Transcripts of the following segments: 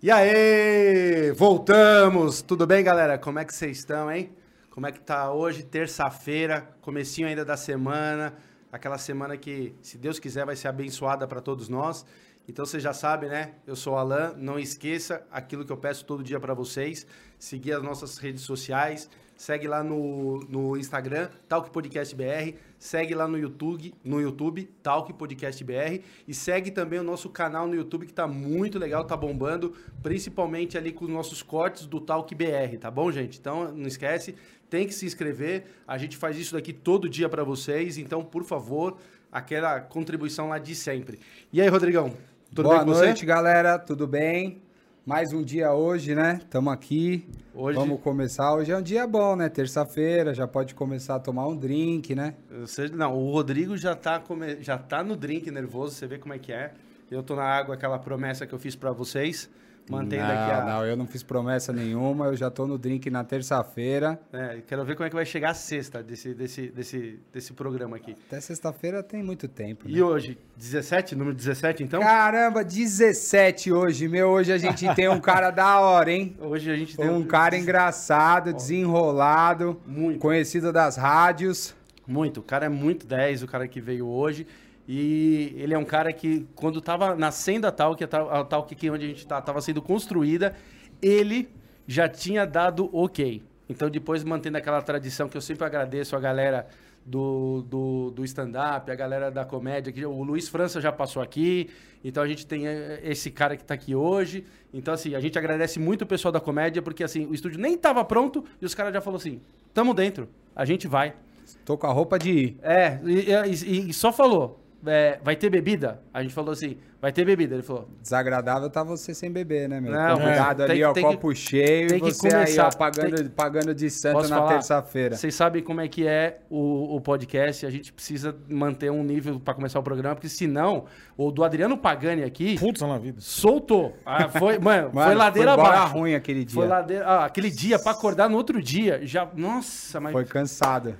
E aí, voltamos! Tudo bem, galera? Como é que vocês estão, hein? Como é que tá hoje, terça-feira, comecinho ainda da semana, aquela semana que, se Deus quiser, vai ser abençoada para todos nós. Então você já sabe, né? Eu sou o Alan, não esqueça aquilo que eu peço todo dia para vocês, seguir as nossas redes sociais, segue lá no, no Instagram, Talk Podcast BR, segue lá no YouTube, no YouTube, Talk Podcast BR, e segue também o nosso canal no YouTube que tá muito legal, tá bombando, principalmente ali com os nossos cortes do Talk BR, tá bom, gente? Então não esquece, tem que se inscrever. A gente faz isso daqui todo dia para vocês, então, por favor, aquela contribuição lá de sempre. E aí, Rodrigão? Tudo Boa bem com noite, você? galera. Tudo bem? Mais um dia hoje, né? Estamos aqui. Hoje... Vamos começar. Hoje é um dia bom, né? Terça-feira, já pode começar a tomar um drink, né? Sei, não, o Rodrigo já tá, come... já tá no drink nervoso, você vê como é que é. Eu tô na água, aquela promessa que eu fiz para vocês. Mantendo não, aqui a... Não, eu não fiz promessa nenhuma, eu já tô no drink na terça-feira. É, quero ver como é que vai chegar a sexta desse, desse, desse, desse programa aqui. Até sexta-feira tem muito tempo. Né? E hoje, 17? Número 17, então? Caramba, 17 hoje, meu. Hoje a gente tem um cara da hora, hein? Hoje a gente tem um, um cara engraçado, desenrolado, muito. conhecido das rádios. Muito, o cara é muito 10, o cara que veio hoje. E ele é um cara que, quando estava nascendo a Talk, a Talk aqui onde a gente estava tá, sendo construída, ele já tinha dado ok. Então, depois, mantendo aquela tradição que eu sempre agradeço a galera do, do, do stand-up, a galera da comédia, que o Luiz França já passou aqui, então a gente tem eh, esse cara que está aqui hoje. Então, assim, a gente agradece muito o pessoal da comédia, porque assim, o estúdio nem estava pronto e os caras já falaram assim: tamo dentro, a gente vai. Tô com a roupa de. É, e, e, e só falou é, vai ter bebida? A gente falou assim, vai ter bebida. Ele falou. Desagradável tá você sem beber, né, meu? Não, Cuidado ali, ó, copo que, cheio e você começar, aí, ó, pagando, tem, pagando de santo na terça-feira. Vocês sabem como é que é o, o podcast, a gente precisa manter um nível para começar o programa, porque senão, o do Adriano Pagani aqui. Putz, na vida. Soltou. Ah, foi, mano, mano, foi ladeira foi abaixo. ruim aquele dia. Foi ladeira. Ah, aquele dia, para acordar no outro dia, já. Nossa, mas. Foi cansado.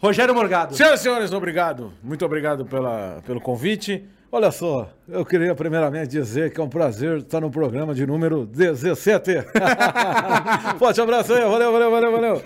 Rogério Morgado. Senhoras e senhores, obrigado. Muito obrigado pela, pelo convite. Olha só, eu queria primeiramente dizer que é um prazer estar no programa de número 17. Forte abraço aí, valeu, valeu, valeu, valeu.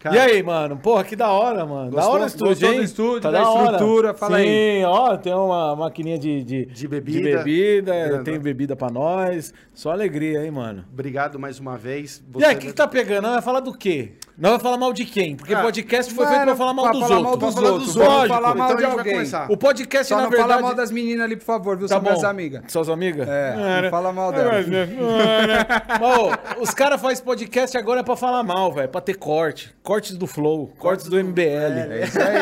Cara, e aí, mano? Porra, que da hora, mano. Gostou, da hora o estúdio, hein? do estúdio, tá da, da estrutura, fala Sim, aí. Sim, ó, tem uma maquininha de, de, de bebida. De bebida, tem bebida pra nós. Só alegria, hein, mano. Obrigado mais uma vez. Você... E aí, o que, que tá pegando? Vai falar do quê? Não vai falar mal de quem? Porque ah, podcast foi feito pra falar mal dos falar outros. Mal dos falar outros. Lógico. falar mal então de alguém. O podcast, Só na não verdade... fala mal das meninas ali, por favor, viu? Tá São minhas amigas. Suas amigas? É, não fala mal delas. os caras fazem podcast agora é pra falar mal, velho. Pra ter corte. Cortes do Flow, cortes do MBL. É, isso aí.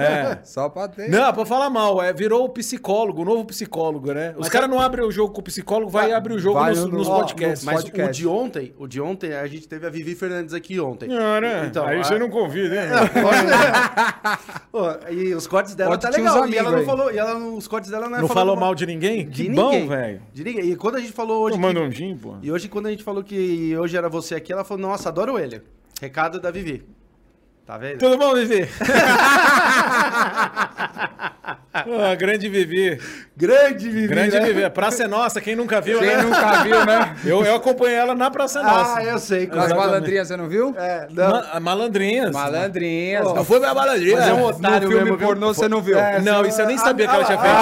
É. Só pra ter. Não, pra falar mal. É, virou o psicólogo, o novo psicólogo, né? Os caras não abrem o jogo com o psicólogo, vai abrir o jogo nos, no, nos podcasts. Mas o de ontem, o de ontem, a gente teve a Vivi Fernandes aqui ontem. Não, né? Então, aí você não convida, hein? Pô, e os cortes dela Pode tá legal. E ela não falou, e ela, os cortes dela não é Não falou mal de ninguém? De que ninguém. bom, velho. De ninguém. E quando a gente falou hoje. Tomando que, um gin, pô. E hoje, quando a gente falou que hoje era você aqui, ela falou: Nossa, adoro ele. Recado da Vivi. Tá vendo? Tudo bom, Vivi? ah, grande Vivi. Grande Vivi. Grande né? Vivi. Praça é Nossa, quem nunca viu, quem né? Quem nunca viu, né? Eu, eu acompanhei ela na Praça é Nossa. Ah, eu sei. Com as malandrinhas, você não viu? É, não. Ma malandrinhas. Malandrinhas. Oh, não foi minha malandrinha. Mas é um otário no filme mesmo, pornô, você não viu. É, não, isso eu nem sabia que ela tinha feito.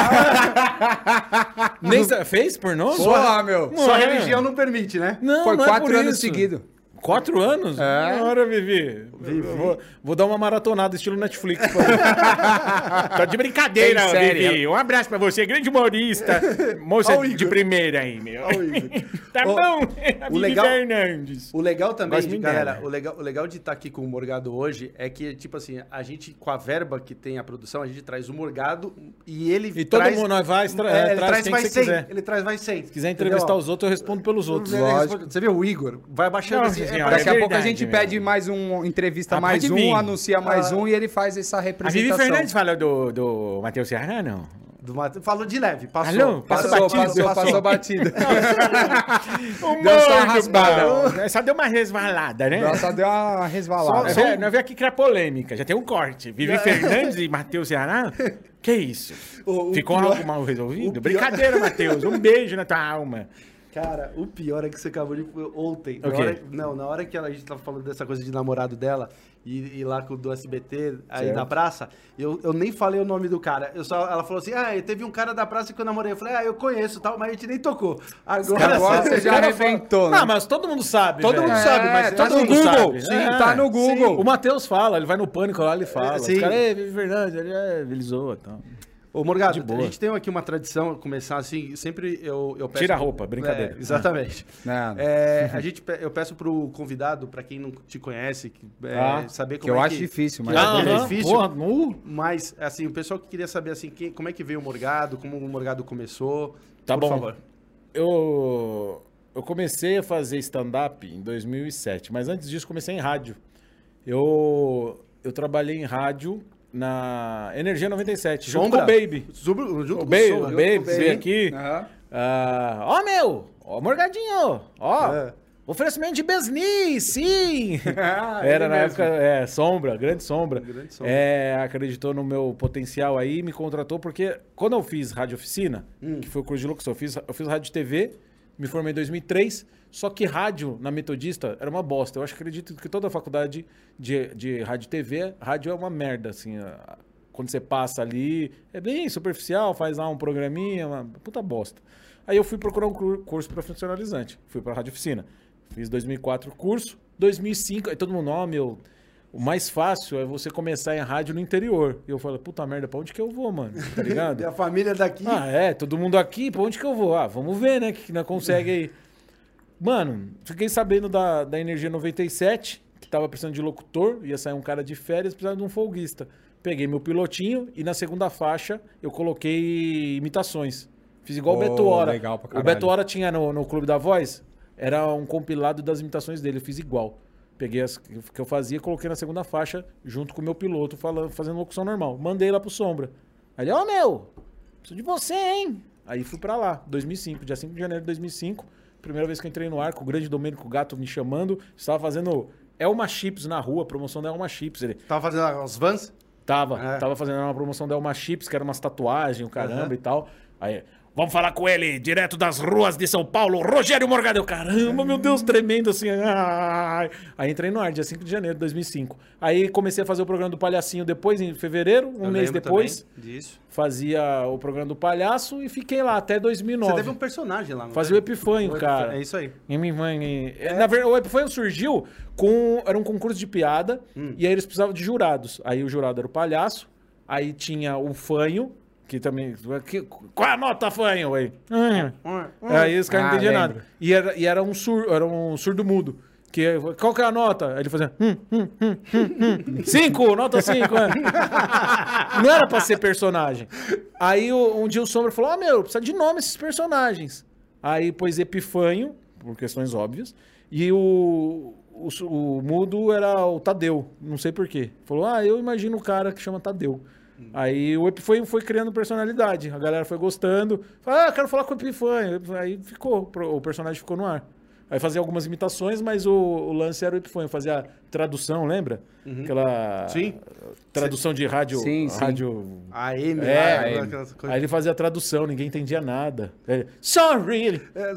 nem fez pornô? Só, meu. Sua religião não permite, né? Não, Foi não é quatro é anos seguidos. Quatro anos? É. Hora, Vivi. Vivi. Vou, vou, dar uma maratonada estilo Netflix. tá de brincadeira, Vivi. Um abraço pra você, grande humorista. Moça de primeira aí, meu. tá oh, bom. A o legal, Fernandes. O legal também, galera, o legal, o legal de estar tá aqui com o Morgado hoje é que, tipo assim, a gente, com a verba que tem a produção, a gente traz o Morgado e ele E traz, todo mundo nós vai, tra é, ele traz mais 100. Ele traz mais 100. Se quiser entrevistar entendeu? os outros, eu respondo pelos outros. Lógico. Você viu o Igor? Vai baixando. Não, é, daqui a pouco a gente pede mais um, entrevista ah, mais um, vir. anuncia mais ah. um e ele faz essa representação. A Vivi Fernandes falou do, do Matheus Serra, não? Do Mate... Falou de leve, passou. Alô? Passou, passou, batido, passou, passou batido. um deu só uma raspada. Só deu uma resvalada, né? Só deu uma resvalada. Só, só... Nós vemos aqui que era polêmica, já tem um corte. Vivi Fernandes e Matheus Ceará. Que isso? O, Ficou o pior, algo mal resolvido? Brincadeira, Matheus. Um beijo na tua alma. Cara, o pior é que você acabou de. Ontem. Okay. Na hora, não, na hora que ela, a gente tava falando dessa coisa de namorado dela, e, e lá com do SBT, aí certo. na praça, eu, eu nem falei o nome do cara. Eu só, ela falou assim: ah, teve um cara da praça que eu namorei. Eu falei, ah, eu conheço tal, mas a gente nem tocou. Agora, Agora você já arrebentou, né? Não, mas todo mundo sabe. Todo mundo sabe, mas é, todo tá no Google. Sabe. Sim, é, tá no Google. Sim. O Matheus fala, ele vai no pânico lá, ele fala. Sim. Os caras, ei, Vivi Fernandes, ele, é, ele zoa e então. Ô, Morgado, a gente tem aqui uma tradição, começar assim, sempre eu, eu peço... Tira a roupa, brincadeira. É, exatamente. É, a gente, eu peço pro convidado, para quem não te conhece, é, ah, saber como que eu é acho difícil, mas... Ah, é difícil, porra, mas, assim, o pessoal que queria saber, assim, quem, como é que veio o Morgado, como o Morgado começou, Tá por bom. favor. Eu, eu comecei a fazer stand-up em 2007, mas antes disso comecei em rádio. Eu, eu trabalhei em rádio na Energia 97, junto Sombra. com o Baby. Junto, junto o Baby, o Baby veio aqui. Ó, uhum. oh, meu! Ó, Morgadinho! Ó, é. oferecimento de Besni, sim! Ah, Era na mesmo. época, é, Sombra, grande Sombra. Grande sombra. É, acreditou no meu potencial aí, me contratou, porque quando eu fiz Rádio Oficina, hum. que foi o curso de locução, eu fiz, eu fiz Rádio TV, me formei em 2003, só que rádio na Metodista era uma bosta. Eu acho que acredito que toda a faculdade de, de rádio e TV, rádio é uma merda, assim. Quando você passa ali, é bem superficial, faz lá um programinha, uma puta bosta. Aí eu fui procurar um curso profissionalizante. Fui pra Rádio Oficina. Fiz 2004 curso, 2005, aí todo mundo, ó, oh, meu, o mais fácil é você começar em rádio no interior. E eu falo, puta merda, pra onde que eu vou, mano? Tá ligado? e a família daqui. Ah, é, todo mundo aqui, pra onde que eu vou? Ah, vamos ver, né, que não consegue aí. Mano, fiquei sabendo da, da Energia 97, que tava precisando de locutor, ia sair um cara de férias, precisava de um folguista. Peguei meu pilotinho e na segunda faixa eu coloquei imitações. Fiz igual oh, o Beto Hora. Legal pra caralho. o Beto Hora tinha no, no Clube da Voz, era um compilado das imitações dele, eu fiz igual. Peguei as que eu fazia, coloquei na segunda faixa, junto com o meu piloto, falando, fazendo locução normal. Mandei lá pro Sombra. Aí ele, ó, oh, meu, preciso de você, hein? Aí fui pra lá, 2005, dia 5 de janeiro de 2005 Primeira vez que eu entrei no ar, com o grande Domênico Gato me chamando, estava fazendo Elma Chips na rua, promoção da Elma Chips. Ele tava fazendo os vans? Tava, é. tava fazendo uma promoção da Elma Chips, que era umas tatuagens, o caramba uhum. e tal. Aí, Vamos falar com ele, direto das ruas de São Paulo, Rogério Morgado. Caramba, meu Deus, tremendo assim. Ai. Aí entrei no ar, dia 5 de janeiro de 2005. Aí comecei a fazer o programa do Palhacinho depois, em fevereiro, um Eu mês depois. Disso. Fazia o programa do Palhaço e fiquei lá até 2009. Você teve um personagem lá, não Fazia o Epifanho, cara. É isso aí. E minha mãe... É. Na verdade, o Epifanho surgiu com... Era um concurso de piada hum. e aí eles precisavam de jurados. Aí o jurado era o Palhaço, aí tinha o Fanho, que também. Que, qual é a nota, fanho? Aí, hum. hum. aí os caras ah, não entendiam nada. E era, e era um surdo, era um surdo mudo. Que, qual que é a nota? Aí ele fazia. Hum, hum, hum, hum, hum. cinco, nota cinco. É. não era pra ser personagem. Aí um dia o Sombra falou: Ah, meu, precisa de nome esses personagens. Aí pôs Epifanho, por questões óbvias. E o, o, o mudo era o Tadeu. Não sei porquê. Falou: Ah, eu imagino o cara que chama Tadeu. Aí o Epifânio foi criando personalidade. A galera foi gostando. Falou, ah, quero falar com o Epifânio. Aí ficou, o personagem ficou no ar. Aí fazia algumas imitações, mas o, o lance era o Epifânio. Fazia tradução, lembra? Uhum. Aquela sim. tradução de rádio. Sim, sim. Rádio... AM, é, AM. Aí ele fazia tradução, ninguém entendia nada. Ele, Sorry! É,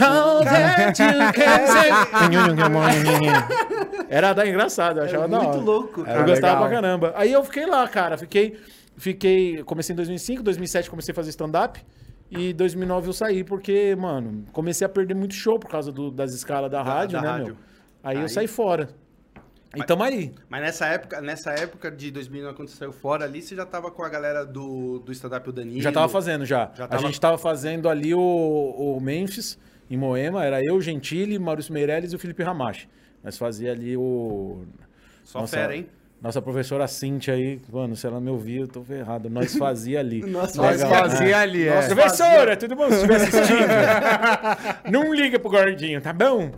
All that you can say. Era da engraçado, eu achava da hora. Muito louco. Cara. Eu gostava legal. pra caramba. Aí eu fiquei lá, cara. Fiquei, fiquei. Comecei em 2005, 2007 comecei a fazer stand-up. E 2009 eu saí porque, mano, comecei a perder muito show por causa do, das escalas da, da rádio, da né, rádio. meu? Aí, aí, eu saí fora. E tamo aí. Mas nessa época, nessa época de 2009, quando você saiu fora ali, você já tava com a galera do, do stand-up o Danilo? Já tava fazendo, já. já tava... A gente tava fazendo ali o, o Memphis, em Moema. Era eu, Gentili, Maurício Meirelles e o Felipe Ramache. Nós fazia ali o... Só nossa, fera, hein? Nossa professora Cintia aí, mano, se ela me ouvir, eu tô ferrado. Nós fazia ali. Nós, nós fazia ali, é. Professora, tudo bom? Se estiver assistindo, não liga pro gordinho, tá bom?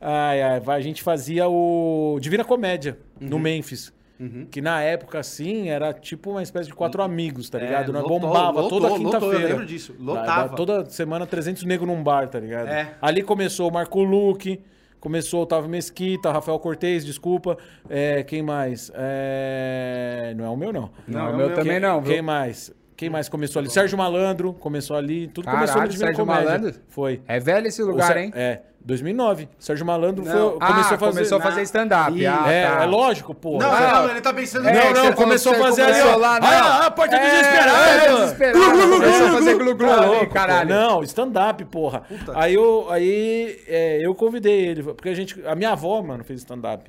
Ai, ai, a gente fazia o Divina Comédia uhum. no Memphis. Uhum. Que na época, assim, era tipo uma espécie de quatro uhum. amigos, tá é, ligado? É, lotou, bombava lotou, toda quinta-feira. Eu lembro disso. Lotava. toda semana, 300 negros num bar, tá ligado? É. Ali começou o Marco Luque, começou o Otávio Mesquita, Rafael Cortez, desculpa. É, quem mais? É... Não é o meu, não. Não, não é o meu, meu também quem, não. Viu? Quem mais? Quem mais começou ali? Sérgio Malandro começou ali. Tudo Caralho, começou no Sérgio Comédia. Malandro? Foi. É velho esse lugar, hein? É, 2009. Sérgio Malandro foi- começou ah, a fazer. começou a fazer stand-up. Ah, é, tá. é lógico, pô. Não, Ah, não, ele tá pensando... é, não, não, começou a fazer ali. começou ó. lá, não. Ah, a porta É, desesperada. desesperado. Começou a fazer glu-glu Tá ali, louco, caralho. pô. Não, stand-up, porra. Aí eu, aí, é, eu convidei ele, porque a gente. A minha avó, mano, fez stand-up.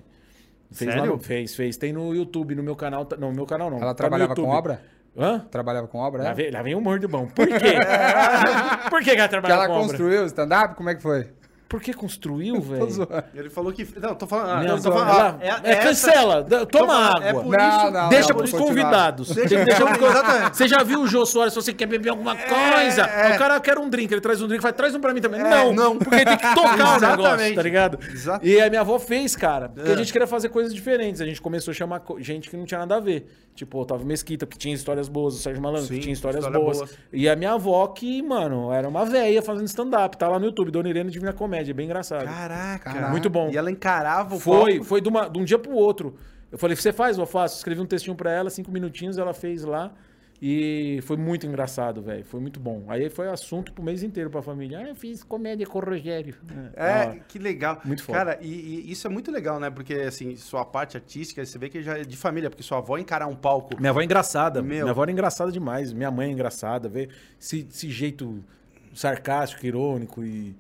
Fez Sério? no, fez, fez. Tem no YouTube, no meu canal. tá- Não, no meu canal não. Ela tá trabalhava com obra? Hã? Trabalhava com obra? Lá é? vem, lá vem um mordo bom. Por quê? Por que, que ela Que trabalhava ela com obra? construiu o stand-up? Como é que foi? Por que construiu, velho? Ele falou que... Não, tô falando... ah, Não, tô não, falando... ela- ah, é- é, é essa- cancela, Tô toma falando, água. É por Não, isso... não, Deixa não, pros convidados. Deixa- convidados. Exatamente. Você já viu o Jô Soares, se você quer beber alguma coisa? é. O cara quer um drink, ele traz um drink, faz, traz um pra mim também. É, não, não. porque ele tem que tocar o negócio, Exatamente. tá ligado? Exato. E a minha avó fez, cara, porque É. a gente queria fazer coisas diferentes. A gente começou a chamar gente que não tinha nada a ver. Tipo, o Otávio Mesquita, que tinha histórias boas, o Sérgio Malandro, Sim, que tinha histórias história boas. boa. E a minha avó, que, mano, era uma véia fazendo stand-up. Tá lá no YouTube, Dona Irene Divina Comédia, bem engraçado. Caraca. Caraca. Muito bom. E ela encarava o Foi, foi de, uma- de um dia pro outro. Eu falei, você faz? Eu faço. Escrevi um textinho pra ela, cinco minutinhos, ela fez lá. E foi muito engraçado, velho. Foi muito bom. Aí foi assunto pro mês inteiro pra família. Ah, eu fiz comédia com o Rogério. É, Ah, que legal. Muito foda. Cara, e, e isso é muito legal, né? Porque, assim, sua parte artística, você vê que já é de família, porque sua avó encarar um palco. Minha avó é engraçada. Meu. Minha avó era engraçada demais. Minha mãe é engraçada. Vê esse, esse jeito sarcástico, irônico e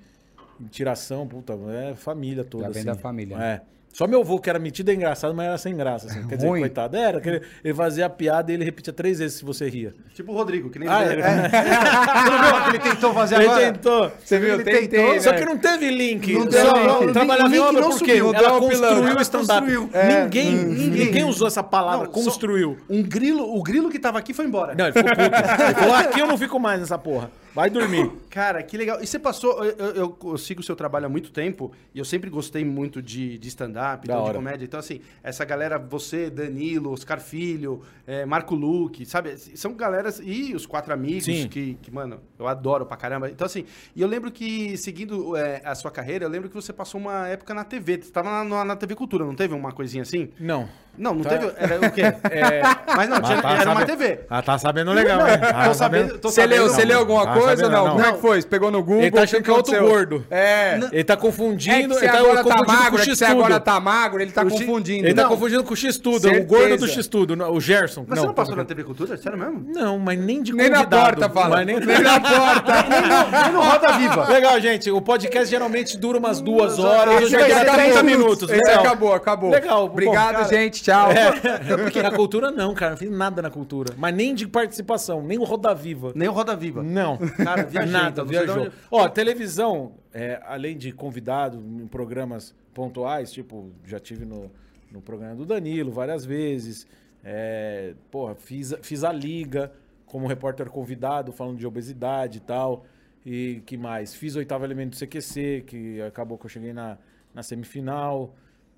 tiração, puta, é família toda. Já vem assim. da família. É. Só meu avô, que era metido, é engraçado, mas era sem graça. Assim. Quer dizer, Ruim. coitado. Era, que ele, ele fazia a piada e ele repetia três vezes se você ria. Tipo o Rodrigo, que nem Ah, ele. ele- É. Que ele tentou fazer Ele agora? tentou. Você viu? Ele Tentei, tentou, né? Só que não teve link. Não não, o trabalhava link em obra não porque subiu, ela não construiu o stand-up. É. Ninguém, Ninguém. ninguém usou essa palavra, Não, construiu. Um grilo, o grilo que tava aqui foi embora. Não, ele ficou puto. Ele falou, aqui eu não fico mais nessa porra. Vai dormir. Cara, que legal. E você passou. Eu, eu- eu- sigo o seu trabalho há muito tempo e eu sempre gostei muito de, de stand-up, então, de comédia. Então, assim, essa galera, você, Danilo, Oscar Filho, é, Marco Luque, sabe? São galeras. E os quatro amigos Sim. que, que, mano, eu adoro pra caramba. Então, assim, e eu lembro que, seguindo é, a sua carreira, eu lembro que você passou uma época na TV. Você tava na, na- na TV Cultura, não teve uma coisinha assim? Não. Não, não Tá. teve. Era o quê? É, Mas não, tinha- Ah, tá era uma sabendo- TV. Ah, tá sabendo legal, Não, hein? Tá tô sabendo- tô Você leu, você leu alguma Tá coisa não? não. Como é que foi? Você pegou no Google? Ele tá o achando que é outro gordo. É. Ele tá É confundindo. que você ele tá agora tá confundindo magro, com é o que agora tá magro, ele tá O confundindo. Ele tá Não. confundindo com o X-Tudo, o Certeza. gordo do X-Tudo, o Gerson. Mas não, você não passou na TV Cultura? Sério mesmo? Não, mas nem de Nem na convidado. porta, fala. Mas nem... Nem na porta. Nem no Roda Viva. Legal, gente. O podcast geralmente dura umas duas horas. Esse aqui dar acabou. 30 minutos. Esse acabou, acabou. Legal. Obrigado, gente. Tchau. É, porque na cultura não, cara. Não fiz nada na cultura. Mas nem de participação, nem o Roda Viva. Nem o Roda Viva. Não. Cara, viajei, Nada, então, de viajou. onde- Ó, televisão, é, além de convidado em programas pontuais, tipo, já tive no, no programa do Danilo várias vezes. É, porra, fiz, fiz a Liga como repórter convidado, falando de obesidade e tal. E que mais? Fiz o oitavo elemento do CQC, que acabou que eu cheguei na, na semifinal.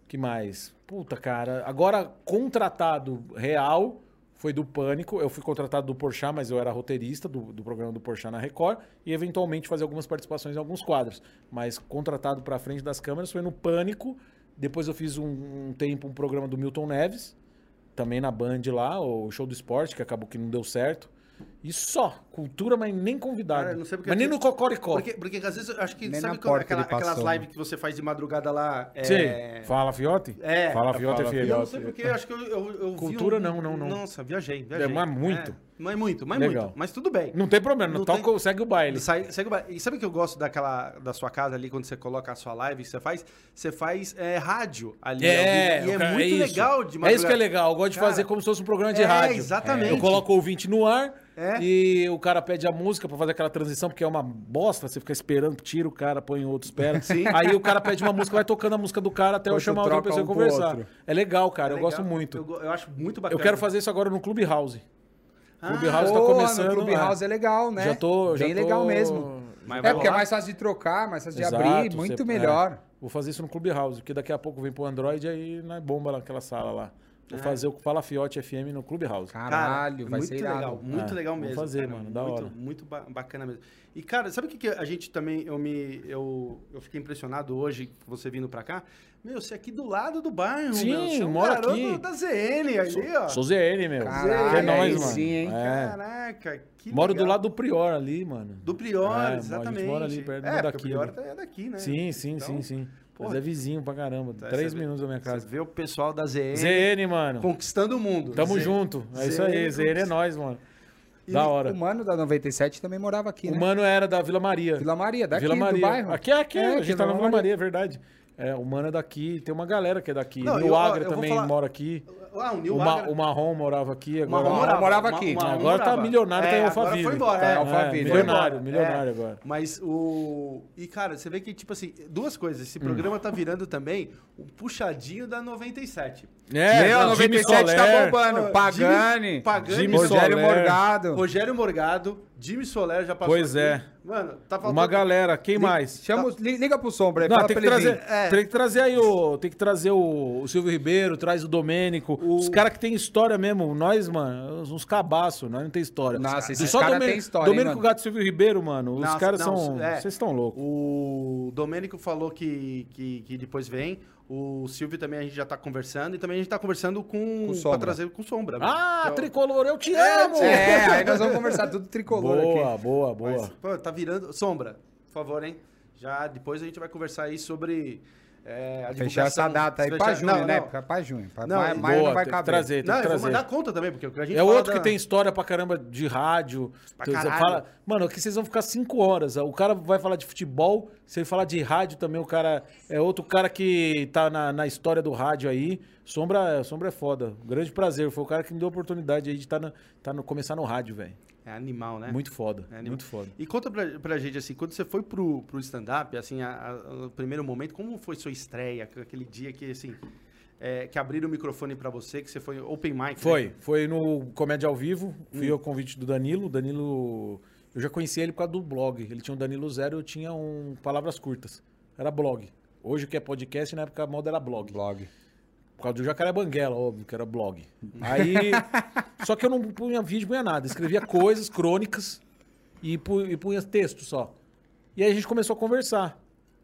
Que mais? Puta, cara. Agora, contratado real foi do Pânico. Eu fui contratado do Porchat, mas eu era roteirista do, do programa do Porchat na Record e eventualmente fazer algumas participações em alguns quadros. Mas contratado pra frente das câmeras foi no Pânico. Depois eu fiz um, um tempo um programa do Milton Neves, também na Band lá, o Show do Esporte, que acabou que não deu certo. E só, cultura, mas nem convidado. Cara, não sei porque mas nem no Cocoricó. Porque, porque às vezes eu acho que. Nem sabe porta aquela- aquelas né? lives que você faz de madrugada lá? É... Sim. Fala, Fiote? É. Fala, Fiote. Eu não sei porque, eu acho que eu, eu, eu vi Cultura um- não, não, não. Nossa, viajei, viajei. É, mas muito. É, mas muito, mas Legal. muito. Mas tudo bem. Não tem problema, Não toca, tem- segue o baile. Sai- segue o ba- E sabe o que eu gosto daquela da sua casa ali, quando você coloca a sua live que você faz? Você faz é, rádio ali. É, e é cara, muito isso. legal de É isso que é madrugada. legal. Eu gosto de fazer como se fosse um programa de é, rádio. exatamente. Eu coloco o ouvinte no ar É. e o cara pede a música pra fazer aquela transição, porque é uma bosta, você fica esperando, tira o cara, põe outro, espera. Sim. Aí o cara pede uma música, vai tocando a música do cara até eu chamar outra pessoa e um o conversar. É legal, cara, eu Legal. gosto muito. Eu, Eu, eu acho muito bacana. quero fazer isso agora no Clubhouse. Ah, Clubhouse tá Porra, começando. No Clubhouse é legal, né? Já tô. Já Bem tô- legal mesmo. Mas É porque é mais fácil de trocar, mais fácil de Exato, abrir, muito você- melhor. é. Vou fazer isso no Clubhouse, porque daqui a pouco vem pro Android aí na bomba lá, aquela sala lá. Vou é. fazer o Fala Fiote FM no Clubhouse. Caralho, cara, vai ser irado. legal. Muito é, legal mesmo. Vou fazer, cara, mano, da muito, hora. Muito bacana mesmo. E, cara, sabe o que, que a gente também, eu me, eu, eu fiquei impressionado hoje, você vindo pra cá? Meu, você é aqui do lado do bairro, Sim, meu. Você é um mora aqui. da ZN ali, sou, ó. Sou ZN, meu. Caralho, é nóis, mano. Sim, hein? É. Caraca, que Moro legal. do lado do Prior ali, mano. Do Prior, é, exatamente. A gente mora ali perto é, daqui. o Prior é daqui, né? Sim, sim, então, sim, sim. Mas é vizinho pra caramba. Tá, três minutos da minha casa. Você vê o pessoal da ZN. ZN, mano. Conquistando o mundo. Tamo junto. É ZN, isso aí. ZN é nós, mano. E da hora. O mano da 97 também morava aqui, né? O mano era da Vila Maria. Vila Maria, daqui Vila Maria. do bairro. Aqui, aqui, é, a gente tá na Vila Maria, é verdade. É, o mano é daqui, tem uma galera que é daqui. Não, o Agra também falar... mora aqui. Ah, o, o, Ma, o Marrom morava aqui. Agora, o Marrom morava, morava aqui. Ma, agora tá milionário, é, tá em Alphaville. foi embora, tá é, Alphaville. milionário, milionário agora. Mas o... E, cara, você vê que, tipo assim, duas coisas. Esse programa hum. tá virando também o puxadinho da 97. É, Meu, 97 tá bombando. Pagani, Pagani Rogério Morgado. Rogério Morgado, Jimmy Soler já passou Pois aqui. é. Mano, tá faltando... Uma galera, quem liga, mais? Chama, tá... Liga pro Sombra aí, Não, tem que, trazer, é. tem que trazer aí o... Tem que trazer o, o Silvio Ribeiro, traz o Domênico. O... Os caras que tem história mesmo. Nós, mano, uns cabaços, nós não tem história. Nossa, esses caras tem história, Domênico hein, Gato Silvio Ribeiro, mano, os caras são... É. Vocês estão loucos. O Domênico falou que, que, que depois vem. O Silvio também a gente já tá conversando e também a gente tá conversando com, com sombra. pra trazer com sombra. Ah, é o... tricolor, eu te é, amo! É, aí nós vamos conversar tudo tricolor boa, aqui. Boa, boa, boa. Tá virando. Sombra, por favor, hein? Já depois a gente vai conversar aí sobre é, Fechar essa data aí pra junho, não, né? Não. Pra junho. Pra não, maio, maio não vai caber. Trazer, não, trazer. eu vou mandar conta também, porque a gente É outro da... que tem história pra caramba de rádio. Pra você fala, mano, aqui vocês vão ficar cinco horas. O cara vai falar de futebol, se ele falar de rádio também, o cara é outro cara que tá na, na história do rádio aí. Sombra, Sombra é foda. Grande prazer. Foi o cara que me deu a oportunidade aí de tá, na, tá no, começar no rádio, velho. É animal, né? Muito foda. É muito foda. E conta pra, pra gente, assim, quando você foi pro, pro stand-up, assim, a, a, o primeiro momento, como foi sua estreia? Aquele dia que, assim, é, que abriram o microfone para você, que você foi open mic? Né? Foi. Né? Foi no Comédia ao Vivo. Fui hum. ao convite do Danilo. Danilo... Eu já conhecia ele por causa do blog. Ele tinha um Danilo Zero, eu tinha um Palavras Curtas. Era blog. Hoje que é podcast, na época a moda era blog. Blog. Por causa do Jacaré Banguela, óbvio, que era blog. Aí. só que eu não punha vídeo, punha nada. Escrevia coisas, crônicas e punha, e punha texto só. E aí a gente começou a conversar.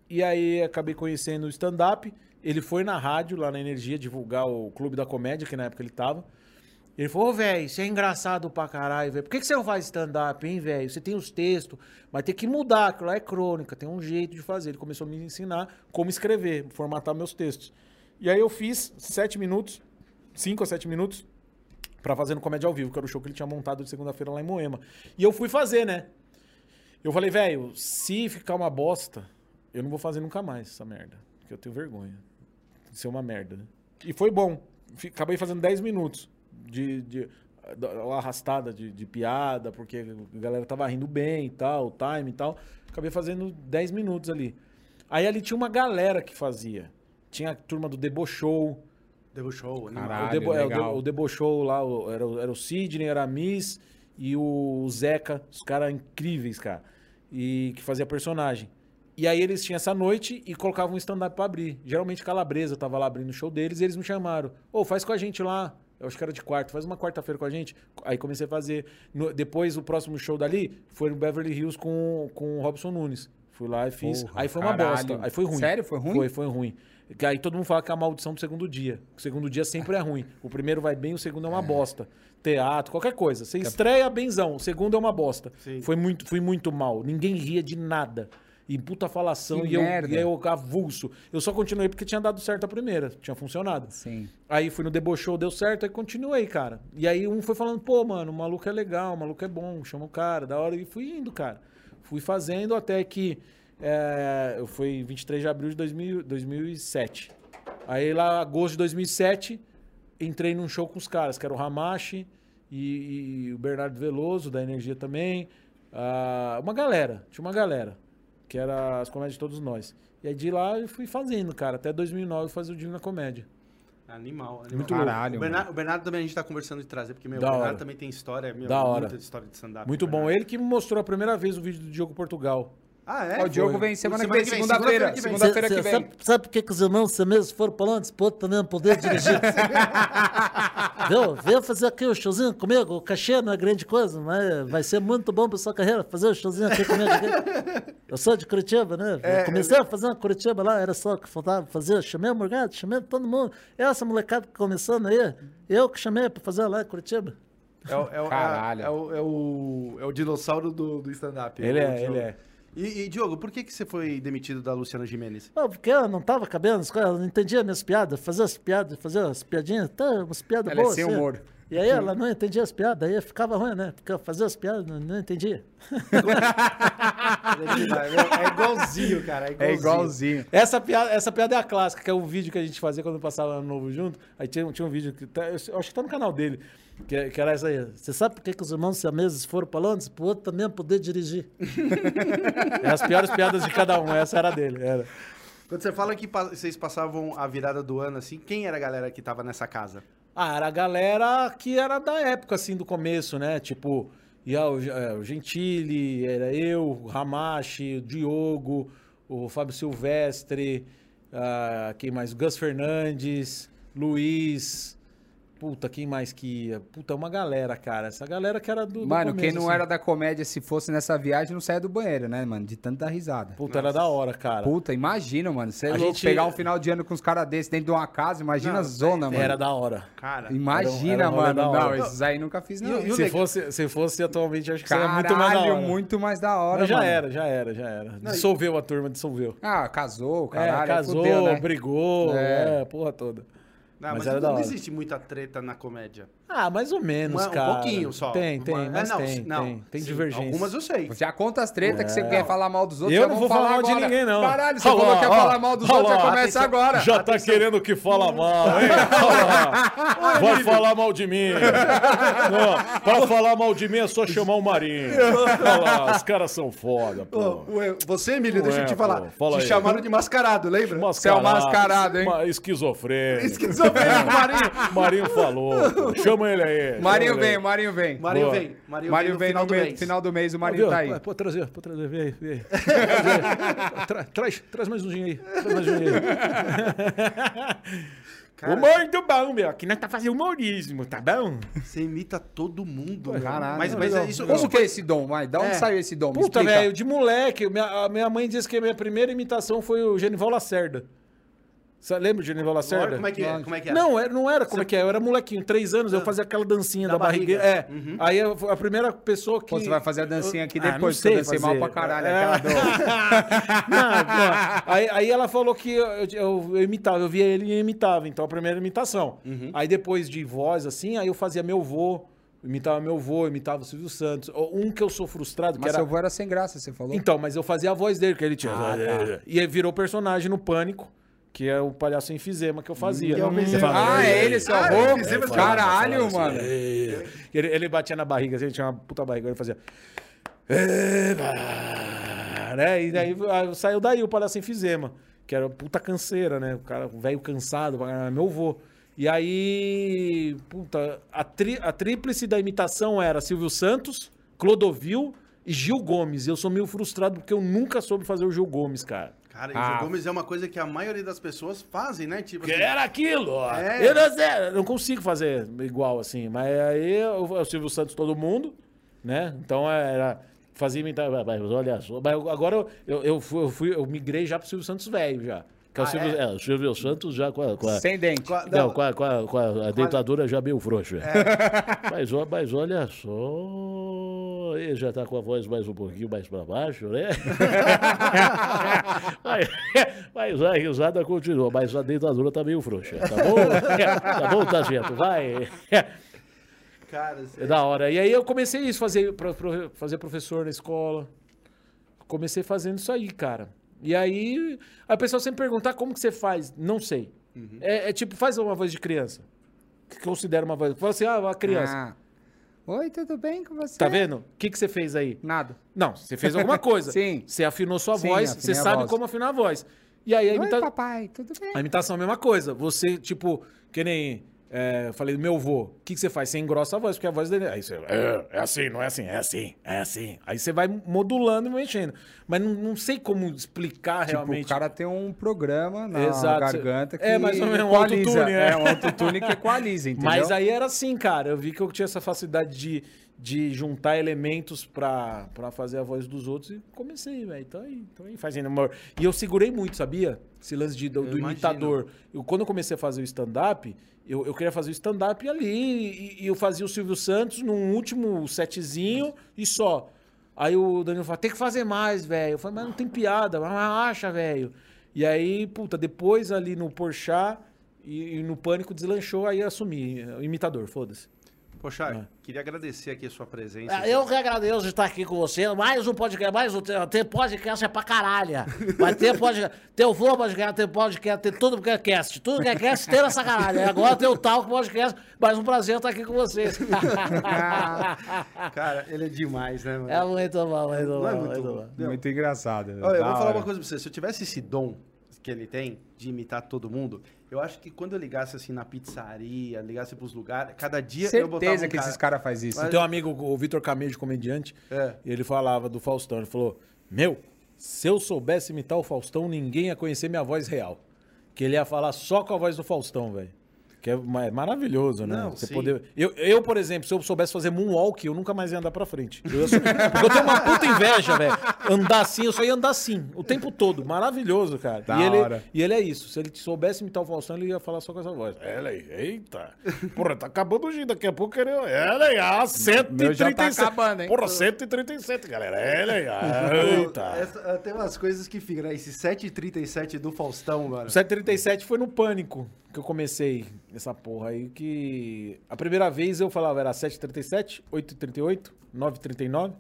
E aí acabei conhecendo o stand-up. Ele foi na rádio, lá na Energia, divulgar o Clube da Comédia, que na época ele tava. Ele falou, velho, você é engraçado pra caralho, velho. Por que, que você não faz stand-up, hein, velho? Você tem os textos, mas tem que mudar, aquilo lá é crônica, tem um jeito de fazer. Ele começou a me ensinar como escrever, formatar meus textos. E aí eu fiz sete minutos, cinco a sete minutos, para fazer no Comédia ao Vivo, que era o show que ele tinha montado de segunda-feira lá em Moema. E eu fui fazer, né? Eu falei, velho, se ficar uma bosta, eu não vou fazer nunca mais essa merda. Porque eu tenho vergonha de ser uma merda. E foi bom. Acabei fazendo 10 minutos de, de, de arrastada de, de, piada, porque a galera tava rindo bem e tal, o time e tal. Acabei fazendo 10 minutos ali. Aí ali tinha uma galera que fazia. Tinha a turma do Debochou. Debochou, Caralho, o, Debo, é, o, Debochou lá, o, era, era o Sidney, era a Miss e o Zeca, os caras incríveis, cara. E que fazia personagem. E aí eles tinham essa noite e colocavam um stand-up pra abrir. Geralmente Calabresa tava lá abrindo o show deles e eles me chamaram. Ô, oh, faz com a gente lá. Eu acho que era de quarto, faz uma quarta-feira com a gente. Aí comecei a fazer. No, depois, o próximo show dali foi no Beverly Hills com, com o Robson Nunes. Fui lá e fiz. Porra, aí foi uma caralho. bosta. Aí foi ruim. Sério? Foi ruim? Foi, foi ruim. Aí todo mundo fala que é a maldição do segundo dia. O segundo dia sempre é ruim. O primeiro vai bem, o segundo é uma é. bosta. Teatro, qualquer coisa. Você estreia benzão, o segundo é uma bosta. Foi muito, fui muito mal. Ninguém ria de nada. E puta falação, e eu, e eu avulso. Eu só continuei porque tinha dado certo a primeira, tinha funcionado. Sim. Aí fui no Debochou, deu certo, aí continuei, cara. E aí um foi falando, pô, mano, o maluco é legal, o maluco é bom, chama o cara, da hora. E fui indo, cara. Fui fazendo até que é, eu fui 23 de abril de 2000, 2007. Aí lá, agosto de 2007, entrei num show com os caras, que era o Ramache e, e o Bernardo Veloso, da Energia também. Uh, uma galera, tinha uma galera, que era as comédias de todos nós. E aí de lá eu fui fazendo, cara, até 2009 fazer o Divina Comédia. Animal, animal. Muito Caralho, o Bernardo, o Bernardo, também a gente tá conversando de trazer, porque meu, da o Bernardo hora. também tem história, meu, da hora. muita história de stand-up. Muito bom. Ele que me mostrou a primeira vez o vídeo do Diogo Portugal. Ah, é? O Diogo vem semana, que vem, segunda-feira. Segunda-feira que vem. Sabe, sabe por que os irmãos siameses foram pra Londres? Pro outro também poder dirigir. Viu? Venha fazer aqui o showzinho comigo. O cachê não é grande coisa, mas vai ser muito bom pra sua carreira fazer o showzinho aqui comigo. Aqui. Eu sou de Curitiba, né? É, comecei a fazer uma Curitiba lá, era só que faltava fazer. Chamei o Morgado, chamei todo mundo. Essa molecada começando aí, eu que chamei pra fazer lá em Curitiba. É o, é o, Caralho. É, o, é, o, é o dinossauro do, do stand-up. Ele é, ele é. E, e, Diogo, por que, que você foi demitido da Luciana Gimenez? Oh, porque eu não tava cabendo as coisas, não entendia minhas piadas, fazia as piadas, fazia as piadinhas, tá, umas piadas ela é boas. É sem assim. E aí ela não entendia as piadas, aí ficava ruim, né? Porque eu fazia as piadas, não, não entendia. é igualzinho, cara. É igualzinho. É igualzinho. Essa piada, essa piada é a clássica, que é o vídeo que a gente fazia quando passava ano novo junto. Aí tinha, tinha um vídeo, que tá, eu acho que tá no canal dele, que, que era essa aí. Você sabe por que, que os irmãos siameses foram para Londres? Pro outro também poder dirigir. é as piores piadas de cada um, essa era dele. Era. Quando você fala que vocês passavam a virada do ano assim, quem era a galera que tava nessa casa? Ah, era a galera que era da época, assim, do começo, né? Tipo, ia o, é, o Gentili, era eu, o Ramache, o Diogo, o Fábio Silvestre, uh, quem mais? Gus Fernandes, Luiz, Puta, quem mais que ia? Puta, uma galera, cara. Essa galera que era do. do mano, começo, quem não assim. era da comédia, se fosse nessa viagem, não saia do banheiro, né, mano? De tanta risada. Puta, Nossa. era da hora, cara. Puta, imagina, mano. Você é gente... pegar um final de ano com os caras desses dentro de uma casa, imagina não, a zona, mano. Era da hora. Cara. Imagina, era, era mano. Não, esses aí nunca fiz, não. E, se, fosse, se fosse atualmente, acho que seria muito mais da hora. muito mais da hora, Mas já mano. era, já era, já era. Dissolveu a turma, dissolveu. Ah, casou, caralho. É, casou, fudeu, né? brigou, é. é, porra toda. Não, mas, mas não, existe muita treta na comédia. Ah, mais ou menos, Uma, cara. Um pouquinho só. Tem, tem, Uma, mas é, não, tem, não, tem, tem sim, divergência. Algumas eu sei. Já conta as tretas é. que você é. quer falar mal dos outros. Eu não vou falar mal agora. de ninguém, não. Caralho, você falou que quer falar mal dos outros, já começa agora. Já tá querendo que fala mal, hein? Vai falar mal de mim. Não, pra falar mal de mim é só chamar o Marinho. Olha lá, os caras são foda, pô. Você, Emílio, deixa eu te falar. Fala te chamaram de mascarado, lembra? Você é o mascarado, hein? Esquizofrênico. Esquizofrênico, Marinho. Marinho falou. Chama ele aí. Marinho vem, Marinho vem. Marinho vem. Marinho, Marinho vem, no, final, do mês. final do mês, o Marinho tá aí. Pode trazer, pode trazer, vem aí. Vem. Tra, traz, traz mais um dinheiro aí. Traz mais um dinheiro aí. Cara, Humor bom, meu. Aqui nós tá fazendo humorismo, tá bom? Você imita todo mundo, Pô, Caralho. Mas, mas é isso. Como que é esse dom, vai? Da onde é. saiu esse dom? Puta, velho, de moleque. Minha, minha mãe disse que a minha primeira imitação foi o Genival Lacerda. Você lembra de Genival Lacerda? Como é que, é? Como é que era? Não, era, não era como é que é. Eu era molequinho, três anos, eu ah. fazia aquela dancinha da, da barriga. barriga. É. Uhum. Aí a, a, primeira pessoa que. Pô, você vai fazer a dancinha aqui depois, ah, não sei mal pra caralho. É. não, não. Aí, aí ela falou que eu, eu, eu, imitava, eu via ele e imitava. Então a primeira imitação. Uhum. Aí depois de voz, assim, aí eu fazia meu vô imitava meu avô, imitava o Silvio Santos. Um que eu sou frustrado, mas que era... seu avô era sem graça, você falou? Então, mas eu fazia a voz dele, que ele tinha... Ah, tá. E virou personagem no Pânico que é o palhaço enfisema que eu fazia. Hum, ah, é ele, seu ah, avô? É, Caralho, mano. Ele, ele batia na barriga, assim, ele tinha uma puta barriga, ele fazia... Né? E daí saiu daí o palhaço enfisema, que era puta canseira, né? O cara velho cansado, meu avô. E aí, puta, a, tri, a tríplice da imitação era Silvio Santos, Clodovil e Gil Gomes. Eu sou meio frustrado porque eu nunca soube fazer o Gil Gomes, cara. Cara, ah. Gil Gomes é uma coisa que a maioria das pessoas fazem, né? Tipo que assim, era aquilo! É. Eu não, não consigo fazer igual assim, mas aí o, o Silvio Santos todo mundo, né? Então era fazia imitar, mas olha só, mas agora eu, eu, eu, fui, eu, fui, eu migrei já pro Silvio Santos velho já. Que é o, ah, Silvio, é? É, o Silvio Santos já com a. Com a Sem dente. Com a, não, com a, com a, com a, a dentadura já meio frouxa. É. Mas, mas olha só. Ele já está com a voz mais um pouquinho mais para baixo, né? mas, mas a risada continua, mas a dentadura está meio frouxa. Tá bom? tá bom, tá certo? Vai. Cara, é da hora. E aí eu comecei isso, fazer, fazer professor na escola. Comecei fazendo isso aí, cara. E aí a pessoa sempre pergunta, ah, como que você faz? Não sei. Uhum. É, é, tipo, faz uma voz de criança. Que considera uma voz. Fala assim, ah, uma criança. Ah. Oi, tudo bem com você? Tá vendo? O que, que você fez aí? Nada. Não, você fez alguma coisa. Sim. Você afinou sua Sim, voz, você sabe voz. como afinar a voz. E aí a imitação. Papai, tudo bem? A imitação é a mesma coisa. Você, tipo, que nem É, falei, meu vô, o que, que você faz? Você engrossa a voz, porque a voz dele. Aí você. É, é assim, não é assim, é assim, é assim. Aí você vai modulando e mexendo. Mas não, não sei como explicar tipo, realmente. O cara tem um programa na Exato. garganta que. É, mas é um autotune, é. é um autotune que equaliza, entendeu? Mas aí era assim, cara. Eu vi que eu tinha essa facilidade de de juntar elementos pra, pra fazer a voz dos outros e comecei, velho. Então aí, tô aí fazendo amor. E eu segurei muito, sabia? Esse lance de, do, do imitador. Eu, quando eu comecei a fazer o stand-up, eu, eu queria fazer o stand-up ali e, e, eu fazia o Silvio Santos num último setzinho e só. Aí o Danilo falou, tem que fazer mais, velho. Eu falei, mas não tem piada, mas acha, velho. E aí, puta, depois ali no Porchat e, e no Pânico deslanchou, aí assumi, imitador, foda-se. Poxa, é. queria agradecer aqui a sua presença. É, eu que agradeço de estar aqui com você. Mais um podcast, mais um. Ter podcast é pra caralho. Vai ter podcast. Ter o Flow Podcast, ter podcast, ter tudo que é cast. Tudo que é cast tem essa caralho. Agora tem o tal podcast. Mais um prazer estar aqui com vocês. Cara, ele é demais, né, mano? É muito bom, muito bom. É muito, muito, bom. muito engraçado. Olha, eu vou falar uma coisa pra você. Se eu tivesse esse dom que ele tem de imitar todo mundo, eu acho que quando eu ligasse assim na pizzaria, ligasse pros lugares, cada dia Certeza eu botava um que cara... esses caras fazem isso. Mas... Tem um amigo, o Vitor Camejo, comediante, é. ele falava do Faustão, ele falou, meu, se eu soubesse imitar o Faustão, ninguém ia conhecer minha voz real. Que ele ia falar só com a voz do Faustão, velho. Que é maravilhoso, né? Não, Você poder... eu, eu, por exemplo, se eu soubesse fazer moonwalk, eu nunca mais ia andar pra frente. Eu, ia... Porque eu tenho uma puta inveja, velho. Andar assim, eu só ia andar assim, o tempo todo. Maravilhoso, cara. Da e, ele, hora. e ele é isso. Se ele soubesse imitar o Faustão, ele ia falar só com essa voz. Ela aí, eita. Porra, tá acabando o dia. Daqui a pouco ele. Ela aí, ah, 137. Tá acabando, hein? Porra, 137, galera. Ela aí, eita. Essa, tem umas coisas que ficam, né? Esse 737 do Faustão, mano. O 737 foi no Pânico que eu comecei essa porra aí, que a primeira vez eu falava era 7h37, 8h38, 9h39.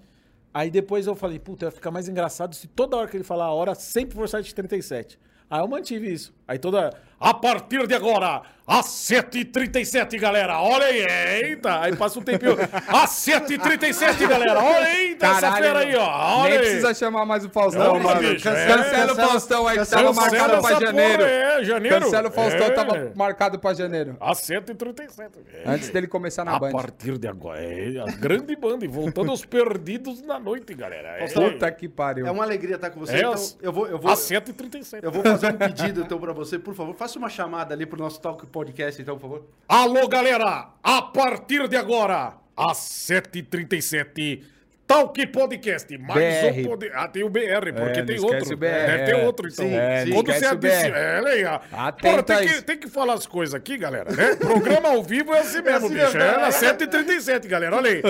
Aí depois eu falei, puta, ia ficar mais engraçado se toda hora que ele falar a hora sempre for 7h37. Aí eu mantive isso. Aí toda. A partir de agora, às 7h37, galera. Olha aí, eita. Aí passa um tempinho. Às 7h37, galera. Olha aí, essa fera aí, ó. Olha nem aí. precisa chamar mais o Faustão, mano. Bicho, é. Cancela o Faustão aí, que tava marcado pra janeiro. Porra, é, janeiro. Cancela o Faustão, é. tava marcado pra janeiro. Às 7h37. É. Antes dele começar na a Band. A partir de agora, é a grande banda. E voltando aos perdidos na noite, galera. É. Puta que pariu. É uma alegria estar com você. É, então, eu vou, eu vou, às 7h37. Eu vou fazer um pedido, então, pra você. Por favor, faça uma chamada ali pro nosso Talk Podcast, então, por favor. Alô, galera! A partir de agora, às 7h37, Talk Podcast. Mais BR. um podcast. Ah, tem o BR, porque É, tem não esquece outro. o BR, Deve ter é. outro, então. Sim, É, sim. Quando você esquece o adiciona. BR. É, legal. Atento Porra, tem que, isso. tem que falar as coisas aqui, galera, né? Programa ao vivo é assim mesmo, assim bicho. mesmo. É às 7h37, galera. Olha aí.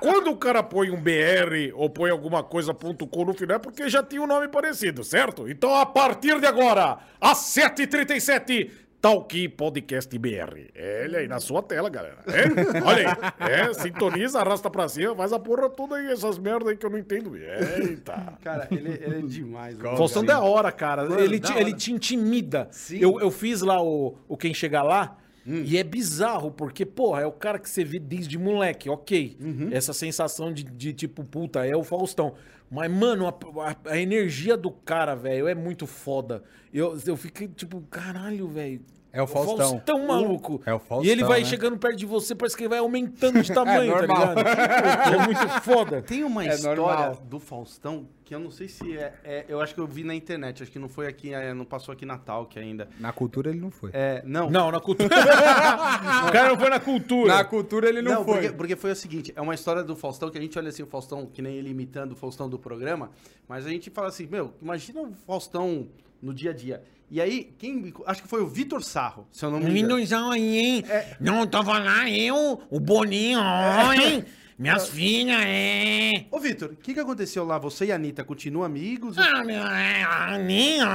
Quando o cara põe um BR ou põe alguma coisa ponto .com no final, é porque já tinha um nome parecido, certo? Então, a partir de agora, às 7h37, Talk Podcast BR. É ele aí na sua tela, galera. É? Olha aí. É, sintoniza, arrasta pra cima, faz a porra toda aí, essas merdas aí que eu não entendo. Eita. Cara, ele, ele é demais. mano. Faustão da hora, cara. Mano, ele, te, hora. ele te intimida. Sim. Eu, eu fiz lá o, o Quem Chega Lá. E é bizarro, porque, porra, é o cara que você vê desde moleque, ok. Essa sensação de, de tipo, puta, é o Faustão. Mas, mano, a, a- a energia do cara, velho, é muito foda. Eu, eu fiquei tipo, caralho, velho. É o Faustão. Faustão, maluco. É o Faustão, E ele vai né? chegando perto de você, parece que ele vai aumentando de tamanho, tá normal. ligado? é muito foda. Tem uma É história normal. do Faustão que eu não sei se é, é- Eu acho que eu vi na internet, acho que não foi aqui, é, não passou aqui na Talk ainda. Na cultura ele não foi. É, não. Não, na cultura. o cara não foi na cultura. Na cultura ele não, foi. Porque, porque foi o seguinte, é uma história do Faustão que a gente olha assim, o Faustão, que nem ele imitando o Faustão do programa, mas a gente fala assim, meu, imagina o Faustão no dia a dia. E aí, quem. Acho que foi o Vitor Sarro, se eu não me engano. Menozão aí, hein? Não, tava lá eu, o Boninho, ó, hein? Minhas filhas, é. Ô, Vitor, o que, que aconteceu lá? Você e a Anitta continuam amigos? Ah, meu, é, a Aninha.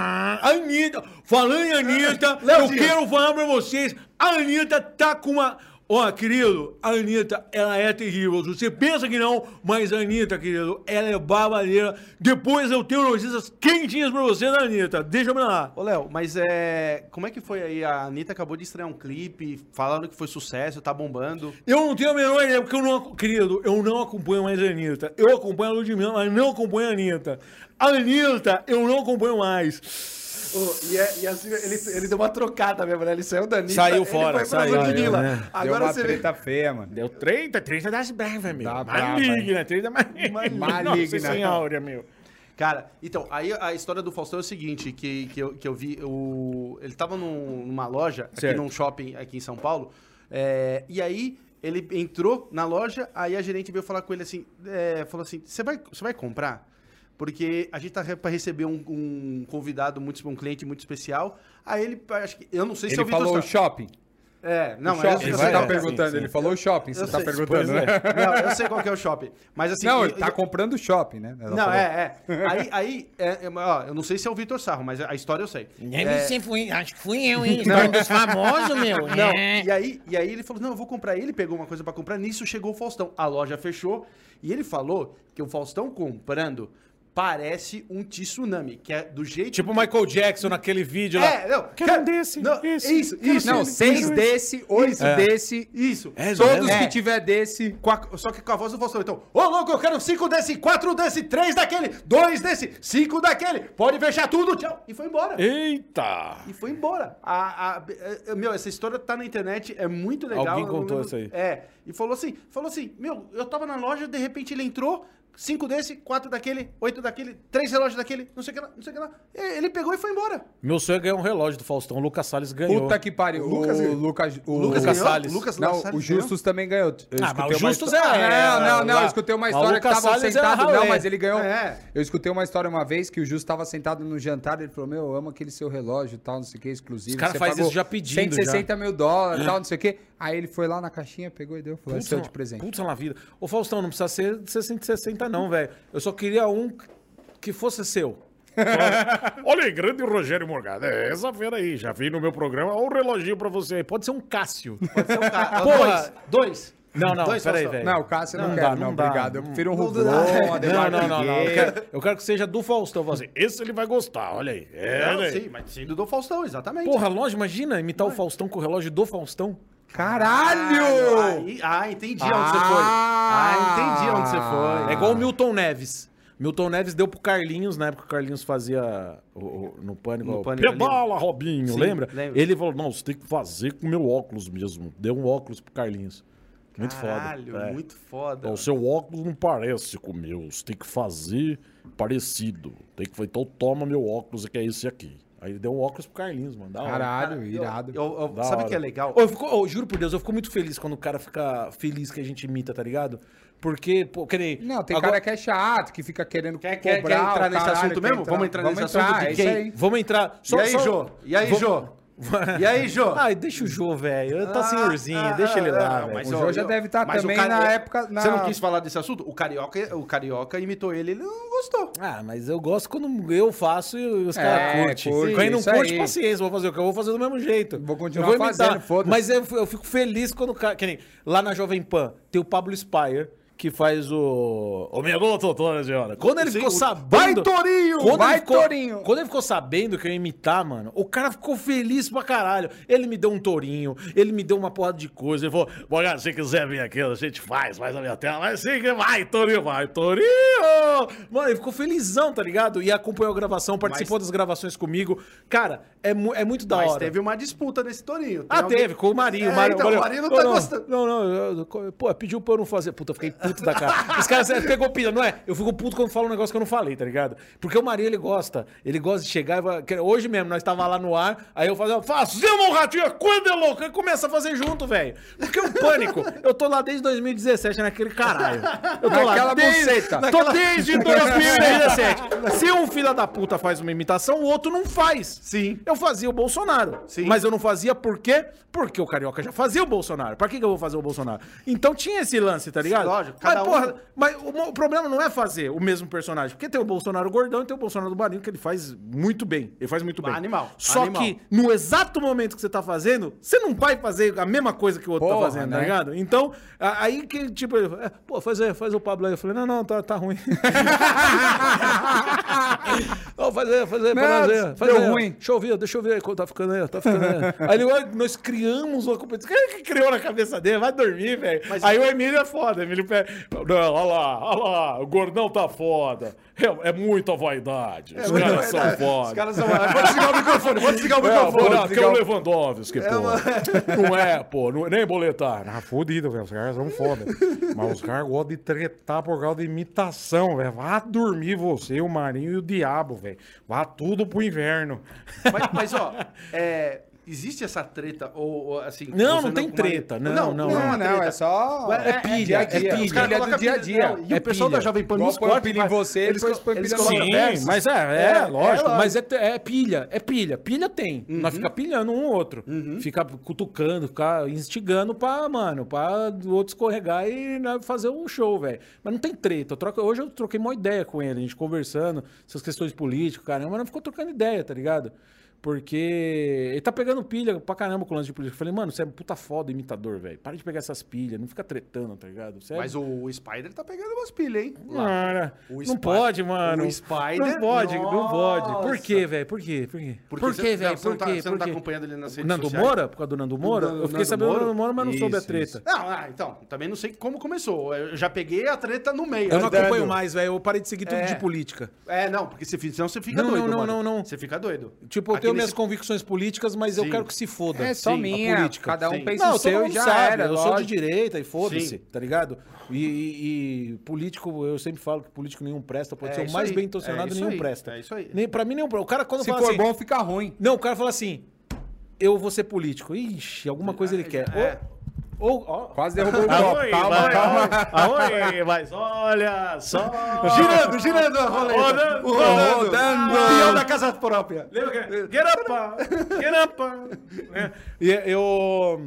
Anitta, falando em Anitta, eu quero falar pra vocês, a Anitta tá com uma... Ó, querido, a Anitta, ela é terrível. Você pensa que não, mas a Anitta, querido, ela é babadeira. Depois eu tenho notícias quentinhas pra você da Anitta. Deixa eu me lá. Ô, Léo, mas é. Como é que foi aí? A Anitta acabou de estrear um clipe falando que foi sucesso, tá bombando. Eu não tenho a menor ideia, porque eu não. Querido, eu não acompanho mais a Anitta. Eu acompanho a Ludmilla, mas não acompanho a Anitta. A Anitta, eu não acompanho mais. Oh, e, é, e assim, ele, ele deu uma trocada mesmo, né? Ele saiu da Anitta, Saiu ele fora, foi pra saiu, Ludmilla. né? Deu Agora uma você vê... treta feia, mano. Deu 30, 30 das bravas, meu. Dá brava, Maligna, 30 maligna. Maligna. Nossa senhora, meu. Cara, então, aí a história do Faustão é o seguinte, que, que, eu, que eu vi, o, ele tava num- numa loja, aqui Certo. num shopping aqui em São Paulo, é, e aí ele entrou na loja, aí a gerente veio falar com ele assim, é, falou assim, você vai, você vai comprar? Porque a gente tá pra receber um, um convidado, muito, um cliente muito especial, aí ele, acho que, eu não sei se é Ele o Vitor falou o shopping. É, não, o mas shopping, eu, eu você sei, tá é, perguntando. sim, sim. Ele falou o shopping, você Eu tá sei, perguntando, pois né? não, eu sei qual que é o shopping, mas assim... Não, eu- ele tá eu- comprando o shopping, né? Ela Não, falou. é, é. Aí, aí é, é, ó, eu não sei se é o Vitor Sarro, mas a história eu sei. Nem É, sei, fui, acho que fui eu, hein? Um dos famosos, meu. Não, É. e aí, e aí ele falou: não, eu vou comprar. Ele pegou uma coisa pra comprar. Nisso chegou o Faustão. A loja fechou. E ele falou que o Faustão comprando parece um tsunami, que é do jeito. Tipo o Michael Jackson naquele vídeo lá. é, não, Quero cara, um desse, não, esse, isso, quero isso. Não, seis isso, desse, oito É. desse. Isso. É, Todos É. que tiver desse. A- só que com a voz do Faustão. Então, ô louco, eu quero cinco desse, quatro desse, três daquele, dois desse, cinco daquele. Pode fechar tudo, tchau. E foi embora. Eita! E foi embora. A, a- é, meu, essa história tá na internet, é muito legal. Alguém contou lembro- isso aí. É. E falou assim, falou assim, meu, eu tava na loja, de repente ele entrou, cinco desse, quatro daquele, oito daquele, três relógios daquele, não sei o que lá, não sei o que lá. Ele pegou e foi embora. Meu sonho é ganhar um relógio do Faustão. O Lucas Salles ganhou. Puta que pariu. O O Lucas- Lucas. O Lucas Lucas ganhou? Salles. Lucas Não, Salles o Justus também ganhou. Eu Ah, escutei mas o uma Justus é- Não, não, não. lá. Eu escutei uma história que Lucas tava Salles é sentado. Não, mas ele ganhou. É. Eu escutei uma história uma vez que o Justus tava sentado no jantar. Ele falou: Meu, eu amo aquele seu relógio e tal, não sei o que, exclusivo. Os cara Você faz pagou isso já pedindo, 160 mil dólares e tal, não sei o que. Aí ele foi lá na caixinha, pegou e deu. Falou: É Putz, seu na- de presente. Putz na vida. Ô, Faustão, não precisa ser de 660, não, velho. Eu só queria um que fosse seu. Olha aí, grande Rogério Morgado. É essa fera aí. Já vi no meu programa. Olha o reloginho pra você aí. Pode ser um Cássio. Pode ser um. Porra. Dois. Dois. Não, não, Dois peraí, velho. Não, o Cássio não, Não quero, dá, não, não dá. obrigado. Eu prefiro um um Não, não, não, não. Eu quero, eu quero que seja do Faustão. Assim, esse ele vai gostar, olha aí. É, Não, olha aí. sim, mas sendo do Faustão, exatamente. Porra, relógio, imagina imitar o Faustão com o relógio do Faustão. Caralho! Aí- ah, entendi onde você foi. Ah, entendi onde você foi. É igual o Milton Neves. Milton Neves deu pro Carlinhos, na época que o Carlinhos fazia o- o- no Pânico. No Pânico Pedala, Robinho, Sim, lembra? lembro. Ele falou, não, você tem que fazer com o meu óculos mesmo. Deu um óculos pro Carlinhos. Muito Caralho, foda. É. muito foda. O seu óculos não parece com o meu. Você tem que fazer parecido. Tem que fazer, então toma meu óculos, que é esse aqui. Aí ele deu um óculos pro Carlinhos, mano. Da hora. Caralho, Eu- irado. eu- eu- Da sabe o hora. que é legal? Eu fico- ô, juro por Deus, eu fico muito feliz quando o cara fica feliz que a gente imita, tá ligado? Porque, pô, que nem. Não, tem agora- cara que é chato, que fica querendo Quer- quer- cobrar quer entrar nesse caralho, assunto mesmo? Vamos entrar nesse assunto de é isso quem? aí. Vamos entrar. Só, e aí, só- Jô? E aí, Vamos- Jô? E aí, Jô? Ai, deixa o Jô, velho. Tá Ah, senhorzinho, ah, deixa ele lá, ah, mas, O ó, Jô já eu- deve estar o também cara- na época. Na... Você não quis falar desse assunto? O Carioca, o Carioca imitou ele, ele não gostou. Ah, mas eu gosto quando eu faço e os É, caras curtem. curte, Quem não curte, aí. paciência, vou fazer o que eu vou fazer do mesmo jeito. Vou continuar Eu imitar. fazendo, foda-se. Mas eu, eu fico feliz quando o cara. Que nem, lá na Jovem Pan tem o Pablo Spire. Que faz o. O minuto, Tony senhora. Quando ele Sim, ficou o- sabendo. Vai, Torinho! Quando Vai, ficou, Torinho! Quando ele ficou sabendo que eu ia imitar, mano, o cara ficou feliz pra caralho. Ele me deu um tourinho, ele me deu uma porrada de coisa. Ele falou: Bom, cara, se quiser vir aqui, a gente faz, faz a minha tela. Mas sim, vai, Torinho, vai, Torinho! Mano, ele ficou felizão, tá ligado? E acompanhou a gravação, participou das gravações comigo. Cara, é, mu- é muito da Mas hora. teve uma disputa nesse Torinho. Tem Ah, alguém- teve, com o Marinho. É, o Marinho, então, o Marinho não tá não, gostando. Não, não, eu- eu- pô, pediu pra eu não fazer. Puta, eu fiquei puto da cara. Os caras é, pegou pilha, não é? Eu fico puto quando falo um negócio que eu não falei, tá ligado? Porque o Marinho, ele gosta. Ele gosta de chegar e que- Hoje mesmo, nós tava lá no ar, aí eu fazia, fazendo um ratinho, quando é louco, aí começa a fazer junto, velho. Porque o pânico, eu tô lá desde 2017 naquele caralho. Eu tô lá Naquela desde, buceta. Tô desde 2017. Se um filho da puta faz uma imitação, o outro não faz. Sim. Eu fazia o Bolsonaro. Sim. Mas eu não fazia por quê? Porque o Carioca já fazia o Bolsonaro. Pra que, que eu vou fazer o Bolsonaro? Então tinha esse lance, tá ligado? Lógico, mas, cada um- porra, mas o, o problema não é fazer o mesmo personagem. Porque tem o Bolsonaro gordão e tem o Bolsonaro do Marinho, que ele faz muito bem. Ele faz muito bem. Animal, Só animal. que no exato momento que você tá fazendo, você não vai fazer a mesma coisa que o outro tá Porra, fazendo, né? tá ligado? Então, aí que, tipo, ele, é, pô, faz, aí, faz o Pablo aí. Eu falei, não, não, tá, tá ruim. Ó, faz aí, faz aí, pra Não, nós aí. Faz deu aí, ruim. Deixa eu ver, deixa eu ver aí como tá ficando aí, tá ficando aí. aí ele, "Olha, nós criamos uma competição. Quem é que criou na cabeça dele? Vai dormir, velho. Aí o Emílio é foda. Emílio, pe- é. Não, olha lá, olha lá, o gordão tá foda. É, é muita vaidade. Os caras são Os foda. caras são. Pode desligar o microfone, pode desligar o É, microfone. pô, tem o Lewandowski, pô. Não é, pô, não, nem boletar. Ah, fodido, velho. Os caras são foda. Mas os caras gostam de tretar por causa de imitação, velho. Vá dormir você, o Marinho e o Diabo, velho. Vá tudo pro inverno. Mas, mas, ó, é, existe essa treta? Ou, ou, assim. Não, não tem uma- treta, não, não, não, é Não, uma não, é só. É pilha, dia a é dia. pilha. Os caras dia a dia. Não, E É o pessoal pilha. da Jovem Pan Igual nos põe o cortes pilha em você, eles, depois põe eles pilha no versos. mas é, é, É, lógico. é, mas é, é pilha, é pilha. Pilha tem. Nós fica pilhando um ou outro. Fica cutucando, ficar instigando pra, mano, pra o outro escorregar e né, fazer um show, velho. Mas não tem treta. Eu troco- hoje eu troquei uma ideia com ele, a gente conversando, essas questões políticas, caramba, mas não ficou trocando ideia, tá ligado? Porque ele tá pegando pilha pra caramba com o lance de política. Eu falei, mano, você é um puta foda imitador, velho. Para de pegar essas pilhas, não fica tretando, tá ligado? Você é Mas o Spider tá pegando umas pilhas, hein? Cara, O não Spider- pode, mano. o Spider- Não pode, não pode. Por Nossa. quê, velho? Por quê? Por quê? Porque Por você- quê, velho? você não Por tá- quê? você não Por tá acompanhando ele nas redes Nando sociais? Moura? Por causa do Nando Moura? Nando- eu fiquei Nando sabendo do? Nando Moura, mas não Isso, soube a isso. treta. Não, ah, então, também não sei como começou. Eu já peguei a treta no meio. Eu não acompanho mais, velho. Eu parei de seguir tudo É. de política. É, não, porque senão você fica Não, doido, não, não, mano. não, não. Você fica doido. Tipo, eu Aqui tenho minhas convicções políticas, mas eu Sim. quero que se foda. É só minha. política. Cada um Sim. pensa Não, o seu e já sabe. era. eu sou de lógico. direita e foda-se, tá ligado? E, e- e político, eu sempre falo que político nenhum presta, pode É ser o mais aí. bem intencionado, É nenhum aí. presta. É isso aí. Nem, pra mim, nenhum. O cara, quando Se fala for assim, bom, fica ruim. Não, o cara fala assim: eu vou ser político. Ixi, alguma coisa ele quer. É. Ou, ou, ó. Quase derrubou o copo. Calma, vai? calma. Aonde? Mas olha só. Girando, girando a roleta. Rodando. O rodando. Rodando. O peão da casa própria. Lembra que- Get up! Get up! É. E eu.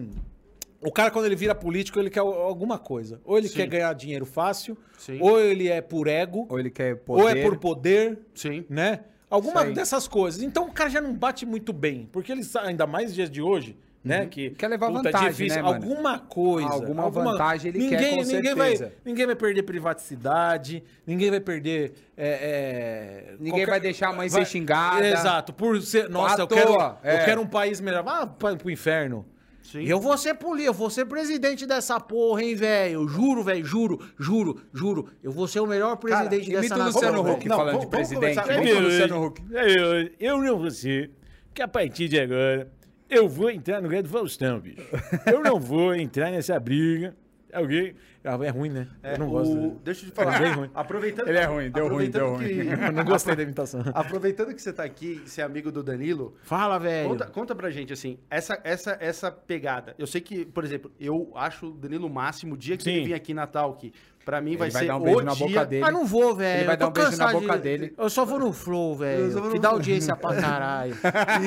O cara, quando ele vira político, ele quer alguma coisa. Ou ele quer ganhar dinheiro fácil, Sim. ou ele é por ego, Ou ele quer poder. ou é por poder, Sim. né? Alguma aí. dessas coisas. Então o cara já não bate muito bem. Porque ele ainda mais dias de hoje, né? Que Quer levar puta, é vantagem, difícil. né, mano? Alguma coisa. Alguma vantagem ele quer, ninguém, com ninguém vai, certeza. ninguém vai perder privaticidade, ninguém vai perder. é, é, Ninguém vai deixar a mãe ser xingada. Exato. Por ser. Nossa, À eu quero, toa, eu é. quero um país melhor. Pra, pro inferno. Sim. Eu vou ser político, eu vou ser presidente dessa porra, hein, velho? Juro, velho, juro, juro, juro. Eu vou ser o melhor presidente imita dessa nação. Luciano. Huck falando vamos- de presidente. Vamos Luciano Huck. Eu, eu não vou ser, que a partir de agora eu vou entrar no grande Faustão, bicho. Eu não vou entrar nessa briga. Alguém. Ah, É ruim, né? eu não o- gosto. né? Deixa eu te falar. É bem ruim. Aproveitando, Ele é ruim, deu ruim, deu ruim. que- Eu não gostei da imitação. Aproveitando que você tá aqui, você é amigo do Danilo, Fala, velho. Conta, conta pra gente, assim, essa, essa, essa pegada. Eu sei que, por exemplo, eu acho o Danilo máximo o dia que Sim. ele vir aqui na Talk. Pra mim vai, vai ser dar um beijo o na dia... boca dele. Mas não vou, velho. Ele vai dar um beijo na boca de- dele. Eu só vou no flow, velho. Que dá audiência pra caralho.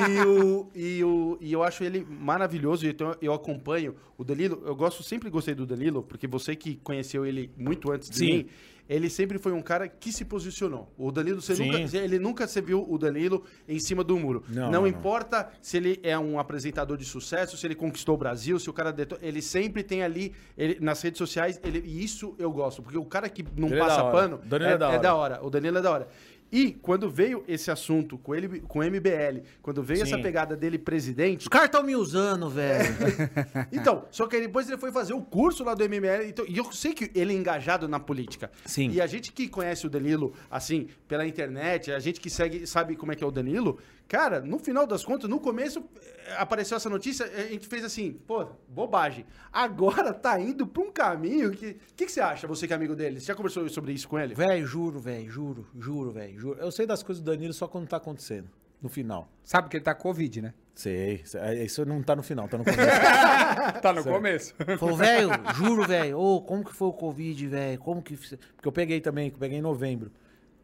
e, o, e, o, e eu acho ele maravilhoso, então eu acompanho o Danilo. Eu gosto, sempre gostei do Danilo, porque você que conheceu ele muito antes de Sim. mim, ele sempre foi um cara que se posicionou. O Danilo, você Sim. nunca, ele nunca você viu o Danilo em cima do muro. Não, Não, não, não. importa se ele é um apresentador de sucesso, se ele conquistou o Brasil, se o cara deto- ele sempre tem ali ele- nas redes sociais, ele, e isso eu gosto, porque o cara que não Ele é passa hora. pano Danilo é da hora. da hora. O Danilo é da hora. E quando veio esse assunto com ele, com o MBL, quando veio Sim. essa pegada dele presidente, Os caras estão me usando, velho. então, só que depois ele foi fazer o curso lá do MBL. Então, e eu sei que ele é engajado na política. Sim. E a gente que conhece o Danilo, assim, pela internet, a gente que segue, sabe como é que é o Danilo, cara, no final das contas, no começo eh, apareceu essa notícia, a gente fez assim, pô, bobagem. Agora tá indo pra um caminho que. O que, que você acha, você que é amigo dele? Você já conversou sobre isso com ele? Velho, juro, velho, juro, juro, velho, juro. Eu sei das coisas do Danilo só quando tá acontecendo. No final. Sabe que ele tá com Covid, né? Sei. sei. Isso não tá no final, tá no começo. Tá no começo. Falou, velho, juro, velho. Ô, como que foi o Covid, velho? Como que. Porque eu peguei também, que eu peguei em novembro.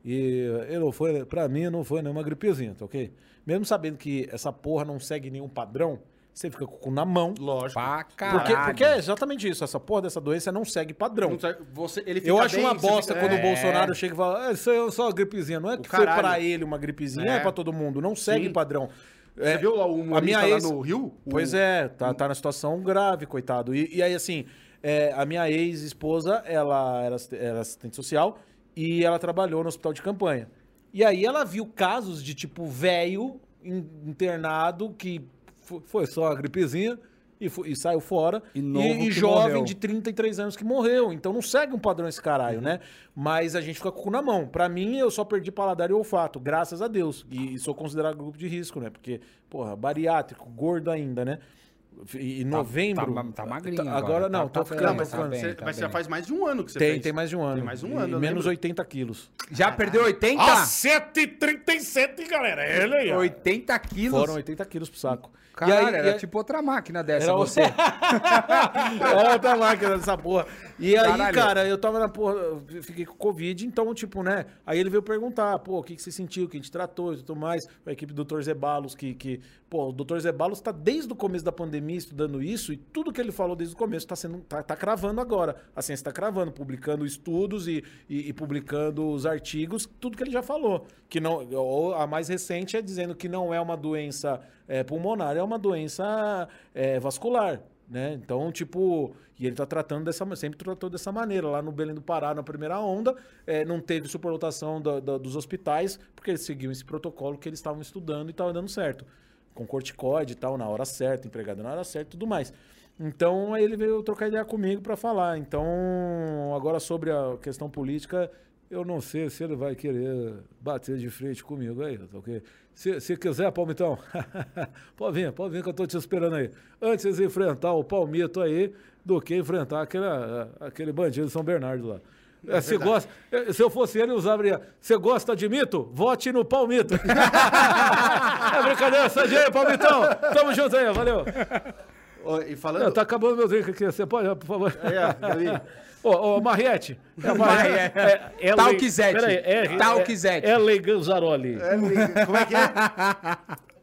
E ele não foi, pra mim, não foi nenhuma gripezinha, tá ok? Mesmo sabendo que essa porra não segue nenhum padrão, você fica com o cu na mão. Lógico. Pra Porque, caralho. porque é exatamente isso. Essa porra dessa doença não segue padrão. Não sabe- Você, ele Eu fica acho bem, uma bosta fica- quando o É. Bolsonaro chega e fala, ah, isso é só uma gripezinha. Não é que foi caralho. pra ele uma gripezinha, é, É. pra todo mundo. Não segue Sim. padrão. Você É, viu lá o humorista lá ex- no Rio? Pois O- é, tá, tá na situação grave, coitado. E, e aí, assim, é, a minha ex-esposa, ela era, era assistente social e ela trabalhou no hospital de campanha. E aí ela viu casos de, tipo, velho in- internado que fo- foi só a gripezinha e, fu- e saiu fora. E E, e jovem morreu. de 33 anos que morreu. Então não segue um padrão esse caralho, Uhum. né? Mas a gente fica com o cu na mão. Pra mim, eu só perdi paladar e olfato, graças a Deus. E, e sou considerado grupo de risco, né? Porque, porra, bariátrico, gordo ainda, né? E em novembro. tá- tá magrinho agora. agora, não, tá- tô tá ficando. mas, tô tá ficando. bem. você, mas já faz mais de um ano que você Tem, fez. tem mais de um ano. Tem mais de um ano, e menos lembro. 80 quilos. Já perdeu 80? Ah, 7,37, galera. Ele aí, ó. 80 quilos? Foram 80 quilos pro saco. Cara, e era e- tipo outra máquina dessa, Era você. Era outra máquina dessa porra. E aí, Caralho. cara, eu tava na porra, eu fiquei com Covid, então, tipo, né? Aí ele veio perguntar, pô, o que, que você sentiu, que a gente tratou e tudo mais. A equipe do Dr. Zebalos, que, que. Pô, o Dr. Zebalos tá desde o começo da pandemia estudando isso e tudo que ele falou desde o começo tá sendo. tá, tá cravando agora. A ciência tá cravando, publicando estudos e, e, e publicando os artigos, tudo que ele já falou. Que não. A mais recente é dizendo que não é uma doença é, pulmonar, é uma doença é, vascular né? Então, tipo, e ele tá tratando dessa, sempre tratou dessa maneira. Lá no Belém do Pará, na primeira onda, eh, não teve superlotação da- da- dos hospitais, porque eles seguiam esse protocolo que eles estavam estudando e estava dando certo. Com corticoide e tal, na hora certa, empregado na hora certa e tudo mais. Então, aí ele veio trocar ideia comigo para falar. Então, agora sobre a questão política, eu não sei se ele vai querer bater de frente comigo aí, tá ok? Se, se quiser, Palmitão, pode vir, pode vir que eu tô te esperando aí. Antes de enfrentar o Palmito aí, do que enfrentar aquele, aquele bandido de São Bernardo lá. É, se, gosta, eh, se eu fosse ele, eu usaria. Você gosta de mito? Vote no Palmito. é brincadeira, sai de aí, Palmitão. Tamo junto aí, valeu. Ô, E falando... Não, tá acabando meu drink aqui. Você pode, por favor. É, Gabi. Ô, ô, Mariette. É Mariette. É, é Talquizete. Peraí, é, Talquizete. É, é Leganzaroli. É, liga- Como é que é?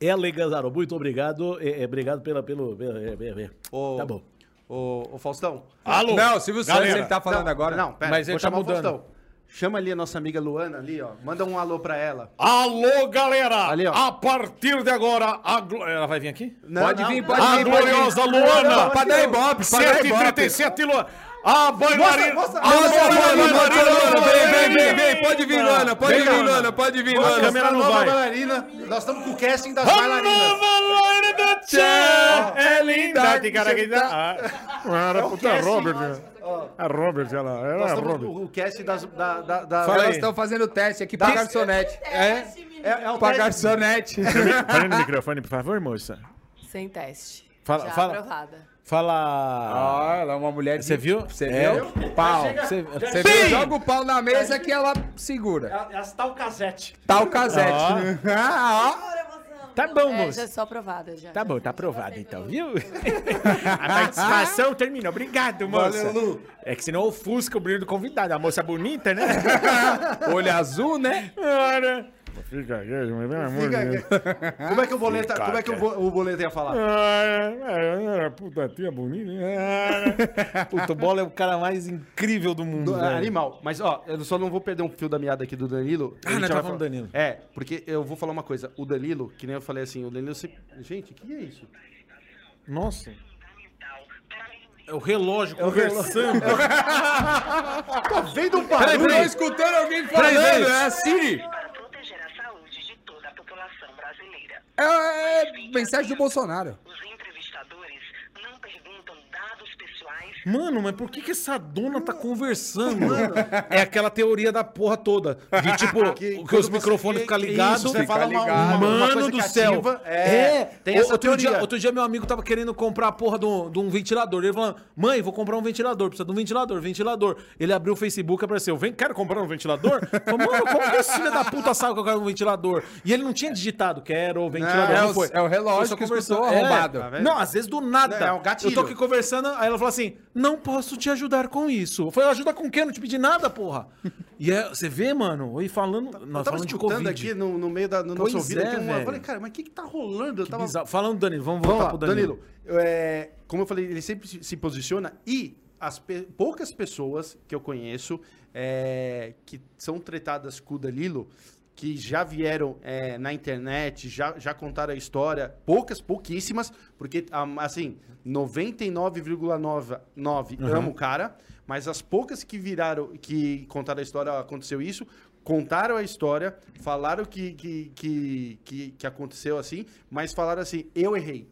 É Leganzaroli. Muito obrigado. É, é, obrigado pela, pelo. é, é, é. Ô, Tá bom. Ô, ô, Faustão. Alô? Não, Silvio Santos, ele tá falando Não, agora. Não, pera, Mas vou ele tá chamar o mudando. Faustão. Chama ali a nossa amiga Luana ali, ó. Manda um alô pra ela. Alô, galera! Ali, ó. A partir de agora, a glo- ela vai vir aqui? Não, Pode não, vir, não. pode a vir, pode gloriosa vir. Luana! Pra dar ibope, pra dar ibope. 7h37, Luana! A bailarina! a nova Luana, Luana. Vem, vem, vem, Luana. vem. Pode vir, Luana. Pode Vem, vir, Luana. Luana. Pode vir, A Luana. câmera não vai. bailarina. Nós estamos com o casting das A bailarinas. nova loira da Tchê é linda de cara que dá. Ah, Era puta casting. Robert. A Robert, ela Nós era estamos Robert. o cast das, da, da, da- Fala Elas aí. estão fazendo teste aqui pra garçonete. É, é o Pra teste. garçonete. Fala no microfone, por favor, moça. Sem teste. Fala- Já fala. aprovada. Fala. Ah, ela é uma mulher de... Você viu? Você É. viu? Pau. Você- Você viu? Joga o pau na mesa que ela segura. É as tal casete. Tá o casete. Ah, ó. Tá bom, É, moça. já sou aprovada já. Tá bom, tá aprovado então, viu? A participação terminou. Obrigado, moça. Valeu, Lu. É que senão ofusca o brilho do convidado. A moça bonita, né? Olho azul, né? Ora. Fica aqui, meu amor Fica de Deus. Como é que o boleta, como é que o, bo- o boleta ia falar? Ah, puta tia bonita. Ah. Puta, o Bola é o cara mais incrível do mundo. Do- velho. animal. Mas, ó, eu só não vou perder um fio da meada aqui do Danilo. Ah, gente nós já tá vai falando falar- do Danilo. É, porque eu vou falar uma coisa. O Danilo, que nem eu falei assim, o Danilo sempre... Gente, o que é isso? Nossa. É o relógio conversando. Tô vendo um Eu tô barulho. escutando alguém falando. É a Siri. para proteger a saúde de toda a população brasileira. É, é mensagem do Bolsonaro. Os Mano, mas por que, que essa dona tá conversando? É aquela teoria da porra toda. De tipo, que, quando os microfones que- ficam ligados. você fala ligado. uma- uma Mano do que céu. ativa, é, tem essa outro, dia, teoria. outro dia meu amigo tava querendo comprar a porra de um, de um ventilador. Ele falou, mãe, vou comprar um ventilador. Precisa de um ventilador, ventilador. Ele abriu o Facebook e apareceu, vem, quero comprar um ventilador? Falei, mano, como que esse filho da puta sabe que eu quero um ventilador? E ele não tinha digitado, quero ventilador. é Não, o- foi. é o relógio que conversando. escutou arrombado. Tá vendo? Não, às vezes do nada. É, é um gatilho. Eu tô aqui conversando, aí ela falou assim: não posso te ajudar com isso. Falei, ajuda com o quê? Não te pedi nada, porra. E é, você vê, mano, e falando. Eu Nós tava falando de escutando aqui no, no meio da, no nosso Pois ouvido. é, aqui, eu falei, cara, mas o que que tá rolando? Eu tava... Bizarro. Falando, Danilo, vamos Vamos voltar lá, pro Danilo. Danilo. é, como eu falei, ele sempre se posiciona e as pe- poucas pessoas que eu conheço é, que são tretadas com o Danilo, que já vieram é, na internet, já, já contaram a história, poucas, pouquíssimas, porque, ah, assim, 99,9 amo o cara, mas as poucas que viraram, que contaram a história, aconteceu isso, contaram a história, falaram que, que, que, que, que aconteceu assim, mas falaram assim, eu errei.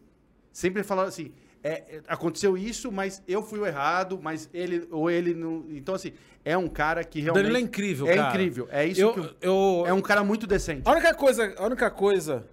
sempre falava assim, é, é, aconteceu isso, mas eu fui o errado, mas ele ou ele não. Então, assim, é um cara que realmente. Danilo é incrível, É cara. incrível. É isso Eu- que eu- É um cara muito decente. A única coisa, a única coisa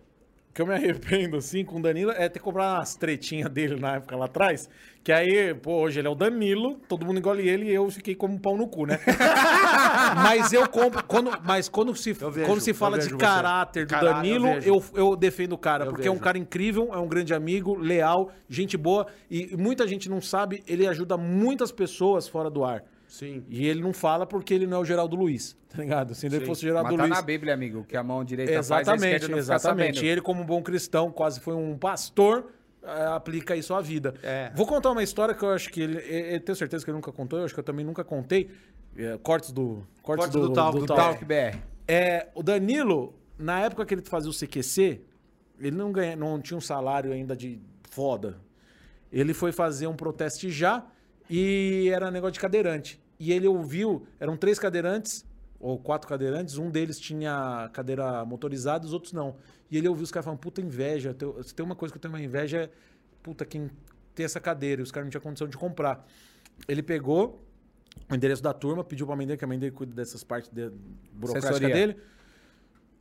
que eu me arrependo, assim, com o Danilo é ter comprado umas tretinhas dele na época lá atrás. Que aí, pô, hoje ele é o Danilo, todo mundo engole ele e eu fiquei como um pau no cu, né? mas eu compro. Quando, mas quando se, Eu vejo, quando se eu fala de vejo você. caráter do eu Danilo, vejo. eu, eu defendo o cara, Eu porque é um vejo. cara incrível, é um grande amigo, leal, gente boa. E muita gente não sabe, ele ajuda muitas pessoas fora do ar. Sim. E ele não fala porque ele não é o Geraldo Luiz, tá ligado? Se ele fosse o Geraldo Mas tá Luiz. na Bíblia, amigo, que a mão direita faz, a Exatamente, esquerda não fica exatamente. E ele, como um bom cristão, quase foi um pastor, eh, aplica isso à vida. É. Vou contar uma história que eu acho que ele. Eu, tenho certeza que ele nunca contou, eu acho que eu também nunca contei. Eh, cortes do. Cortes, Cortes do Talk, Do Talk. Talk BR. É, o Danilo, na época que ele fazia o CQC, ele não, ganha, não tinha um salário ainda de foda. Ele foi fazer um protesto já e era negócio de cadeirante. E ele ouviu, eram três cadeirantes, ou quatro cadeirantes, um deles tinha cadeira motorizada, os outros não. E ele ouviu os caras falando, puta inveja, se tem uma coisa que eu tenho uma inveja é, puta, quem tem essa cadeira, e os caras não tinham condição de comprar. Ele pegou o endereço da turma, pediu pra mãe dele, que a mãe dele cuida dessas partes de, burocráticas dele.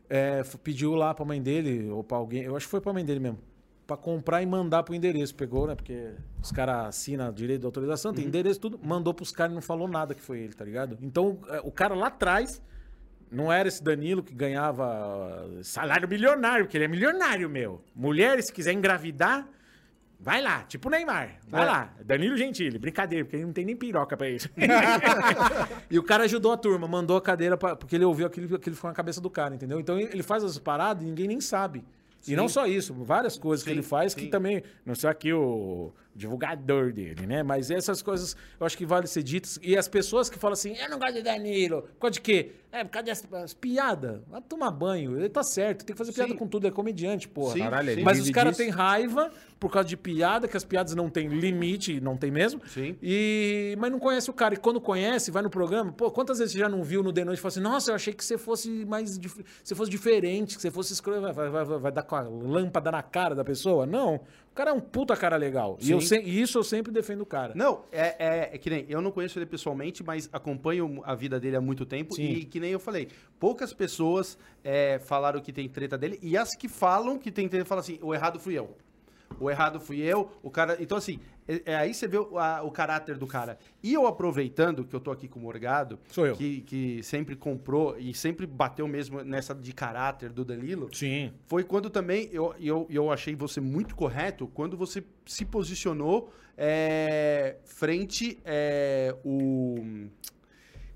É, pediu lá pra mãe dele, ou pra alguém, eu acho que foi pra mãe dele mesmo, pra comprar e mandar pro endereço. Pegou, né? Porque os caras assinam direito de autorização, tem endereço, tudo, mandou pros caras e não falou nada que foi ele, tá ligado? Então, é, o cara lá atrás. Não era esse Danilo que ganhava salário milionário, porque ele é milionário, meu. Mulher, se quiser engravidar, vai lá, tipo o Neymar. Vai lá. Danilo Gentili, brincadeira, porque ele não tem nem piroca pra isso. e o cara ajudou a turma, mandou a cadeira, pra, porque ele ouviu aquilo, aquilo ficou na cabeça do cara, entendeu? Então ele faz as paradas e ninguém nem sabe. E não só isso, várias coisas que Sim, ele faz que sim. também, não sei aqui o divulgador dele, né? Mas essas coisas eu acho que vale ser ditas. E as pessoas que falam assim, eu não gosto de Danilo, por causa de quê? É, por causa dessas piadas. Vai tomar banho, ele tá certo, tem que fazer piada Sim. com tudo, é comediante, porra. Sim, Caralho, ele Mas os caras têm raiva por causa de piada, que as piadas não têm limite, não tem mesmo. Sim. E, mas não conhece o cara. E quando conhece, vai no programa, pô, quantas vezes você já não viu no The Noite e falou assim, nossa, eu achei que você fosse mais. dif- Você fosse diferente, que você fosse escroto. Vai, vai, vai, vai dar com a lâmpada na cara da pessoa? Não. O cara é um puta cara legal. E, eu Sim. se- e isso eu sempre defendo o cara. Não, é, é, é que nem. Eu não conheço ele pessoalmente, mas acompanho a vida dele há muito tempo. Sim. E que nem eu falei, poucas pessoas é, falaram que tem treta dele. E as que falam que tem treta falam assim: o errado fui eu. O errado fui eu, o cara. Então, assim, é, é aí você vê o, a- o caráter do cara. E eu aproveitando que eu tô aqui com o Morgado, Sou eu. Que, que sempre comprou e sempre bateu mesmo nessa de caráter do Danilo. Sim. Foi quando também eu, eu, eu achei você muito correto quando você se posicionou é, frente é, o.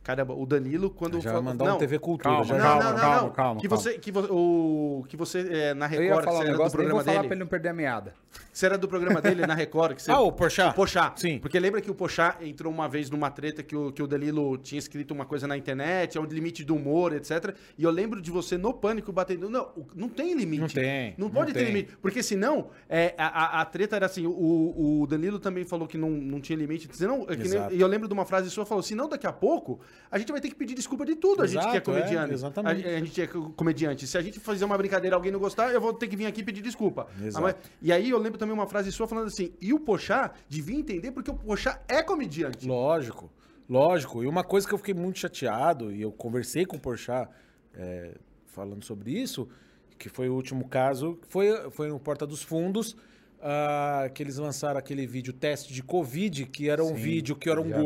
Caramba, o Danilo, quando. Já fa- vai mandar um TV Cultura. Calma, já, Não, não, calma, não, calma, não. calma, que calma. você, que, o, que você é, na Eu ia Record, falar um era do negócio, vou programa falar pra dele. ele não perder a meada. Você era do programa dele na Record? Que você... Ah, o Porchat? O Porchat. Sim. Porque lembra que o Porchat entrou uma vez numa treta que o, que o Danilo tinha escrito uma coisa na internet, é um limite do humor, etc. E eu lembro de você no pânico batendo. Não, não tem limite. Não tem, Não não pode ter tem. limite. Porque senão, é, a, a- a treta era assim: o, o Danilo também falou que não, não tinha limite. Senão, é nem- e eu lembro de uma frase sua falou: senão daqui a pouco a gente vai ter que pedir desculpa de tudo. A gente que é Exato, é, comediante. exatamente. A, a gente é comediante. Se a gente fazer uma brincadeira e alguém não gostar, eu vou ter que vir aqui pedir desculpa. Exato. Ah, mas- e aí eu lembro também uma frase sua falando assim: e o Pochá devia entender porque o Pochá é comediante. Lógico, lógico. E uma coisa que eu fiquei muito chateado, e eu conversei com o Porchat é, falando sobre isso, que foi o último caso, foi, foi no Porta dos Fundos, ah, que eles lançaram aquele vídeo teste de Covid, que era um Sim, vídeo que era um já vi.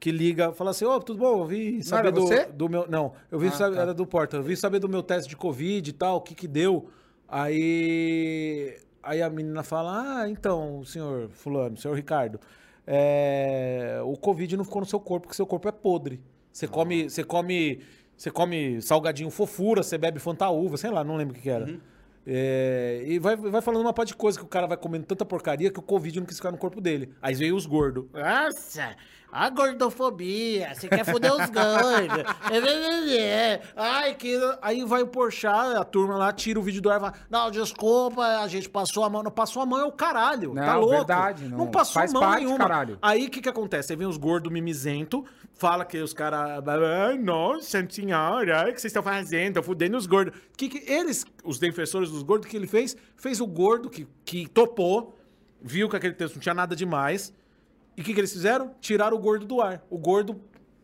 Que liga, fala assim, ô, tudo bom? Eu vi saber era do, você? do meu... Não, eu vi Ah, saber, tá. era do Porta, eu vi saber do meu teste de Covid e tal, o que que deu. Aí, aí a menina fala, ah, então, senhor fulano, senhor Ricardo, é, o Covid não ficou no seu corpo, porque seu corpo é podre. Você come, você come, você come salgadinho fofura, você bebe fantaúva, sei lá, não lembro o que, que era. É, e vai, vai falando uma parte de coisa que o cara vai comendo tanta porcaria que o Covid não quis ficar no corpo dele. Aí veio os gordos. Nossa, A gordofobia, você quer foder os gordos. É, é, é. Ai, que... Aí vai o Porchat, a turma lá tira o vídeo do ar e fala, não, desculpa, a gente passou a mão. Não passou a mão é o caralho, tá Não, louco? verdade, Não, não- passou faz mão parte, nenhuma. caralho. Aí o que que acontece? Aí vem os gordos mimizento, fala que os caras... Ai, nossa senhora, o que vocês estão fazendo? Estão fudendo os gordos. Que que eles, os defensores dos gordos, o que ele fez? Fez o gordo que, que topou, viu que aquele texto não tinha nada demais. E o que, que eles fizeram? Tiraram o gordo do ar. O gordo,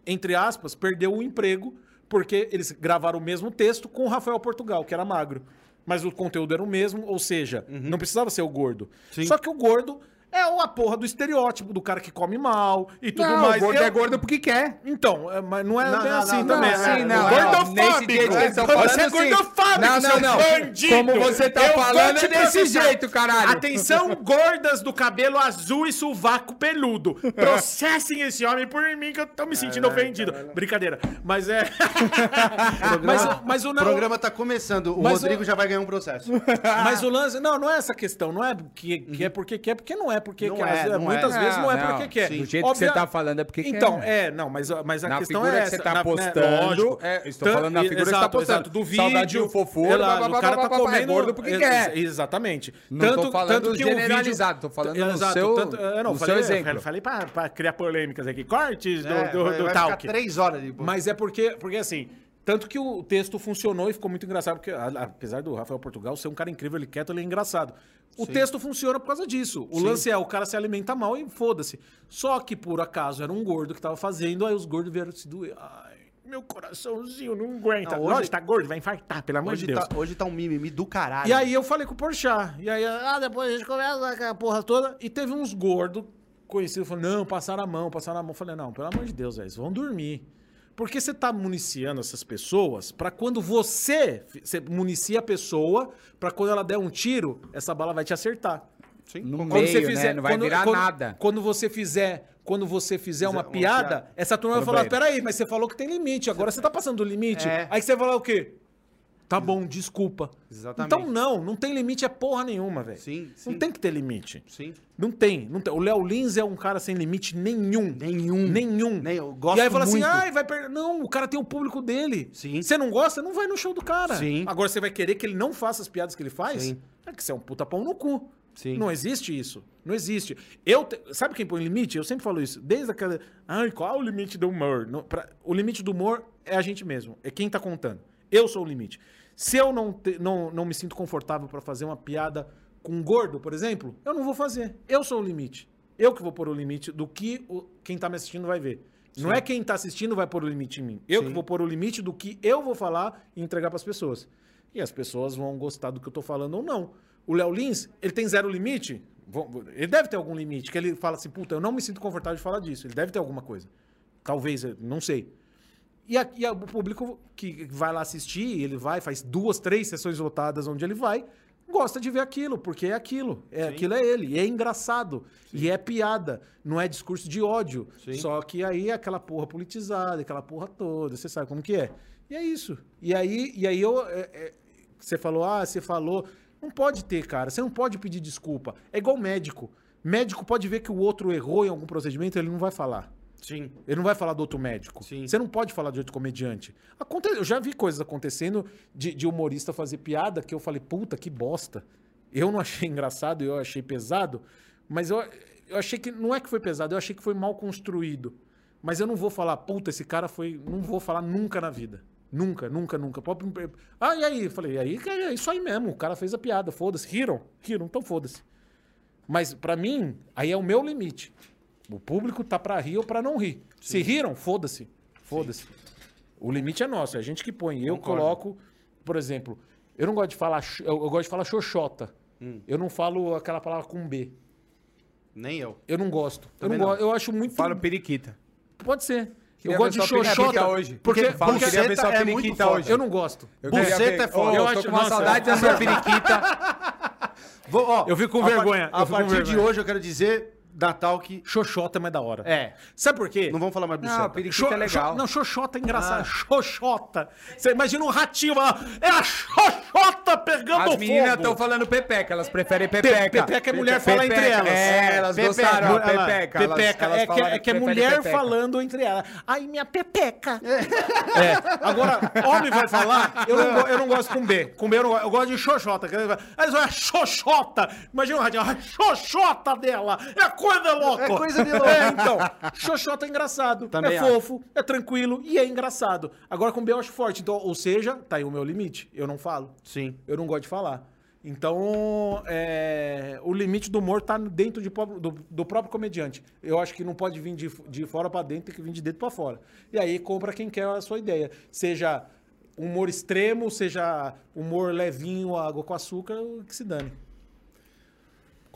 entre aspas, perdeu o emprego porque eles gravaram o mesmo texto com o Rafael Portugal, que era magro. Mas o conteúdo era o mesmo, ou seja, não precisava ser o gordo. Só que o gordo é a porra do estereótipo do cara que come mal e tudo Não, mais. o gordo Eu- é gordo porque quer. Então, é, mas não é Não, bem não, assim não, também. não? Assim, não, Gordofóbico. estão falando, Você é sim. gordofóbico, Não, não, bandido. Como você tá Eu falando é desse processar. jeito, caralho. Atenção, gordas do cabelo azul e sovaco peludo. Processem esse homem por mim que eu tô me sentindo ofendido. Brincadeira. Mas é... mas, o- mas o O não- programa tá começando. O Mas Rodrigo o- já vai ganhar um processo. Mas o lance. Não, não é essa questão. Não é que, que é porque quer, porque não é porque Não quer. é, Às- não muitas é. vezes não é Não, porque quer. do jeito que você tá falando é porque quer. Então, é, não, mas, a- mas a Na questão figura é que você essa. tá na- né, lógico. é, estou falando na figura que você tá exato, postando. exato, do vídeo. Saudadinho, fofura, ela- blá, blá, o cara tá é comendo. gordo porque quer. Exatamente. Não tô falando que o generalizado, tô falando no seu- é, no exemplo. eu Falei pra, pra criar polêmicas aqui. Cortes do, É, do, vai, do vai talk. ficar três horas de... Mas é porque, porque assim, tanto que o texto funcionou e ficou muito engraçado, porque apesar do Rafael Portugal ser um cara incrível, ele quieto, ele é engraçado. O texto funciona por causa disso. O lance é, o cara se alimenta mal e foda-se. Só que, por acaso, era um gordo que tava fazendo, aí os gordos vieram se doer. Ai, meu coraçãozinho não aguenta. Não, hoje- Hoje tá gordo, vai infartar, pelo amor de Deus. tá, hoje tá um mimimi do caralho. E aí eu falei com o Porchat. E aí, ah, depois a gente conversa com a porra toda. E teve uns gordos conhecidos falando, não, passaram a mão, passaram a mão. Eu falei, não, pelo amor de Deus, velho, vão dormir. Porque você tá municiando essas pessoas pra quando você, você municia a pessoa, pra quando ela der um tiro, essa bala vai te acertar. Sim, No concordo. meio, né? Não vai virar quando, nada. Quando você fizer, quando você fizer uma, uma piada, piada. essa turma vai falar: peraí, mas você falou que tem limite, agora você tá passando do limite. É. Aí você vai falar o quê? Tá bom, desculpa. Exatamente. Então não, não tem limite é porra nenhuma, velho. Sim, Não sim. tem que ter limite. Sim. Não tem, não tem. O Léo Lins é um cara sem limite nenhum. Nenhum. Nenhum. Nem- eu gosto e aí fala assim, muito. ai, vai perder. Não, o cara tem o público dele. Sim. Você não gosta, não vai no show do cara. Sim. Agora você vai querer que ele não faça as piadas que ele faz? Sim. É que você é um puta pão no cu. Sim. Não existe isso. Não existe. Eu te- Sabe quem põe limite? Eu sempre falo isso. Desde aquela. Ai, qual é o limite do humor? Pra- O limite do humor é a gente mesmo. É quem tá contando. Eu sou o limite. Se eu não, te- não, não me sinto confortável pra fazer uma piada com um gordo, por exemplo, eu não vou fazer. Eu sou o limite. Eu que vou pôr o limite do que o- quem tá me assistindo vai ver. Não é quem tá assistindo vai pôr o limite em mim. Eu que vou pôr o limite do que eu vou falar e entregar pras pessoas. E as pessoas vão gostar do que eu tô falando ou não. O Léo Lins, ele tem zero limite? Ele deve ter algum limite, que ele fala assim, puta, eu não me sinto confortável de falar disso. Ele deve ter alguma coisa. Talvez, não sei. E, a- e a- o público que vai lá assistir, ele vai, faz duas, três sessões lotadas onde ele vai, gosta de ver aquilo, porque é aquilo. É, aquilo é ele. E é engraçado. E é piada. Não é discurso de ódio. Só que aí é aquela porra politizada, aquela porra toda. Você sabe como que é. E é isso. E aí, e aí eu. é- é- você falou, ah, você falou. Não pode ter, cara. Você não pode pedir desculpa. É igual médico. Médico pode ver que o outro errou em algum procedimento, ele não vai falar. Sim. Ele não vai falar do outro médico. Sim. Você não pode falar de outro comediante. Aconte... Eu já vi coisas acontecendo de, de humorista fazer piada que eu falei, puta, que bosta. Eu não achei engraçado, eu achei pesado, mas eu, eu achei que. Não é que foi pesado, eu achei que foi mal construído. Mas eu não vou falar, puta, esse cara foi. Não vou falar nunca na vida. Nunca, nunca, nunca. Ah, e aí? Eu falei, e aí é isso aí mesmo. O cara fez a piada, foda-se. Riram? Riram, então foda-se. Mas pra mim, aí é o meu limite. O público tá pra rir ou pra não rir. Se riram, foda-se. Foda-se. O limite é nosso, é a gente que põe. Eu Concordo. coloco, por exemplo, eu não gosto de falar, eu, eu gosto de falar xoxota. Hum. Eu não falo aquela palavra com B. Nem eu. Eu não gosto. Eu não, não. gosto. Eu acho muito. Fala periquita. Pode ser. Queria eu gosto de xoxota hoje. Porque, Porque porque queria ver buceta sua é periquita hoje. eu não gosto. Eu Buceta é foda. Ô, Eu eu acho- tô com uma nossa, saudade eu- da sua periquita. Vou, ó, Eu fico com vergonha, A partir de hoje eu quero dizer Natal que. Xoxota é mais da hora. É. Sabe por quê? Não vamos falar mais buceta. Não, periquita Xo- é legal. xo- não, xoxota é engraçado. Xoxota. Você imagina um ratinho lá. É a xoxota! pegando As meninas fogo. estão falando pepeca, elas preferem pepeca. Pepeca é mulher fala entre elas. É, elas Pepeca, gostaram, ó, ela- pepeca. elas- Pepeca. elas é que, é que é mulher pepeca. falando entre elas. Ai, minha pepeca. É. Agora, homem vai falar, eu não, eu não gosto com B. Com B eu não gosto. Eu gosto de xoxota. Aí eles falam, xoxota. Imagina o radinho, a xoxota dela. É coisa louca. É coisa de louco. É, então. Xoxota é engraçado. Também é acho. fofo, é tranquilo e é engraçado. Agora com B eu acho forte. Então, ou seja, tá aí o meu limite. Eu não falo. Sim. Eu não gosto de falar. Então, é, o limite do humor tá dentro de do, do próprio comediante. Eu acho que não pode vir de, de fora pra dentro, tem que vir de dentro pra fora. E aí compra quem quer a sua ideia. Seja humor extremo, seja humor levinho, água com açúcar, que se dane.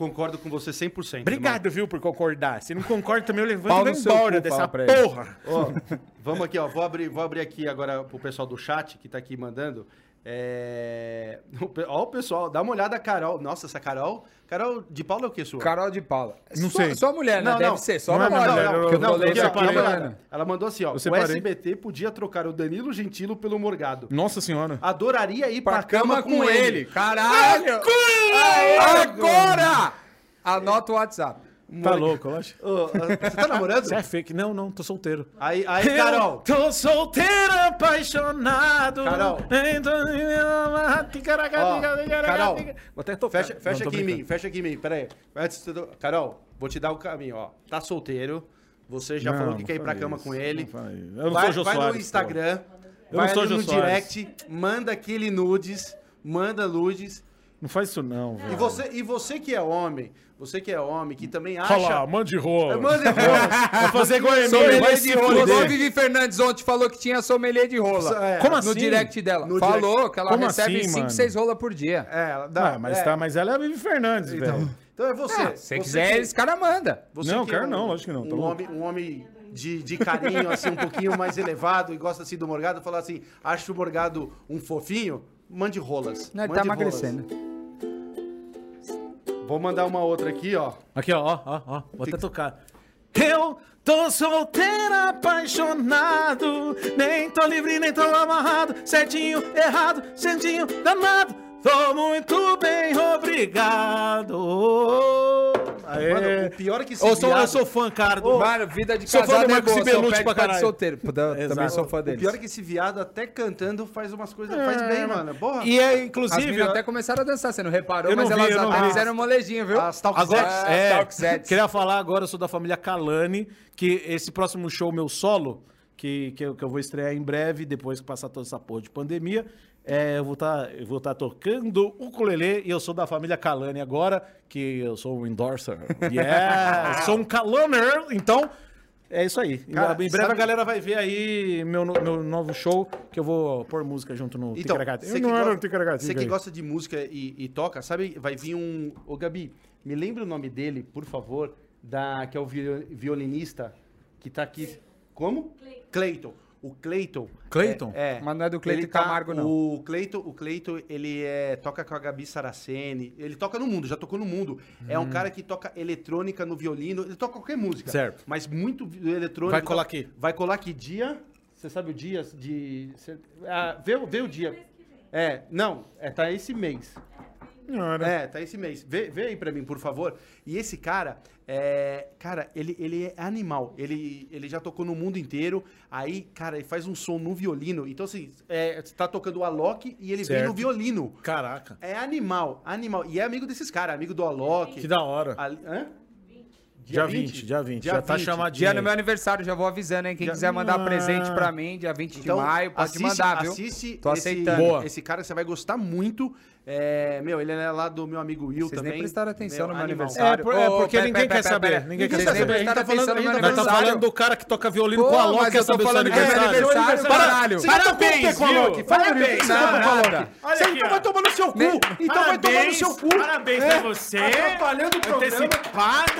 Concordo com você 100%. Obrigado, viu, por concordar. Se não concorda também, eu levanto e vou embora cu, dessa porra. Ó, vamos aqui, ó. Vou abrir, vou abrir aqui agora pro pessoal do chat que tá aqui mandando. É... Ó, o pessoal, dá uma olhada, Carol. Nossa, essa Carol. Carol de Paula é o que sua? Carol de Paula. Não sua, sei. Sua mulher, né? Não, Deve não. ser. Só Não é mulher. não, eu não, tô porque ela, aqui, uma mano. olhada. Ela mandou assim, ó. Eu O separei. SBT podia trocar o Danilo Gentilo pelo Morgado. Nossa senhora. Adoraria ir pra, Pra cama com ele. Caralho! Aê, Agora! Anota o WhatsApp. Tá louco, eu acho. Ô, você tá namorando? Você é fake. Não, não, tô solteiro. Aí, aí, Carol. Eu tô solteiro, apaixonado. Carol. Ó, Carol, Vou até tocar. Fecha, fecha Não, tô aqui em mim, brincando. fecha aqui em mim. Pera aí. Antes de tudo- Carol, vou te dar o caminho, ó. Tá solteiro. Você já Não, falou que não quer ir pra cama isso, com ele. não isso. Eu não vai sou Jô vai no Soares, Instagram. Eu vai não sou ali Jô no Soares. direct, manda aquele nudes, manda nudes. Não faz isso não, E velho. você, e você que é homem, você que é homem, que também acha. Lá, mande rola. Manda rolas. Vai fazer igual a vai de se rola. Vivi Fernandes ontem falou que tinha sommelier de rola. É. Como No assim? direct dela. No falou que ela Como recebe assim, 5, mano? 6 rolas por dia. É, ela dá, Ah, mas, é. tá, mas ela é a Vivi Fernandes, Então, velho. então é você. Ah, se você quiser, que- esse cara manda. Você Não, que quero é um, não, lógico que não, tá Um louco. homem, um homem de, de carinho, assim, um pouquinho mais elevado e gosta assim do Morgado, falar assim, acha o Morgado um fofinho, mande rolas. Não, ele mande tá rolas. Vou mandar uma outra aqui, ó. Aqui, ó, ó, ó, ó. Vou até tocar. Eu tô solteiro, apaixonado. Nem tô livre, nem tô amarrado. Certinho, errado, certinho, danado. Tô muito bem, obrigado. Aê. Mano, o pior é que esse eu, sou, eu viado- sou fã, cara. Do... Mano, vida de Sou fã casado do é Marcos boa, só pra caralho. solteiro. Também sou fã O deles. pior é que esse viado até cantando faz umas coisas, faz bem, mano. Porra. E é, inclusive... meninas até começaram a dançar, você não reparou, Eu não mas vi, elas eu até fizeram molejinho, viu? As Talk Agora, é, Talk Zets. queria falar agora, eu sou da família Kalani, que esse próximo show meu solo, que, que, eu, que eu vou estrear em breve, depois que passar toda essa porra de pandemia, é, eu vou estar vou tá tocando o ukulele e eu sou da família Kalani agora, que eu sou um endorser. Yeah! sou um Kalaner, então... É isso aí. Cara, em breve sabe- a galera vai ver aí meu, no- meu novo show, que eu vou pôr música junto no Então, você que, Ticaracate, você que gosta de música e, e toca, sabe? Vai vir um. Ô, Gabi, me lembra o nome dele, por favor, da, que é o vi- violinista que tá aqui. Como? Cleiton. O Cleiton. Cleiton? É, é. Mas não é do Cleiton tá- Camargo, não. O Cleiton, o Cleiton, ele é, toca com a Gabi Saraceni. Ele toca no mundo, já tocou no mundo. É um cara que toca eletrônica no violino. Ele toca qualquer música. Hum. Certo. Mas muito eletrônico. Vai colar aqui. Vai colar que dia? Você sabe o dia de. cê- Ah, vê, o- vê o dia. É, não, é, tá esse mês. Senhora. É, tá esse mês. Vê, vê aí pra mim, por favor. E esse cara, é, cara, ele, ele é animal. Ele, ele já tocou no mundo inteiro. Aí, cara, ele faz um som no violino. Então, assim, é, você tá tocando o Alok e ele vem Certo. no violino. Caraca. É animal, animal. E é amigo desses caras, amigo do Alok. Que da hora. Ali- hã? Dia 20, dia 20. Já tá chamadinho. Dia no meu aniversário, já vou avisando, hein? Quem quiser mandar Ah. presente pra mim, dia 20 Então, de maio, pode assiste, mandar, viu? Assiste Tô esse, aceitando. Boa. esse cara, você vai gostar muito. É, meu, ele é lá do meu amigo Will Vocês também. nem prestaram atenção no meu animal. aniversário. É, por- é porque pera, ninguém pera, quer pera, saber. pera. Ninguém quer saber. A gente tá falando, meu nós tá falando do cara que toca violino Pô, com a mas eu pessoa falando que é meu aniversário. aniversário, caralho. Parabéns, pé com a mim, Parabéns. você Nada. Então vai tomar no seu cu. Então vai tomar no seu cu. Parabéns É, pra você. Atrapalhando o programa. Antecipado.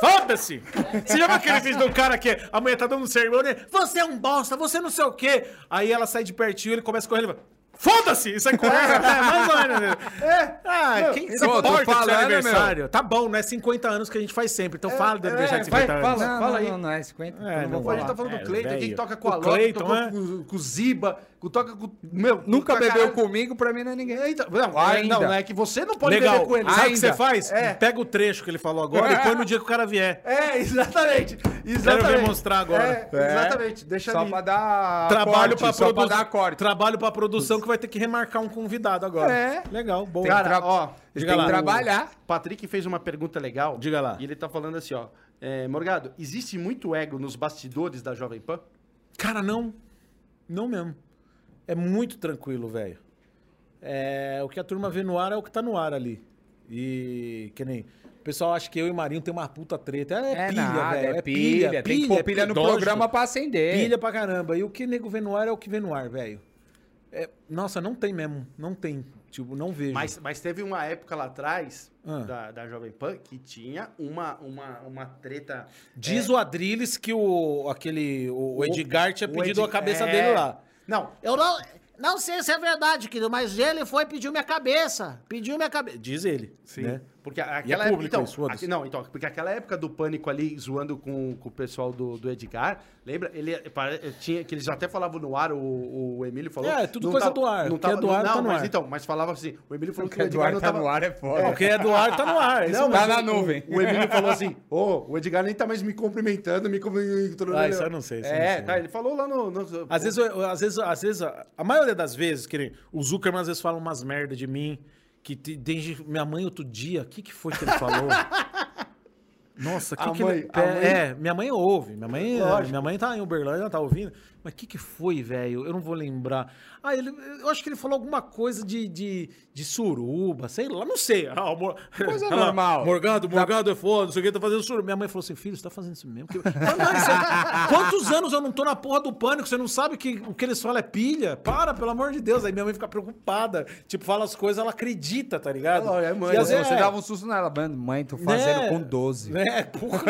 Foda-se! Você já viu aquele vídeo do cara que a mulher tá dando um sermão, né? Você é um bosta, você não sei o quê. Aí ela sai de pertinho, ele começa a correr, ele fala, Foda-se! E sai correndo. É, mais ou menos. É. Ah, quem se importa com seu falando, aniversário? Tá bom, não é 50 anos que a gente faz sempre. Então fala do aniversário de vai, 50 anos. fala. Não, fala não, aí. Não, não é 50. É, não não vou A gente tá falando É, do Cleiton, velho. quem toca com O a Cleiton, tocou é. com, com o Ziba. Com- toca com. Meu, Nunca bebeu caralho. comigo, pra mim não é ninguém. É, então, não, Ainda. não, não é que você não pode Legal. beber com ele. Sabe o que Ainda. você faz? É. Pega o trecho que ele falou agora e põe no dia que o cara vier. É, exatamente. Quero exatamente. ver mostrar agora. É, exatamente. Deixa Só ali. pra dar Trabalho corte, pra só pra produção. dar corte. Trabalho pra produção que vai ter que remarcar um convidado agora. É. Legal, bom. Tem Cara, tra- ó, diga tem lá. que trabalhar. O Patrick fez uma pergunta legal. Diga lá. E ele tá falando assim, ó. É, Morgado, existe muito ego nos bastidores da Jovem Pan? Cara, não. Não mesmo. É muito tranquilo, velho. É, o que a turma vê no ar é o que tá no ar ali. E que nem. O pessoal acha que eu e o Marinho tem uma puta treta. É, É pilha, nada, velho. é pilha. Tem que pôr pilha no programa pra acender. Pilha pra caramba. E o que nego vê no ar é o que vê no ar, velho. É, nossa, não tem mesmo. Não tem. Tipo, não vejo. Mas, mas teve uma época lá atrás Ah. da, da Jovem Pan que tinha uma, uma, uma treta. Diz o Adriles que o, aquele, o, Edgar tinha o pedido Edi- a cabeça é. dele lá. Não, Eu não, não sei se é verdade, querido, mas ele foi e pediu minha cabeça. Pediu minha cabeça. Diz ele. Sim. Né? Porque a- aquela público época. Então, aqui- não, então, porque aquela época do pânico ali, zoando com, com o pessoal do, do Edgar, lembra? Ele tinha. Que eles até falavam no ar, o, o Emílio falou. É, tudo coisa tava- do ar. Não O que é tava, do ar, não, tá no mas ar. então, mas falava assim, o Emílio falou que, Porque o Edgar Eduardo não tá tava. no ar é foda. O que é do ar tá no ar. é Não. Tá na o- nuvem. O, Emílio falou assim: Ô, o Edgar nem tá mais me cumprimentando, me cumprimentando. Ah, isso eu não sei, isso É, não sei. tá, ele falou lá no. no- Às vezes, às vezes, às vezes, a maioria das vezes, que nem o Zuckerman às vezes fala umas merda de mim, que gente- minha mãe outro dia, o que que foi que ele falou? Nossa, que que mãe- ele... mãe- É, minha mãe ouve, minha mãe, Lógico. minha mãe tá em Uberlândia, ela tá ouvindo, mas o que que foi, velho? Eu não vou lembrar. Ah, ele, eu acho que ele falou alguma coisa de, de, de suruba, sei lá, não sei. Ah, o Mor- Coisa Ela, normal. Morgado, Morgado é foda, não sei o que, tá fazendo suruba. Minha mãe falou assim, filho, você tá fazendo isso mesmo? Que- Mas, mãe, você- Quantos anos eu não tô na porra do pânico? Você não sabe que o que eles falam é pilha? Para, pelo amor de Deus. Aí minha mãe fica preocupada. Tipo, fala as coisas, ela acredita, tá ligado? Ela é mãe, E vezes- você é, dava um susto nela, mãe, tô fazendo né? com 12. É, porra.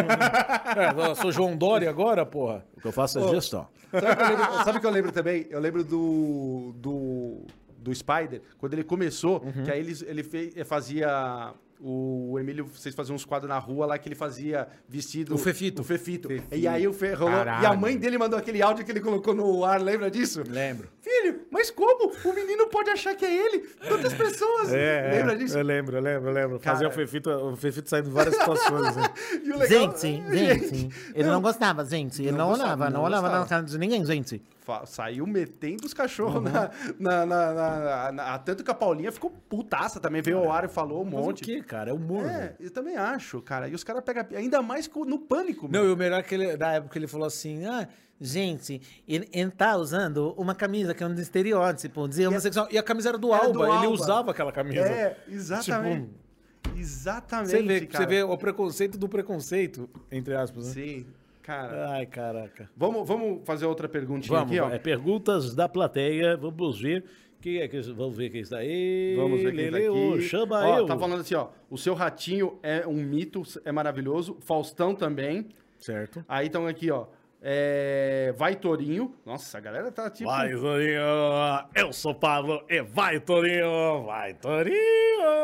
É, eu sou João Dória agora, porra. O que eu faço é gestão. Sabe o que eu lembro, sabe o que eu lembro também? Eu lembro do. Do. do Spider, quando ele começou, Uhum. que aí ele, ele fez, fazia. O Emílio, vocês faziam uns quadros na rua lá que ele fazia vestido. O Fefito. O Fefito. E aí o Fe, rolou, Caralho. E a mãe dele mandou aquele áudio que ele colocou no ar, lembra disso? Lembro. Filho, mas como? O menino pode achar que é ele? Tantas pessoas. lembra disso? Eu lembro, eu lembro, eu lembro. Cara- Fazia o Fefito, o Fefito saindo em várias situações. né? E o legal- Gente, gente, ele não gostava, gente. Ele Não não, gostava, olhava, não, não olhava na cara de ninguém, gente. Saiu metendo os cachorros na, na, na, na- na- Tanto que a Paulinha ficou putaça também, veio ao ar e falou um Mas o monte. que, cara? É humor. É, eu também acho, cara. E os caras pegam. Ainda mais no pânico. Não, meu. e o melhor é que ele, na época ele falou assim, ah, Gente, ele, ele tá usando uma camisa que é um estereótipo, dizer homossexual. E a camisa era do Era Alba, do ele Alba. usava aquela camisa. É, exatamente. Tipo, exatamente. Você vê, cara. você vê o preconceito do preconceito, entre aspas, né? Sim, cara. Ai, caraca. Vamos, vamos fazer outra perguntinha Vamos, aqui, ó. é perguntas da plateia, vamos ver. Quem é que, vamos ver quem está aí. Vamos ver quem tá Lele, ô, aqui. Chama Ó, eu. Tá falando assim, ó. O seu ratinho é um mito, é maravilhoso. Faustão também. Certo. Aí estão aqui, ó. É... Vai Torinho. Nossa, a galera tá tipo. Vai, Torinho! Eu sou Pablo e vai, Torinho! Vai, Torinho!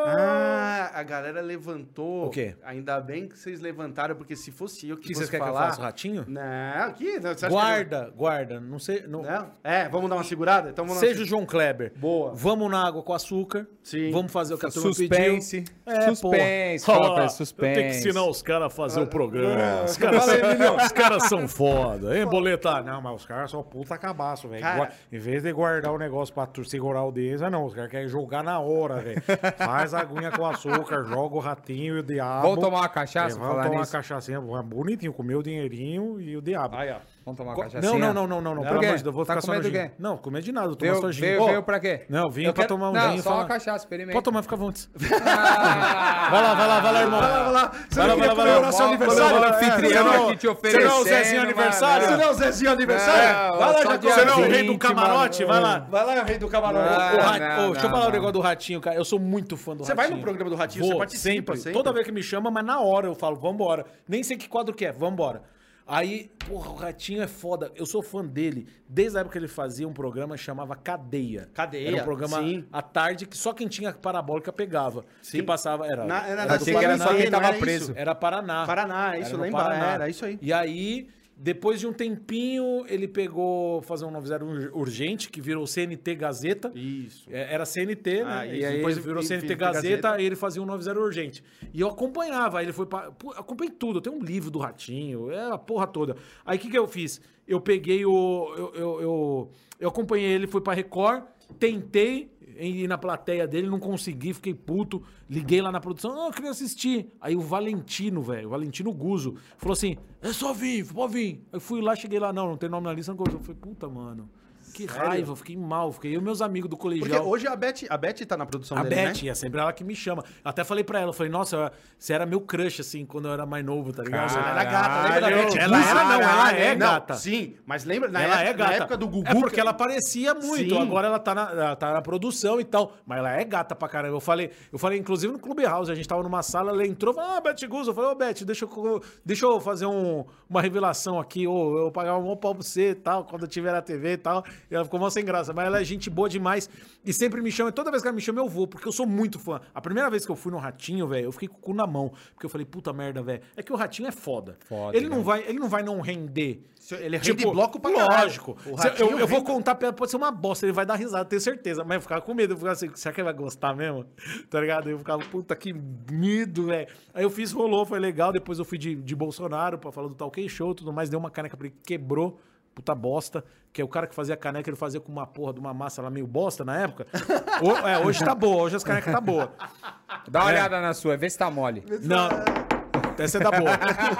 Ah, a galera levantou. O quê? Ainda bem que vocês levantaram, porque se fosse eu que, O que fosse vocês querem que eu falar... faça, o ratinho? Não, aqui. Não, você acha Guarda, guarda. Não sei. Não. Não? É, vamos dar uma segurada? Então vamos Seja o João Kleber. Boa. Vamos na água com açúcar. Sim. Vamos fazer o que a turma Suspense. pediu. É, suspense. Fala pra suspense. Eu tenho que ensinar os caras a fazer o programa. Os caras, são, os caras são foda. Hein, boleta? Não, mas os caras são puta cabaço, velho. Cara- Em vez de guardar o negócio pra tu segurar a audiência, não. Os caras querem jogar na hora, velho. Faz a aguinha com açúcar, joga o ratinho e o diabo. Vamos tomar uma cachaça, É, vamos tomar uma nisso? cachaçinha bonitinho, comer o dinheirinho e o diabo. Aí, ó. Vamos tomar uma cachaça. Não, não, não, não, não, não. Pelo amor de Deus, eu vou Tá ficar com só no medo gin. Não, comer de nada, vou tomar Veio, só gin. veio, veio pra quê? Não, vim Eu pra quero- tomar um Não, gin só falar- uma cachaça, experimenta. Pode tomar, fica à vontade. vai lá, vai lá, vai lá, irmão. Vai lá, vai lá. Você Vai lá, não queria vai lá, vai lá. comemorar seu aniversário? quando o É, anfitrião você não- aqui te Você não é o Zezinho aniversário? Você não é o Zezinho aniversário? Não, vai lá, já Você não é o rei 20, do camarote? Vai lá. Vai lá, rei do camarote. Ah, deixa eu falar o não. negócio do Ratinho, cara. Eu sou muito fã do Você Ratinho. vai no programa do Ratinho, você participa sempre. Toda vez que me chama, mas na hora eu falo, vambora. Nem sei que quadro que é, vambora. Aí, porra, o Ratinho é foda. Eu sou fã dele. Desde a época que ele fazia um programa que chamava Cadeia. Cadeia, Era um programa sim. à tarde que só quem tinha parabólica pegava. Que passava, era... Na- era era Achei que era Paraná. só quem tava era preso. isso? Era Paraná. Paraná, isso, lembra? Era isso aí. E aí, Depois de um tempinho, ele pegou fazer um 90 ur- urgente, que virou CNT Gazeta. Isso. É, Era CNT, né? Ah, e aí Depois ele virou CNT Gazeta, Gazeta. e ele fazia um 90 urgente. E eu acompanhava, aí ele foi pra... Acompanhei tudo, eu tenho um livro do Ratinho, é a porra toda. Aí o que que eu fiz? Eu peguei o... Eu, eu, eu, eu acompanhei ele, fui pra Record, tentei ir na plateia dele, não consegui, fiquei puto, liguei lá na produção, não, eu queria assistir. Aí o Valentino, velho, o Valentino Guzo, falou assim, é só vir, pode vir. Eu fui lá, cheguei lá, não, não tem nome na lista, não. Eu falei, puta, mano, que raiva, fiquei mal, fiquei eu e meus amigos do Porque colegial. hoje a Beth, a Beth tá na produção A dele, Beth, né? é sempre ela que me chama. Eu até falei pra ela, eu falei, nossa, você era meu crush, assim, quando eu era mais novo, tá ligado? Ela era gata, lembra da Caralho. Beth? Ela era, não, ela é Não, gata. Sim, mas lembra, na, ela época, é gata. na época do Gugu... É porque ela aparecia muito. Sim. Agora ela tá, na, ela tá na produção e tal. Mas ela é gata pra caramba. Eu falei, eu falei, inclusive no Clube House, a gente tava numa sala, ela entrou, falou, ah, Beth Guzzo. Eu falei, ô, Beth, deixa eu, deixa eu fazer um- uma revelação aqui, ou eu pagar um bom pau pra você e tal, quando eu tiver na TV e tal. Ela ficou mó sem graça. Mas ela é gente boa demais. E sempre me chama, toda vez que ela me chama, eu vou, porque eu sou muito fã. A primeira vez que eu fui no Ratinho, velho, eu fiquei com o cu na mão. Porque eu falei, puta merda, velho. É que o Ratinho é foda. Foda, ele, não né? vai, ele não vai não render. Ele rende bloco pra. Lógico. O Se- Ratinho eu, eu vou contar pra ela, pode ser uma bosta, ele vai dar risada, tenho certeza. Mas eu ficava com medo, eu ficava assim, será que ele vai gostar mesmo? Tá ligado? Eu ficava, puta que medo, velho. Aí eu fiz, rolou, foi legal. Depois eu fui de, de Bolsonaro pra falar do Talk Show e tudo mais. Deu uma caneca pra ele, quebrou. Puta bosta, que é o cara que fazia caneca, ele fazia com uma porra de uma massa lá meio bosta na época. Ho- é, hoje tá boa, hoje as canecas tá boa. Dá uma É. olhada na sua, vê se tá mole. Não. Essa é da boa.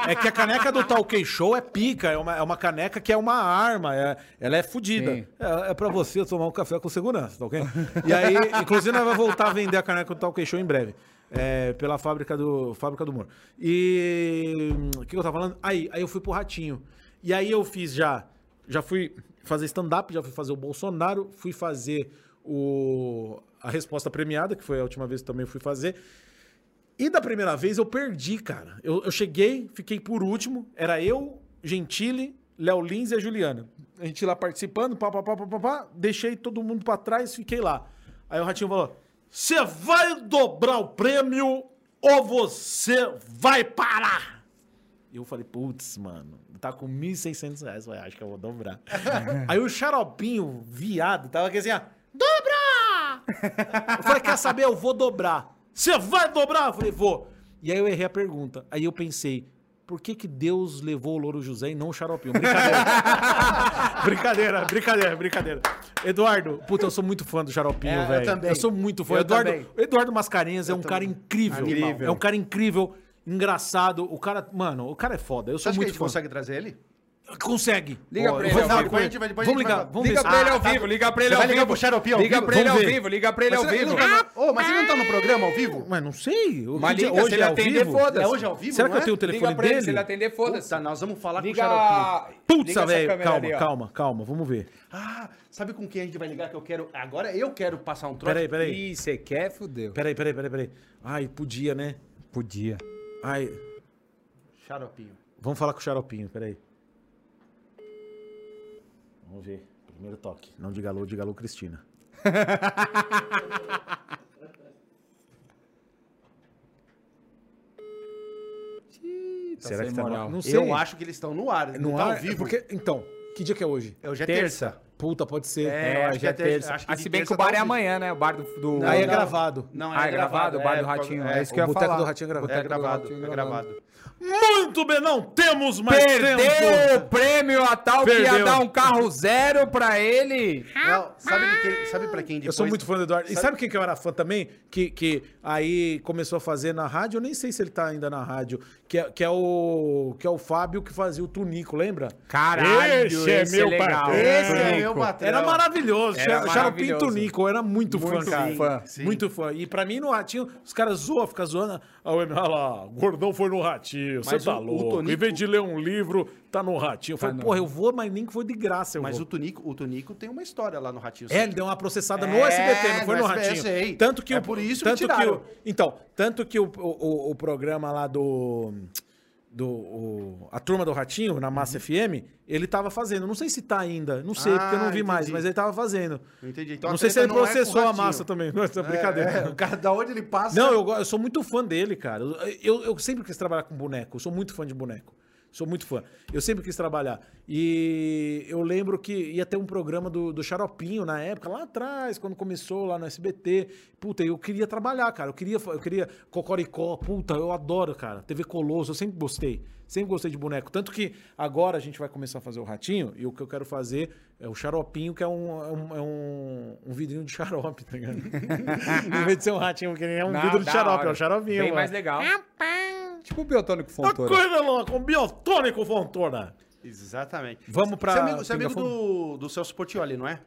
É que a caneca do Talk Show é pica, é uma, é uma caneca que é uma arma, é- ela é fodida. É, é pra você tomar um café com segurança, tá ok? E aí, inclusive, nós vamos voltar a vender a caneca do Talk Show em breve. é, pela fábrica do, fábrica do humor. E. hum, O que, que eu tava falando? Aí, aí eu fui pro Ratinho. E aí eu fiz já. Já fui fazer stand-up, já fui fazer o Bolsonaro, fui fazer o, a resposta premiada, que foi a última vez que também fui fazer. E da primeira vez eu perdi, cara. Eu, eu cheguei, fiquei por último. Era eu, Gentili, Léo Lins e a Juliana. A gente lá participando, pá, pá, pá, pá, pá, pá. Deixei todo mundo pra trás, fiquei lá. Aí o Ratinho falou: Você vai dobrar o prêmio ou você vai parar? E eu falei, putz, mano, tá com 1.600 reais. Eu falei, acho que eu vou dobrar. Aí o xaropinho, viado, tava aqui assim, ó, dobra! Eu falei, quer saber? Eu vou dobrar. Você vai dobrar? Eu falei, vou. E aí eu errei a pergunta. Aí eu pensei, por que que Deus levou o Louro José e não o xaropinho? Brincadeira. brincadeira, brincadeira, brincadeira. Eduardo, puta, eu sou muito fã do xaropinho, É, eu velho. também. Eu sou muito fã. Eu Eduardo, também. Eduardo Mascarenhas é um cara incrível. Incrível. É um cara incrível, engraçado. O cara, mano, o cara é foda. Eu Você sou acha que a muito gente fã. consegue trazer ele? Consegue. Liga pra ele vou ao vivo. ele. Depois Vamos ligar, vamos Liga pra ele ao vivo, liga pra ele ao vai vivo. Xaropinho ao Liga pra ele ao Vamos vivo, liga pra ele ao vivo. Ô, mas você não tá no programa ao vivo? Mas não sei. O Mas liga, se hoje ele é ao atender, vivo? foda-se. É hoje ao vivo, Será que eu é? tenho o telefone Liga pra ele, dele? se ele atender, foda-se. Nós vamos falar com o. Xaropinho. Putz, velho. Calma, calma, calma. Vamos ver. Ah, sabe com quem a gente vai ligar que eu quero... Agora eu quero passar um troço. Peraí, peraí. Ih, você quer, fudeu. Peraí, peraí, peraí, peraí. Ai, podia, né? Podia. Ai, Xaropinho. vamos falar com o Xaropinho, peraí. Vamos ver. Primeiro toque. Não diga alô, diga alô, Cristina. Será sem que tá no... Não sei. Eu acho que eles estão no ar. no não tá ar, ao vivo. Porque, então, que dia que é hoje? É, hoje é Terça. terça. Puta, pode ser. É, eu acho que é terça. Acho que Ah, se bem que o bar é amanhã, né? O bar do... do... Aí é não. gravado. Não, Ah, é gravado, o bar do Ratinho, é isso que eu o ia Boteco falar. do Ratinho é gravado. É Boteco do gravado, Ratinho é gravado. Muito bem, não temos mais Perdeu o tempo. prêmio a tal que ia Perdeu. dar um carro zero pra ele. Não, sabe, de quem, sabe pra quem Eu depois... sou muito fã do Eduardo. E Sabe- sabe quem que eu era fã também? Que, que aí começou a fazer na rádio, eu nem sei se ele tá ainda na rádio, que é, que é, o, que é o Fábio que fazia o Tunico, lembra? Caralho, Esse é meu legal. patrão. Esse é meu patrão. Era maravilhoso. Era maravilhoso. Tunico, eu era muito, fã, Muito cara. fã. Sim. Muito fã. E pra mim, no Ratinho, os caras zoam, ficam zoando. Ah, olha lá, gordão foi no Ratinho, você Mas tá o- o louco. Tonico- Em vez de ler um livro, tá no Ratinho. Eu falei, no- porra, eu vou, mas nem que foi de graça eu Mas vou. o Tunico, o Tunico tem uma história lá no Ratinho. É, ele deu uma processada no É, SBT, não foi no no Ratinho. sei. Tanto que É o, por isso que tanto tiraram. o- então, tanto que o, o, o programa lá do do o- a turma do Ratinho na Massa FM, ele tava fazendo. Não sei se tá ainda, não sei Ah, porque eu não vi mais, entendi. mas ele tava fazendo. Entendi. Então não a sei se ele é processou a Ratinho. massa também, não é brincadeira. É, é, o cara, da onde ele passa... Não, eu, eu sou muito fã dele, cara. Eu, eu, eu sempre quis trabalhar com boneco. Eu sou muito fã de boneco. Sou muito fã. Eu sempre quis trabalhar. E eu lembro que ia ter um programa do, do Xaropinho na época, lá atrás, quando começou lá no SBT. Puta, eu queria trabalhar, cara. Eu queria, eu queria Cocoricó. Puta, eu adoro, cara. TV Colosso, eu sempre gostei. Sempre gostei de boneco. Tanto que agora a gente vai começar a fazer o ratinho e o que eu quero fazer é o xaropinho, que é um, é um, é um, um vidrinho de xarope, tá ligado? em vez de ser um ratinho, porque é um Não, vidro de xarope, hora. é um xaropinho. Bem mano. mais legal. Tipo o Biotônico Uma Fontoura. coisa louca, um biotônico fontoura. Exatamente. Vamos pra Você é amigo, você é amigo do, do Celso Portioli, não é?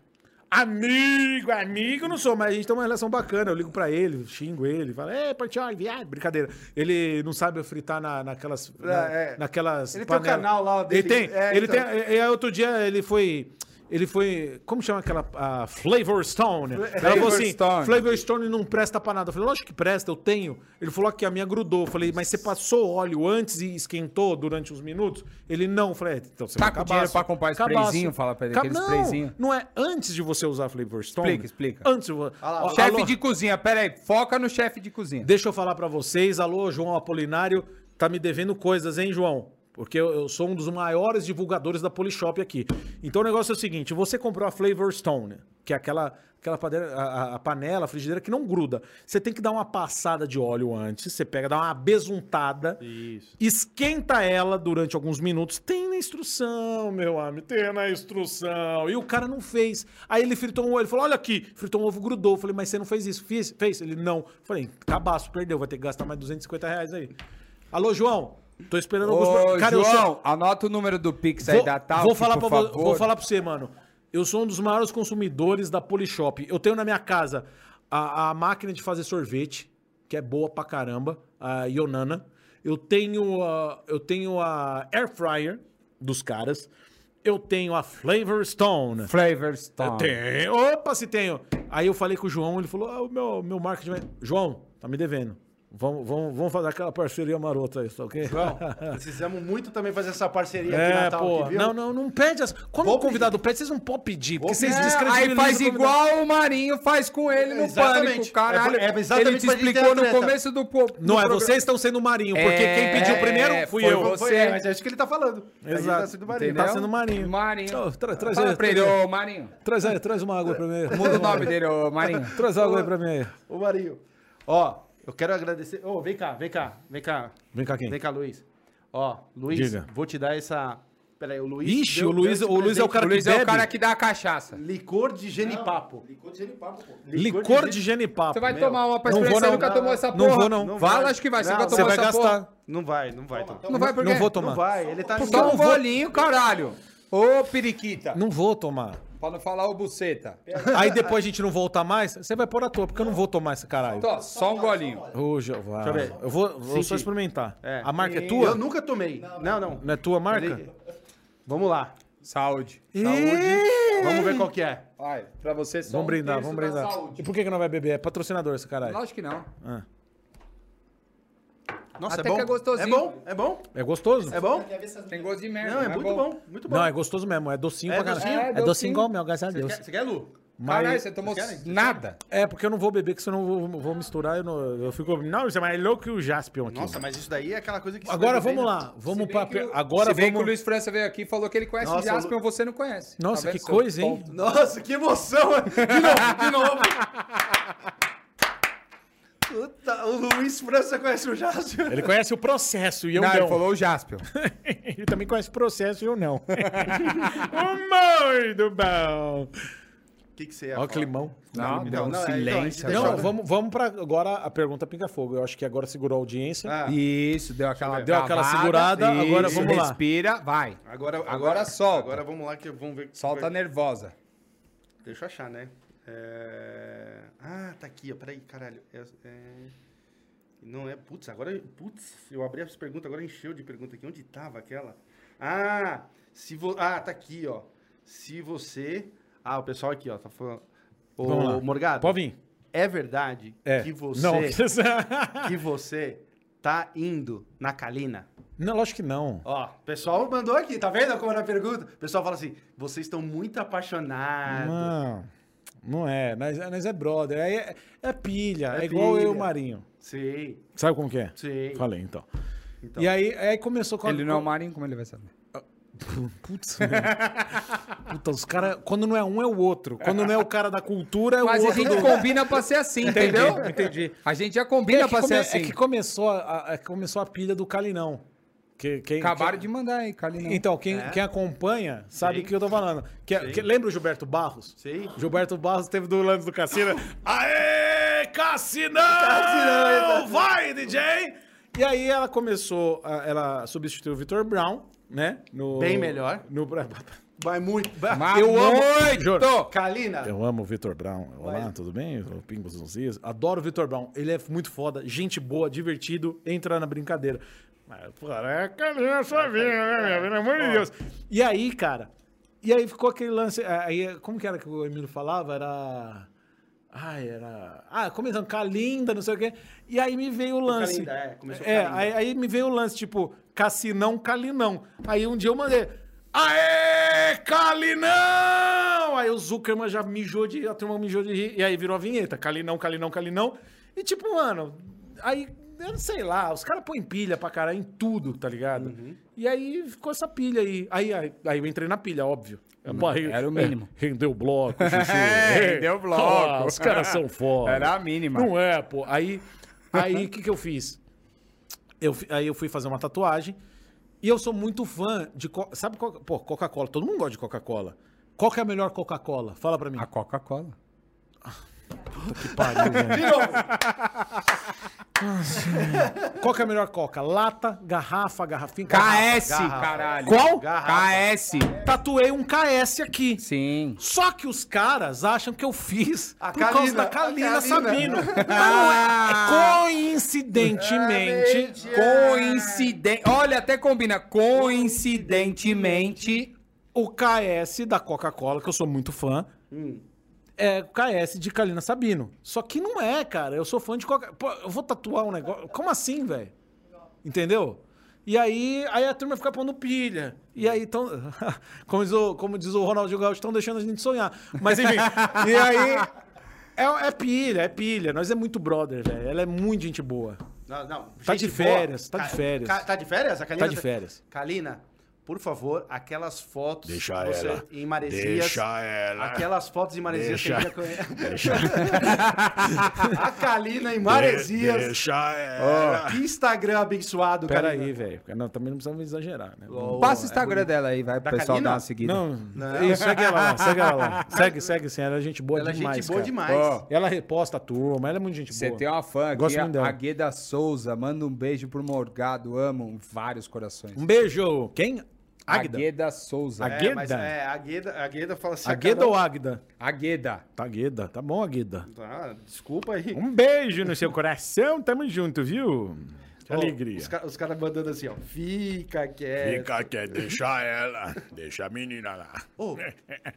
Amigo, amigo não sou, mas a gente tem uma relação bacana. Eu ligo pra ele, xingo ele, falo, ei, Portioli, viado, brincadeira. Ele não sabe fritar na, naquelas. na- é. Naquelas. Ele tem o canal lá dele. Ele tem. É, ele então. tem. é, é, outro dia ele foi. Ele foi. Como chama aquela. A Flavor Stone. Ela falou Flavor assim: Stone. Flavor Stone não presta pra nada. Eu falei, lógico que presta, eu tenho. Ele falou que a minha grudou. Eu falei, mas você passou óleo antes e esquentou durante uns minutos? Ele não. Eu falei, é, então você Tá vai com dinheiro pra comprar sprayzinho? Fala pra ele, Ca- aquele não, sprayzinho. Não é antes de você usar Flavor Stone. Explica, explica. Antes de você. lá, Chefe de cozinha, pera aí. Foca no chefe de cozinha. Deixa eu falar pra vocês. Alô, João Apolinário. Tá me devendo coisas, hein, João? Porque eu, eu sou um dos maiores divulgadores da Polishop aqui. Então o negócio é o seguinte: você comprou a Flavor Stone, que é aquela, aquela padeira- a, a- panela, a frigideira que não gruda. Você tem que dar uma passada de óleo antes. Você pega, dá uma besuntada. Isso. Esquenta ela durante alguns minutos. Tem na instrução, meu amigo. Tem na instrução. E o cara não fez. Aí ele fritou um ovo. Ele falou: Olha aqui, fritou um ovo, grudou. Eu falei: Mas você não fez isso? Fiz, fez? Ele não. Eu falei: Cabaço, perdeu. Vai ter que gastar mais 250 reais aí. Alô, João. Tô esperando alguns. Ô, Cara, eu João, sou. anota o número do Pix aí Vou, da Talk, vou falar pra, favor. vou falar pra você, mano. Eu sou um dos maiores consumidores da Polishop. Eu tenho na minha casa a, a máquina de fazer sorvete, que é boa pra caramba, a Yonana. Eu tenho a, eu tenho a Air Fryer dos caras. Eu tenho a Flavor Stone. Flavor Eu Stone. tenho. Opa, se tenho. Aí eu falei com o João, ele falou: ah, o meu, meu marketing. João, tá me devendo. Vamos, vamos, vamos fazer aquela parceria marota aí, tá ok? João, precisamos muito também fazer essa parceria aqui É, Natal, pô. aqui, viu? Não, não, não pede as. Quando Vou o convidado pede, vocês não podem pedir, porque vocês É, descredibilizam. aí faz igual o Marinho faz com ele no Exatamente. pânico, caralho. É, é exatamente ele te explicou no começo do, do Não, é vocês estão sendo o Marinho, porque É, quem pediu primeiro fui foi eu. você. Foi, é, mas é isso que ele tá falando. Gente Exato. Tá sendo marinho. Tá sendo Marinho. Marinho. Ô, tra- traz Fala aí, pra ele, ô Marinho. Traz aí, traz uma água pra mim. Muda o nome dele, ô Marinho. Traz água aí pra mim aí. Ô, Marinho. Ó, eu quero agradecer. Ô, vem cá, vem cá, vem cá. Vem cá quem? Vem cá, Luiz. Ó, Luiz, Diga. vou te dar essa. Peraí, o Luiz. Ixi, deu- o Luiz- o Luiz é o cara O Luiz que é o bebe? cara que dá a cachaça. Licor de genipapo. Licor de genipapo, pô. Licor de genipapo. Você vai Meu. tomar uma pra Não vou, não. nunca tomou essa Não porra. vou, não. Não Fala, vai. acho que vai. Você Não, nunca Você tomou vai essa porra. gastar. Não vai, não vai. Tom. Não vai por quê? Não vou tomar. Não vai, ele tá. Só um Não golinho, caralho. Ô, periquita. Não vou tomar. Pra não falar o buceta. Aí depois a gente não voltar mais, você vai pôr à toa, porque eu não vou tomar esse caralho. Tô, só um golinho. Ô, Jeová. Deixa eu ver. Eu vou, vou só experimentar. É. A marca é tua? Eu nunca tomei. Não, não. Não é tua marca? Ele- Vamos lá. Saúde. Saúde. Vamos ver qual que é. Vai, pra você só Vamos um brindar, terço vamos da brindar. saúde. E por que, que não vai beber? É patrocinador esse caralho. Lógico que não. Nossa, Até é bom. que é gostosinho. É bom? É bom? É gostoso? É bom? Tem gosto de merda. Não, é mas muito bom. Muito bom. Não, é gostoso mesmo. É docinho É pra caralho. docinho? É, É docinho docinho. igual o meu, graças a Você Deus. quer, você quer, Lu? Caralho, Mas... você tomou nada. É, porque eu não vou beber, que senão eu vou, vou misturar. Eu, não, eu fico. Não, você é mais louco que o Jaspion aqui. Nossa, mas isso daí é aquela coisa que... se Agora bem, vamos né? lá. Vamos Se pra. que o- Agora Se bem que o vamos. Luiz França veio aqui e falou que ele conhece Nossa, o Jaspion, Lu- você não conhece. Nossa, Tá que coisa, hein? tonto? Nossa, que emoção! De novo, de novo. Puta, o Luiz França conhece o Jássio. Ele conhece o processo e eu Não, não. ele falou o Jaspion. ele também conhece o processo e eu não. Muito bom. O que, que você ia Ó, o falar? climão. Não, Então, deu um não, é, então, silêncio. deixa- Não, vamos, vamos pra agora a pergunta Pinga Fogo. Eu acho que agora segurou a audiência. Ah, Isso, deu aquela Deu aquela segurada, agora Isso, vamos lá. Respira, vai. agora, agora, Agora solta. Agora vamos lá que vamos ver. Solta nervosa. Deixa eu achar, né? É... Ah, tá aqui, ó. Peraí, caralho. É... é- Não é. Putz, agora. Putz, eu abri as perguntas, agora encheu de pergunta aqui. Onde tava aquela? Ah, se vo... ah, tá aqui, ó. Se você. Ah, o pessoal aqui, ó, tá falando. Ô, Vamos lá. Morgado, Pode vir. é verdade É. que você. Não, que você tá indo na Kalina? não, lógico que não. Ó, o pessoal mandou aqui, tá vendo como era a pergunta? O pessoal fala assim: vocês estão muito apaixonados. Não, não é. Nós, nós é brother. É, é, é pilha. É, É igual eu e o pilha. Marinho. Sim, Sabe como que é? sim. Falei, então. Então. E aí, aí começou com a- Ele não é o Marinho, como ele vai saber? Putz, meu. Puta, os caras. Quando não é um, é o outro. Quando não é o cara da cultura, é o Mas a outro. gente do- combina pra ser assim, entendeu? Entendi. A gente já É combina que, pra come- ser é assim. que começou a, a- começou a pilha do Calinão. Que, quem, Acabaram quem- de mandar aí, Calinão. Então, quem, É. quem acompanha sabe o que eu tô falando. Que, que- lembra o Gilberto Barros? Sim. Gilberto Barros teve do lance do Cassino. Aê, Cassinão! Cassinão! Vai, DJ! E aí ela começou, a- ela substituiu o Vitor Brown, né? No, Bem melhor. No, Vai muito. Mas eu amo- muito! Kalina. Eu amo o Vitor Brown. Olá, tudo bem? O Pingos uns dias. Adoro o Vitor Brown. Ele é muito foda, gente boa, divertido, entra na brincadeira. Pô, é carinha sua vida, né, meu? Pelo amor de Deus. E aí, cara, e aí ficou aquele lance. Aí, como que era que o Emílio falava? Era. Ai, era. Ah, começando, Calinda, não sei o quê. E aí me veio o lance. Calinda, é, começou É, aí, aí me veio o lance, tipo, Cassinão, Calinão. Aí um dia eu mandei. Aê, Calinão! Aí o Zuckerman já mijou de. A turma mijou de rir. E aí virou a vinheta. Calinão, Calinão, Calinão. E tipo, mano, aí. Eu não sei lá, os caras põem pilha pra caralho em tudo, tá ligado? Uhum. E aí ficou essa pilha aí. Aí, aí. aí eu entrei na pilha, óbvio. Pô, aí- era o mínimo. é, rendeu bloco, Chuchu. É, rendeu bloco. Ah, os caras são foda. Era a mínima. Não é, pô. Aí, aí o que, que eu fiz? Eu, aí eu fui fazer uma tatuagem e eu sou muito fã de. Sabe pô, Coca-Cola? Todo mundo gosta de Coca-Cola. Qual que é a melhor Coca-Cola? Fala pra mim. A Coca-Cola. Que pariu, velho. Qual que é a melhor Coca? Lata, garrafa, garrafinha. KS, garrafa. caralho. Qual? KS. Tatuei um KS aqui. Sim. Só que os caras acham que eu fiz A por causa da Kalina. Sabino. Mas não é. Coincidentemente, Coincidente. Olha, até combina. Coincidentemente. o KS da Coca-Cola, que eu sou muito fã, é KS de Kalina Sabino. Só que não é, cara. Eu sou fã de Coca. Pô, eu vou tatuar um negócio. Como assim, velho? Entendeu? E aí, aí a turma fica pondo pilha. E aí, tão, como, diz o, como diz o Ronaldinho Gaúcho, estão deixando a gente sonhar. Mas enfim, e aí. É, é pilha, é pilha. Nós é muito brother, velho. Ela é muito gente boa. Não, não. Tá gente de férias, tá de férias. ca- tá de férias? A Kalina Tá de férias. Kalina, por favor, aquelas fotos Deixa você ela. em Maresias. Deixa ela. Aquelas fotos em Maresias Deixa. que já conhece. a Kalina em Maresias. Deixa ela. Que Instagram abençoado, Pera Kalina. aí, velho. Não, também não precisamos exagerar, né? Ó, Passa o é Instagram dela aí, vai pro Da pessoal Kalina? dar uma seguida. Não, Não. Isso, segue ela lá, segue ela lá. Segue, segue sim, ela é gente boa Ela é demais, gente boa cara. demais. Ó, Ela reposta a turma, ela é muito gente Você boa. tem uma fã aqui, Gosto muito dela. a Gueda Souza. Manda um beijo pro Morgado. Amo vários corações. Um beijo. Quem? Águida? Agueda Souza. Agueda? É, mas é, a Gueda, a Gueda fala assim... Agueda Carol- ou Águida? Agueda. Tá Agueda. Tá bom, Agueda. Tá, desculpa aí. Um beijo no seu coração. Tamo junto, viu? Que Ó, alegria. Os, ca- os caras mandando assim, ó. Fica quieto. quer deixar ela. Deixa a menina lá. Ô,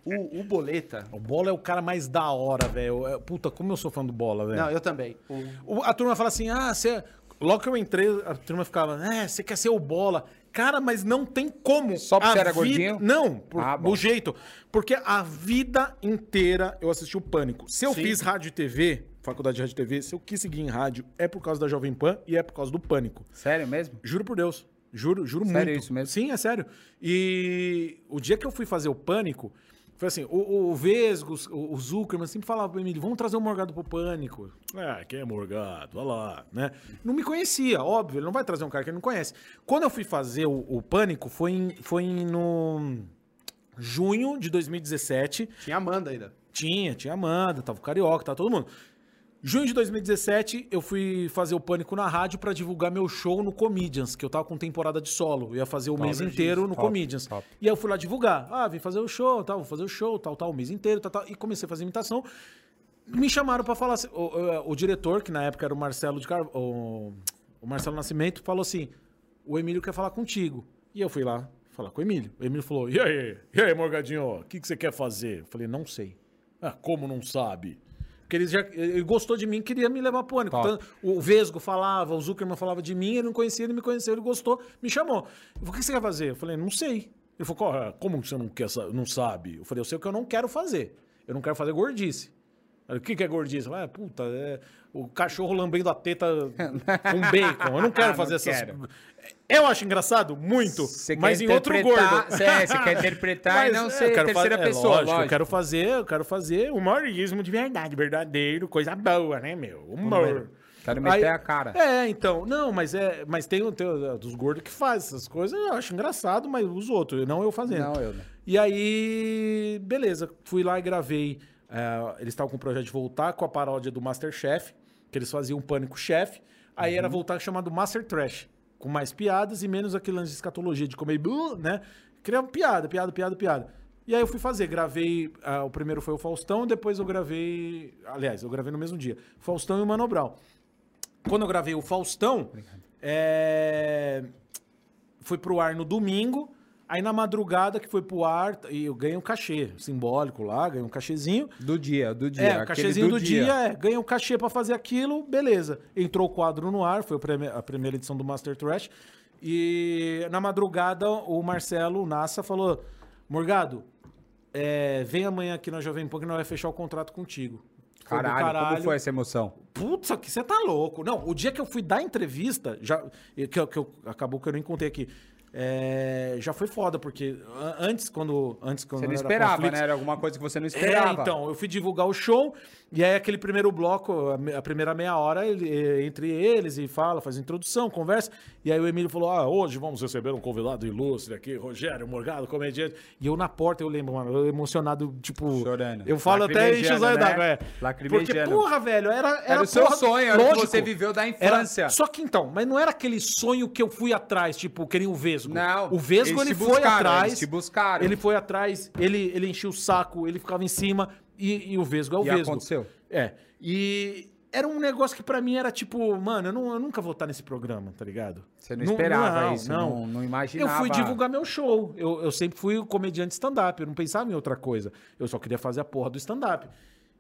o, o Boleta... O Bola é o cara mais da hora, velho. É- Puta, como eu sou fã do Bola, velho. Não, eu também. O- O- A turma fala assim, ah, você... Logo que eu entrei, a turma ficava, é, você quer ser o Bola. Cara, mas não tem como. Só porque A você era vida- gordinho? Não, por, Ah, do jeito. Porque a vida inteira eu assisti o Pânico. Se eu Sim. fiz rádio e TV, faculdade de rádio e TV, se eu quis seguir em rádio, é por causa da Jovem Pan e é por causa do Pânico. Sério mesmo? Juro por Deus. Juro, juro Sério muito. isso mesmo? Sim, é sério. E o dia que eu fui fazer o Pânico, foi assim, o, o Vesgo, o, o Zuckerman sempre falava pra mim, vamos trazer o Morgado pro Pânico. Ah, quem é Morgado? Olha lá, né? Não me conhecia, óbvio, ele não vai trazer um cara que ele não conhece. Quando eu fui fazer o, o Pânico, foi, em, foi em- no junho de 2017. Tinha Amanda ainda. Tinha, tinha Amanda, tava o Carioca, tava todo mundo. Junho de 2017, eu fui fazer o Pânico na rádio pra divulgar meu show no Comedians, que eu tava com temporada de solo. Eu ia fazer o mês inteiro no top, Comedians. top. E aí eu fui lá divulgar. Ah, vim fazer o show, tal, vou fazer o show, tal, tal, o mês inteiro, tal, tal. E comecei a fazer imitação. Me chamaram pra falar assim, o, o- o diretor, que na época era o Marcelo de Car... o, o Marcelo Nascimento, falou assim: o Emílio quer falar contigo. E eu fui lá falar com o Emílio. O Emílio falou: E aí, e aí, Morgadinho, o que, que você quer fazer? Eu falei, não sei. Ah, como não sabe? Porque ele, já, ele gostou de mim, queria me levar pro. Top. Então, o Vesgo falava, o Zuckerman falava de mim, ele não conhecia, ele me conheceu, ele gostou, me chamou. Eu falei, o que você quer fazer? Eu falei, não sei. Ele falou, "Qual é? como você não, quer, não sabe? Eu falei, eu sei o que eu não quero fazer. Eu não quero fazer gordice. O que, que é gordice? Ah, puta, é o cachorro lambendo a teta com bacon. Eu não quero Ah, fazer não essas. quero. Eu acho engraçado, muito, quer mas em outro interpretar- gordo. É, você quer interpretar e não é, ser terceira fazer- é, pessoa, lógico, lógico. Eu quero fazer, eu quero fazer humorismo de verdade, verdadeiro, coisa boa, né, meu? Humor. Quero meter a cara. É, então, não, mas é, mas tem, tem dos gordos que faz essas coisas, eu acho engraçado, mas os outros, não eu fazendo. Não, eu não. E aí, beleza, fui lá e gravei. É, eles estavam com o projeto de voltar com a paródia do Masterchef, que eles faziam um Pânico Chef. Aí Uhum. era voltar chamado Master Trash, com mais piadas e menos aquele lance de escatologia de comer, "Uh", né? Criava piada, piada, piada, piada. E aí eu fui fazer, gravei, ah, o primeiro foi o Faustão, depois eu gravei, aliás, eu gravei no mesmo dia, Faustão e o Mano Brown. Quando eu gravei o Faustão, é, foi pro ar no domingo. Aí na madrugada que foi pro ar, e eu ganhei um cachê simbólico lá, ganhei um cachezinho. Do dia, do dia. É, o aquele cachezinho do, dia, é, ganhei um cachê pra fazer aquilo, beleza. Entrou o quadro no ar, foi a primeira edição do Master Trash. E na madrugada o Marcelo, o Nassa, falou: Morgado, é, vem amanhã aqui na Jovem Pan que nós vai fechar o contrato contigo. Do Caralho, como foi essa emoção? Putz, aqui você tá louco. Não, o dia que eu fui dar entrevista, já, que, que eu, acabou que eu nem contei aqui. É, já foi foda, porque antes, quando. Antes, quando Você não era esperava, conflitos- né? Era alguma coisa que você não esperava. é, então, eu fui divulgar o show, e aí aquele primeiro bloco, a me- a primeira meia hora, ele- entre eles, e fala, faz introdução, conversa, e aí o Emílio falou, ah, hoje vamos receber um convidado ilustre aqui, Rogério Morgado, comediante, e eu na porta, eu lembro, mano, eu emocionado, tipo... Chorando. Eu falo até enche os olhos d'água, né? é. Porque, porra, velho, era... Era, Era o seu porra- sonho, era o que você viveu da era- infância. Só que então, mas não era aquele sonho que eu fui atrás, tipo, que nem o Vesgo. Não, O Vesgo, ele foi buscaram, atrás... eles te buscaram. Ele foi atrás, ele, ele enchia o saco, ele ficava em cima, e, e o Vesgo é o E Vesgo. aconteceu? É. E era um negócio que pra mim era tipo, mano, eu, não, eu nunca vou estar nesse programa, tá ligado? Você não esperava isso, não- não imaginava. Eu fui divulgar meu show. Eu, eu sempre fui comediante stand-up, eu não pensava em outra coisa. Eu só queria fazer a porra do stand-up.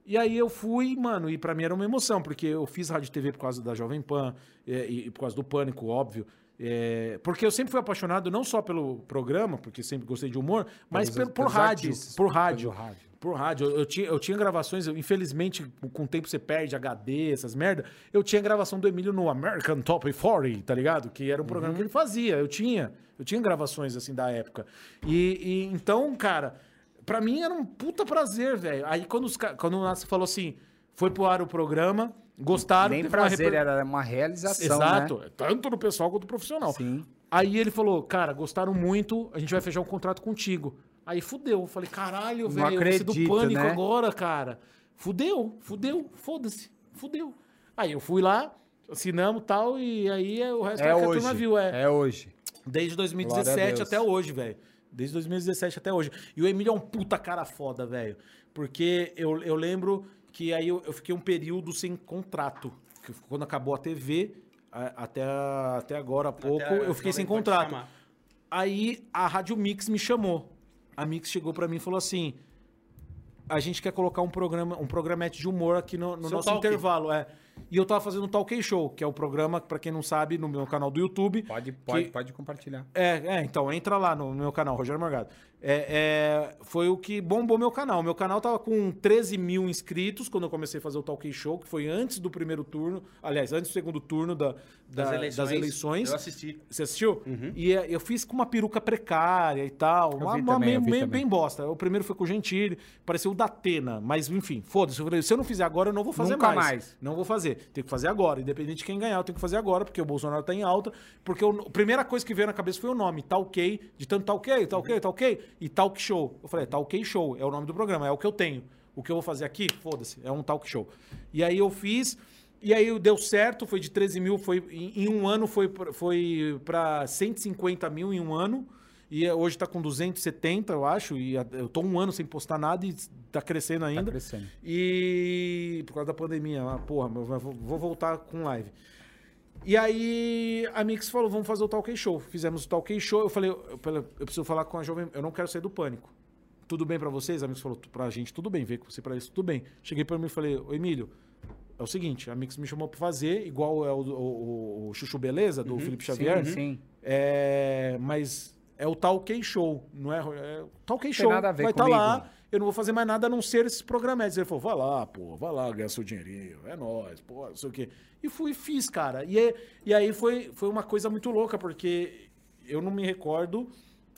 E aí eu fui, mano, e pra mim era uma emoção, porque eu fiz rádio e TV por causa da Jovem Pan, é, e, e por causa do Pânico, óbvio. É, porque eu sempre fui apaixonado não só pelo programa, porque sempre gostei de humor, mas Pelos- pelo, por rádio. Por rádio. pelo rádio. Por rádio. Eu, eu tinha, eu tinha gravações, eu- infelizmente, com o tempo você perde HD, essas merda. Eu tinha gravação do Emílio no American Top 40, tá ligado? Que era um programa que ele fazia. Eu tinha. Eu tinha gravações assim da época. E, e então, cara, pra mim era um puta prazer, velho. Aí quando, os, quando o Nassi falou assim, foi pro ar o programa, gostaram. Nem uma prazer, reper- era uma realização, Exato, né? tanto no pessoal quanto no profissional. Sim. Aí ele falou, cara, gostaram muito, a gente vai fechar um contrato contigo. Aí fudeu. Eu falei, caralho, velho, eu ser do pânico né? agora, cara. Fudeu, fudeu, foda-se, fudeu. Aí eu fui lá, assinamos tal, e aí é o resto É que a hoje. turma viu. É. É hoje. Desde Glória a 2017 Deus. até hoje, velho. Desde 2017 até hoje. E o Emílio é um puta cara foda, velho. Porque eu, eu lembro que aí eu, eu fiquei um período sem contrato. Que Quando acabou a TV, a- até, até agora há pouco, Até eu fiquei sem contrato. Aí a Rádio Mix me chamou. A Mix chegou pra mim e falou assim: a gente quer colocar um programa, um programete de humor aqui no, no nosso talk. intervalo, é. E eu tava fazendo o Talk Show, que é um programa, pra quem não sabe, no meu canal do YouTube. Pode, que- pode, pode compartilhar. é, é, então, entra lá no, no meu canal, Rogério Morgado. É, é, foi o que bombou meu canal. Meu canal tava com 13 mil inscritos quando eu comecei a fazer o Talk Show, que foi antes do primeiro turno, aliás, antes do segundo turno da, da- das, eleições. Eu assisti. Você assistiu? E é, eu fiz com uma peruca precária e tal. Uma, uma também, meio, eu meio bem bosta. O primeiro foi com o Gentili, pareceu o da Atena. Mas, enfim, foda-se. Eu falei, Se eu não fizer agora, eu não vou fazer Nunca mais. mais. Não vou fazer. Tenho que fazer agora. Independente de quem ganhar, eu tenho que fazer agora, porque o Bolsonaro tá em alta. Porque o- a primeira coisa que veio na cabeça foi o nome. Ok. De tanto ok, tá ok. E Talk Show. Eu falei, tá ok show. É o nome do programa. É o que eu tenho. O que eu vou fazer aqui, foda-se. É um talk show. E aí eu fiz. E aí deu certo. Foi de 13 mil. Foi, em, em um ano foi, foi pra 150 mil em um ano. E é, hoje tá com 270, eu acho. E eu tô um ano sem postar nada e tá crescendo ainda. crescendo. E por causa da pandemia, ah, porra, vou, vou voltar com live. E aí a Mix falou, vamos fazer o Talk Show. Fizemos o Talk Show. Eu falei, eu, eu preciso falar com a jovem, eu não quero sair do pânico. Tudo bem pra vocês? A Mix falou, pra gente tudo bem, ver com você pra isso, tudo bem. Cheguei pra mim e falei, ô Emílio, é o seguinte, a Mix me chamou pra fazer, igual é o, o, o- o Chuchu Beleza, do Felipe Xavier. Sim, sim. É, mas é o Talk Show, não é? é o Talk Tem Show. nada a ver Vai estar comigo. lá. Eu não vou fazer mais nada a não ser esses programetes. Ele falou, vai lá, pô, vai lá, ganha seu dinheirinho, é nóis, pô, não sei o quê. E fui, fiz, cara. E, aí- e aí foi, foi uma coisa muito louca, porque eu não me recordo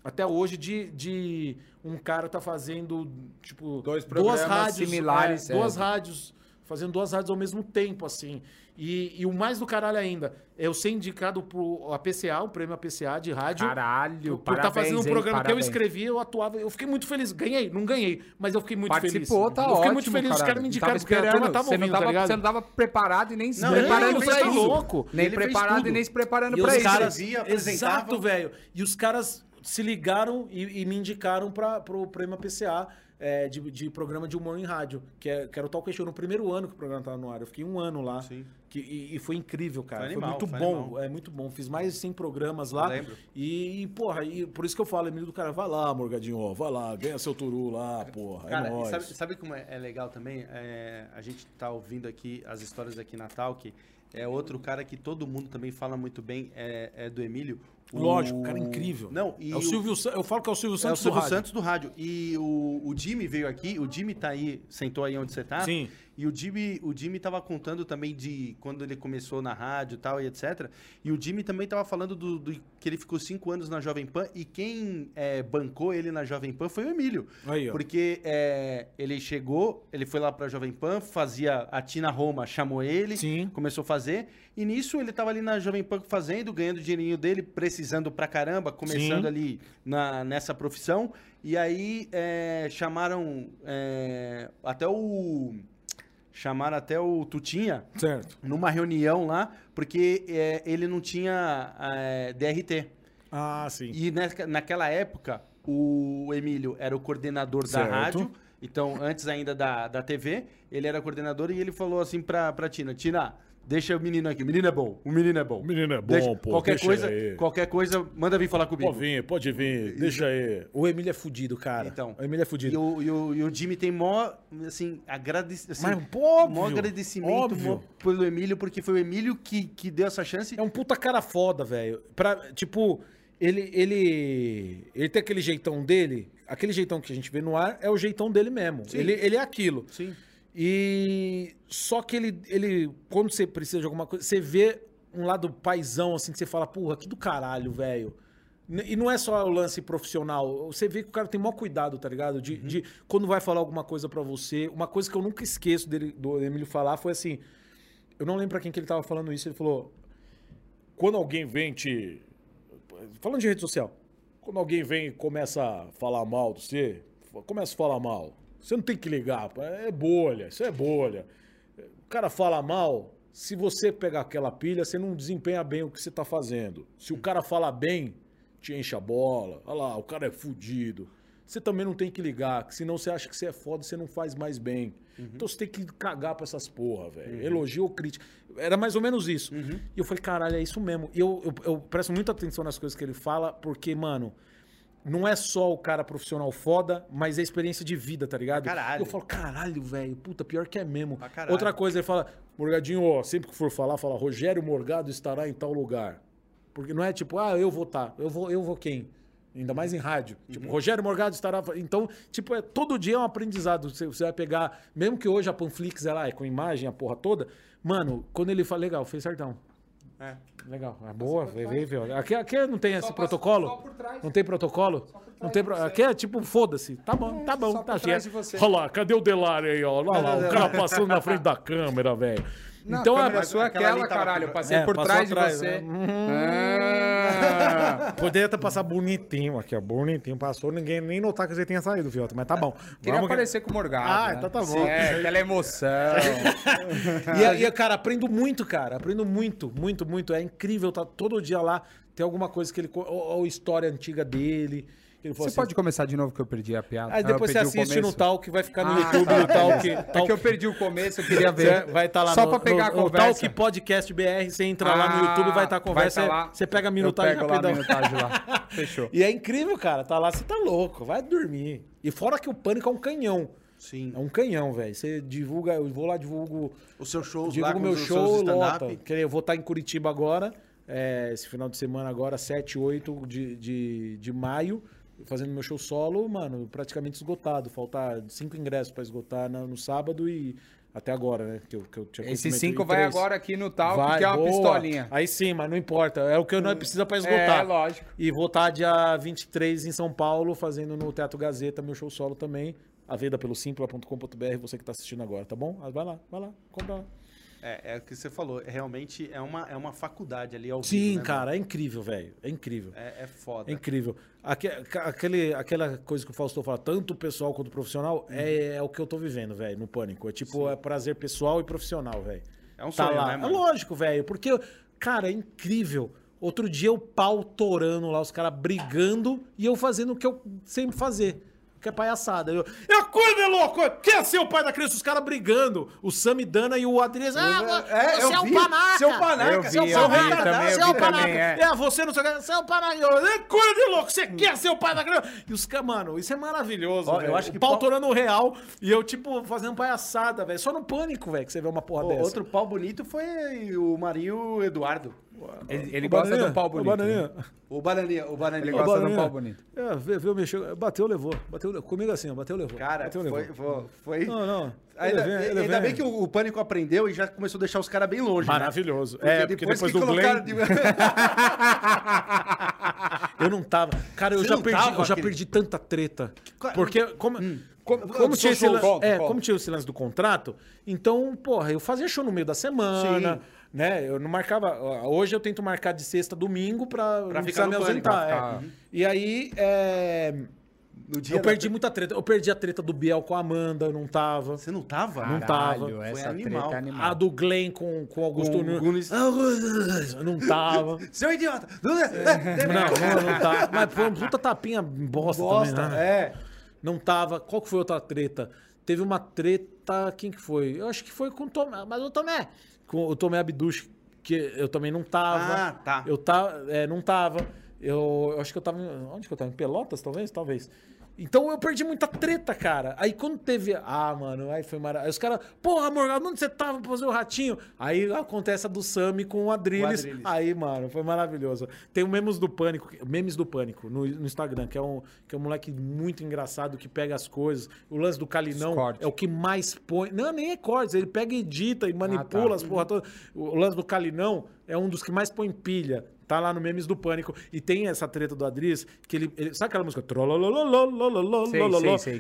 até hoje de, de um cara tá fazendo, tipo, Dois duas rádios similares, é, duas é. rádios, fazendo duas rádios ao mesmo tempo, assim. E, e o mais do caralho ainda, é eu ser indicado pro APCA, o prêmio APCA de rádio. Caralho, Por estar parabéns, fazendo um hein, programa que eu escrevi, eu atuava. Eu fiquei muito feliz. Ganhei, não ganhei, mas eu fiquei muito Participou, feliz. tá eu ótimo, fiquei muito feliz, os caras me indicaram, porque a turma tava você, não ouvindo, tá tava, ligado? você não tava preparado e nem se Não, preparando não, pra você tá isso. louco. Nem Ele preparado e nem se preparando E pra os isso. caras, apresentava. exato, velho. E os caras se ligaram e, e me indicaram para pro prêmio PCA é, de, de programa de humor em rádio, que, é, que era o Talk Show no primeiro ano que o programa tava no ar. Eu fiquei um ano lá. Sim. Que, e, e foi incrível, cara. Foi Foi, animal, muito foi bom. animal. É muito bom. Fiz mais de 100 programas lá. Eu lembro. E, e, porra, e por isso que eu falo, Emílio do cara, vai lá, Morgadinho, ó, vai lá, ganha seu turu lá, porra. Cara, é e nóis. sabe, sabe como é, é legal também? É, a gente tá ouvindo aqui as histórias aqui na Talk. É outro cara que todo mundo também fala muito bem, é, é do Emílio. O- Lógico, cara incrível. Não, e é o Silvio Sa- Eu falo que é o Silvio É o Santos do Silvio rádio. Santos do rádio. E o, o Jimmy veio aqui, o Jimmy tá aí, sentou aí onde você tá. Sim. E o Jimmy, o Jimmy tava contando também de quando ele começou na rádio e tal, e etc. E o Jimmy também tava falando do, do- que ele ficou cinco anos na Jovem Pan e quem é, bancou ele na Jovem Pan foi o Emílio. Aí. Porque é, ele chegou, ele foi lá pra Jovem Pan, fazia. A Tina Roma chamou ele, Sim. começou a fazer. E nisso ele tava ali na Jovem Pan fazendo, ganhando o dinheirinho dele, precisando pra caramba, começando Sim. ali na, nessa profissão. E aí é, chamaram é, até o. Chamaram até o Tutinha Certo. numa reunião lá, porque é, ele não tinha é, DRT. Ah, sim. E neca- naquela época, o Emílio era o coordenador Certo. da rádio. Então, antes ainda da, da TV, ele era coordenador e ele falou assim pra, pra Tina: Tina, deixa o menino aqui. O menino é bom. O menino é bom. O menino é bom, Deixa- pô, Qualquer deixa coisa, aí. qualquer coisa, manda vir falar comigo. Pode vir, pode vir, deixa aí. O Emílio é fudido, cara. Então, o Emílio é E fudido. o, e, o, e o Jimmy tem mó, assim, agradecimento. Assim, Mas, óbvio, mó agradecimento óbvio. mó pelo Emílio, porque foi o Emílio que, que deu essa chance. É um puta cara foda, velho. Pra, tipo, ele, ele, ele tem aquele jeitão dele, aquele jeitão que a gente vê no ar é o jeitão dele mesmo. Sim. Ele, ele é aquilo. Sim. E só que ele, ele, quando você precisa de alguma coisa, você vê um lado paizão, assim, que você fala, porra, que do caralho, velho. E não é só o lance profissional. Você vê que o cara tem maior cuidado, tá ligado? De, de quando vai falar alguma coisa pra você. Uma coisa que eu nunca esqueço dele, do Emílio falar foi assim. Eu não lembro pra quem que ele tava falando isso. Ele falou: quando alguém vem te. Falando de rede social. Quando alguém vem e começa a falar mal de você, começa a falar mal. Você não tem que ligar, é bolha, isso é bolha. O cara fala mal, se você pegar aquela pilha, você não desempenha bem o que você tá fazendo. Se o cara fala bem, te enche a bola. Olha lá, o cara é fudido. Você também não tem que ligar, que senão você acha que você é foda, você não faz mais bem. Então você tem que cagar pra essas porra, velho. Elogio ou crítica. Era mais ou menos isso. E eu falei, caralho, é isso mesmo. E eu, eu, eu presto muita atenção nas coisas que ele fala, porque, mano, não é só o cara profissional foda, mas é a experiência de vida, tá ligado? caralho. Eu falo, caralho, velho, puta, pior que é mesmo. Caralho. Outra coisa, ele fala, Morgadinho, ó, sempre que for falar, fala, Rogério Morgado estará em tal lugar. Porque não é tipo, ah, eu vou estar, eu vou, eu vou quem? Ainda mais em rádio. Tipo, Uhum. Rogério Morgado estará. Então, tipo, é, todo dia é um aprendizado. Você, você vai pegar, mesmo que hoje a Panflix é lá, é com imagem, a porra toda. Mano, quando ele fala, legal, fez certão. É. Legal, é boa, veio, veio. Aqui, aqui não tem esse protocolo? só por trás. Não tem protocolo? Não tem pro... Aqui é tipo, foda-se. Tá bom, tá bom, tá certo. você. Olha lá, cadê o Delari aí, ó? Olha lá, o cara passando na frente da câmera, velho. Não, Então, a câmera é, sua é aquela aquela, caralho. Eu passei É, por trás de você. né? Ah. poderia até passar bonitinho aqui, ó. Bonitinho. Passou, ninguém nem notar que você tenha saído, Fiota. Mas tá bom. Queria Vamos que- aparecer com o Morgado. Ah, né? então tá bom. É, aquela emoção. E, aí, cara, aprendo muito, cara. Aprendo muito, muito, muito. É incrível, tá todo dia lá. Tem alguma coisa que ele. Ou, ou história antiga dele. Que Ele falou Você assim, pode começar de novo que eu perdi a piada. Aí Ah, eu depois você perdi o assiste no começo. Talk, vai ficar no Ah, YouTube, tá, no Talk. beleza. É Talk que eu perdi o começo, eu queria ver. Você vai estar lá Só no, pra pegar no, a conversa. Talk Podcast BR, você entra lá no Ah, YouTube, vai estar a conversa, vai tá lá. você pega a Eu minutagem pego lá a rapidão. minutagem lá. Fechou. E é incrível, cara. Tá lá, você tá louco, vai dormir. E fora que o pânico é um canhão. Sim. É um canhão, velho. Você divulga, eu vou lá, divulgo, Os seus shows lá divulgo com meu show, seus lota. Que Eu vou estar em Curitiba agora, é, esse final de semana agora, 7, 8 de, de, de maio fazendo meu show solo, mano, praticamente esgotado. Faltar cinco ingressos para esgotar no, no sábado e até agora, né? Que eu, que eu tinha Esses cinco vai agora aqui no tal, vai, que é uma boa. pistolinha. Aí sim, mas não importa. É o que eu não hum, precisa para esgotar. É, lógico. E vou estar dia 23 em São Paulo, fazendo no Teatro Gazeta meu show solo também. A venda pelo simpla.com.br, você que está assistindo agora, tá bom? Vai lá, vai lá, compra lá. É, é o que você falou, é realmente é uma, é uma faculdade ali ao Sim, vivo, né, cara, é mano? é incrível, velho. É incrível. É, é foda. É incrível. Aquele, aquela coisa que o Fausto fala, tanto pessoal quanto profissional, uhum. é, é, o que eu tô vivendo, velho, no pânico. É tipo, Sim. é prazer pessoal e profissional, velho. É um tá sonho, lá. né, é mano? É lógico, velho, porque, cara, é incrível. Outro dia eu pau torando lá, os caras brigando e eu fazendo o que eu sempre fazer que é palhaçada. Eu, é acorda, é louco! É, quem é seu pai da criança? Os caras brigando. O Sam e o Adriano. Ah, é, você é o panaca! Seu panaca! Seu panaca! Seu panaca! É, você não sei o que. Você é o panaca! Louco! Você quer ser o pai da criança? E os caras, mano, isso é maravilhoso. Ó, eu acho que o pau torando o real e eu, tipo, fazendo palhaçada, velho. Só no pânico, velho, que você vê uma porra dessa. Outro pau bonito foi o Marinho Eduardo. Ele, ele gosta de um pau bonito. O bananinha. Né? O bananinha, o bananinha. Ele gosta bananinha. de um pau bonito. É, veio, veio mexer. Bateu, levou. Bateu, comigo assim, bateu, levou. Cara, bateu, foi, levou. foi, Não, não. Ainda, vem, ainda bem que o, o, Pânico aprendeu e já começou a deixar os caras bem longe. Né? Maravilhoso. Né? É, porque depois, depois que do colocaram... Glenn... eu não tava. Cara, eu Você já, perdi, tava, eu já aquele... perdi tanta treta. Porque, como. Hum. Como, como, tinha show, silêncio volta, é, volta. como, tinha esse lance do contrato, então, porra, eu fazia show no meio da semana. Sim né? Eu não marcava. Hoje eu tento marcar de sexta domingo para não ficar me ausentar. Pânico, é. E aí. É... eu perdi muita treta. Eu perdi a treta do Biel com a Amanda, eu não tava. Você não tava? Não tava. Essa Foi animal. É animal. A do Glenn com, com Augusto ah, Nunes. Eu não tava. Seu idiota! Né? É, não, não, não tava. Mas foi uma puta tapinha bosta, bosta também, né? É. Não tava. Qual que foi outra treta? Teve uma treta. Quem que foi? Eu acho que foi com o Tomé. Mas o Tomé, o Tomé Abduch, que eu também não tava. Ah, tá. Eu tá, é, não tava. Eu, eu, acho que eu tava. Onde que eu tava? Em Pelotas, talvez? Talvez. Então eu perdi muita treta, cara. Aí quando teve. Ah, mano, aí foi maravilhoso. Aí os caras, porra, Morgado, onde você tava pra fazer o ratinho? Aí acontece a do Sami com o Adrilles. Aí, mano, foi maravilhoso. Tem o Memes do Pânico, Memes do Pânico no, no, Instagram, que é, um, que é um moleque muito engraçado que pega as coisas. O lance do Calinão é o que mais põe. Não, nem é cortes, ele pega, e edita e manipula ah, tá. as porra todas. O lance do Calinão é um dos que mais põe pilha. Tá lá no Memes do Pânico. E tem essa treta do Adriz, que ele. ele sabe aquela música? trolololololololololol.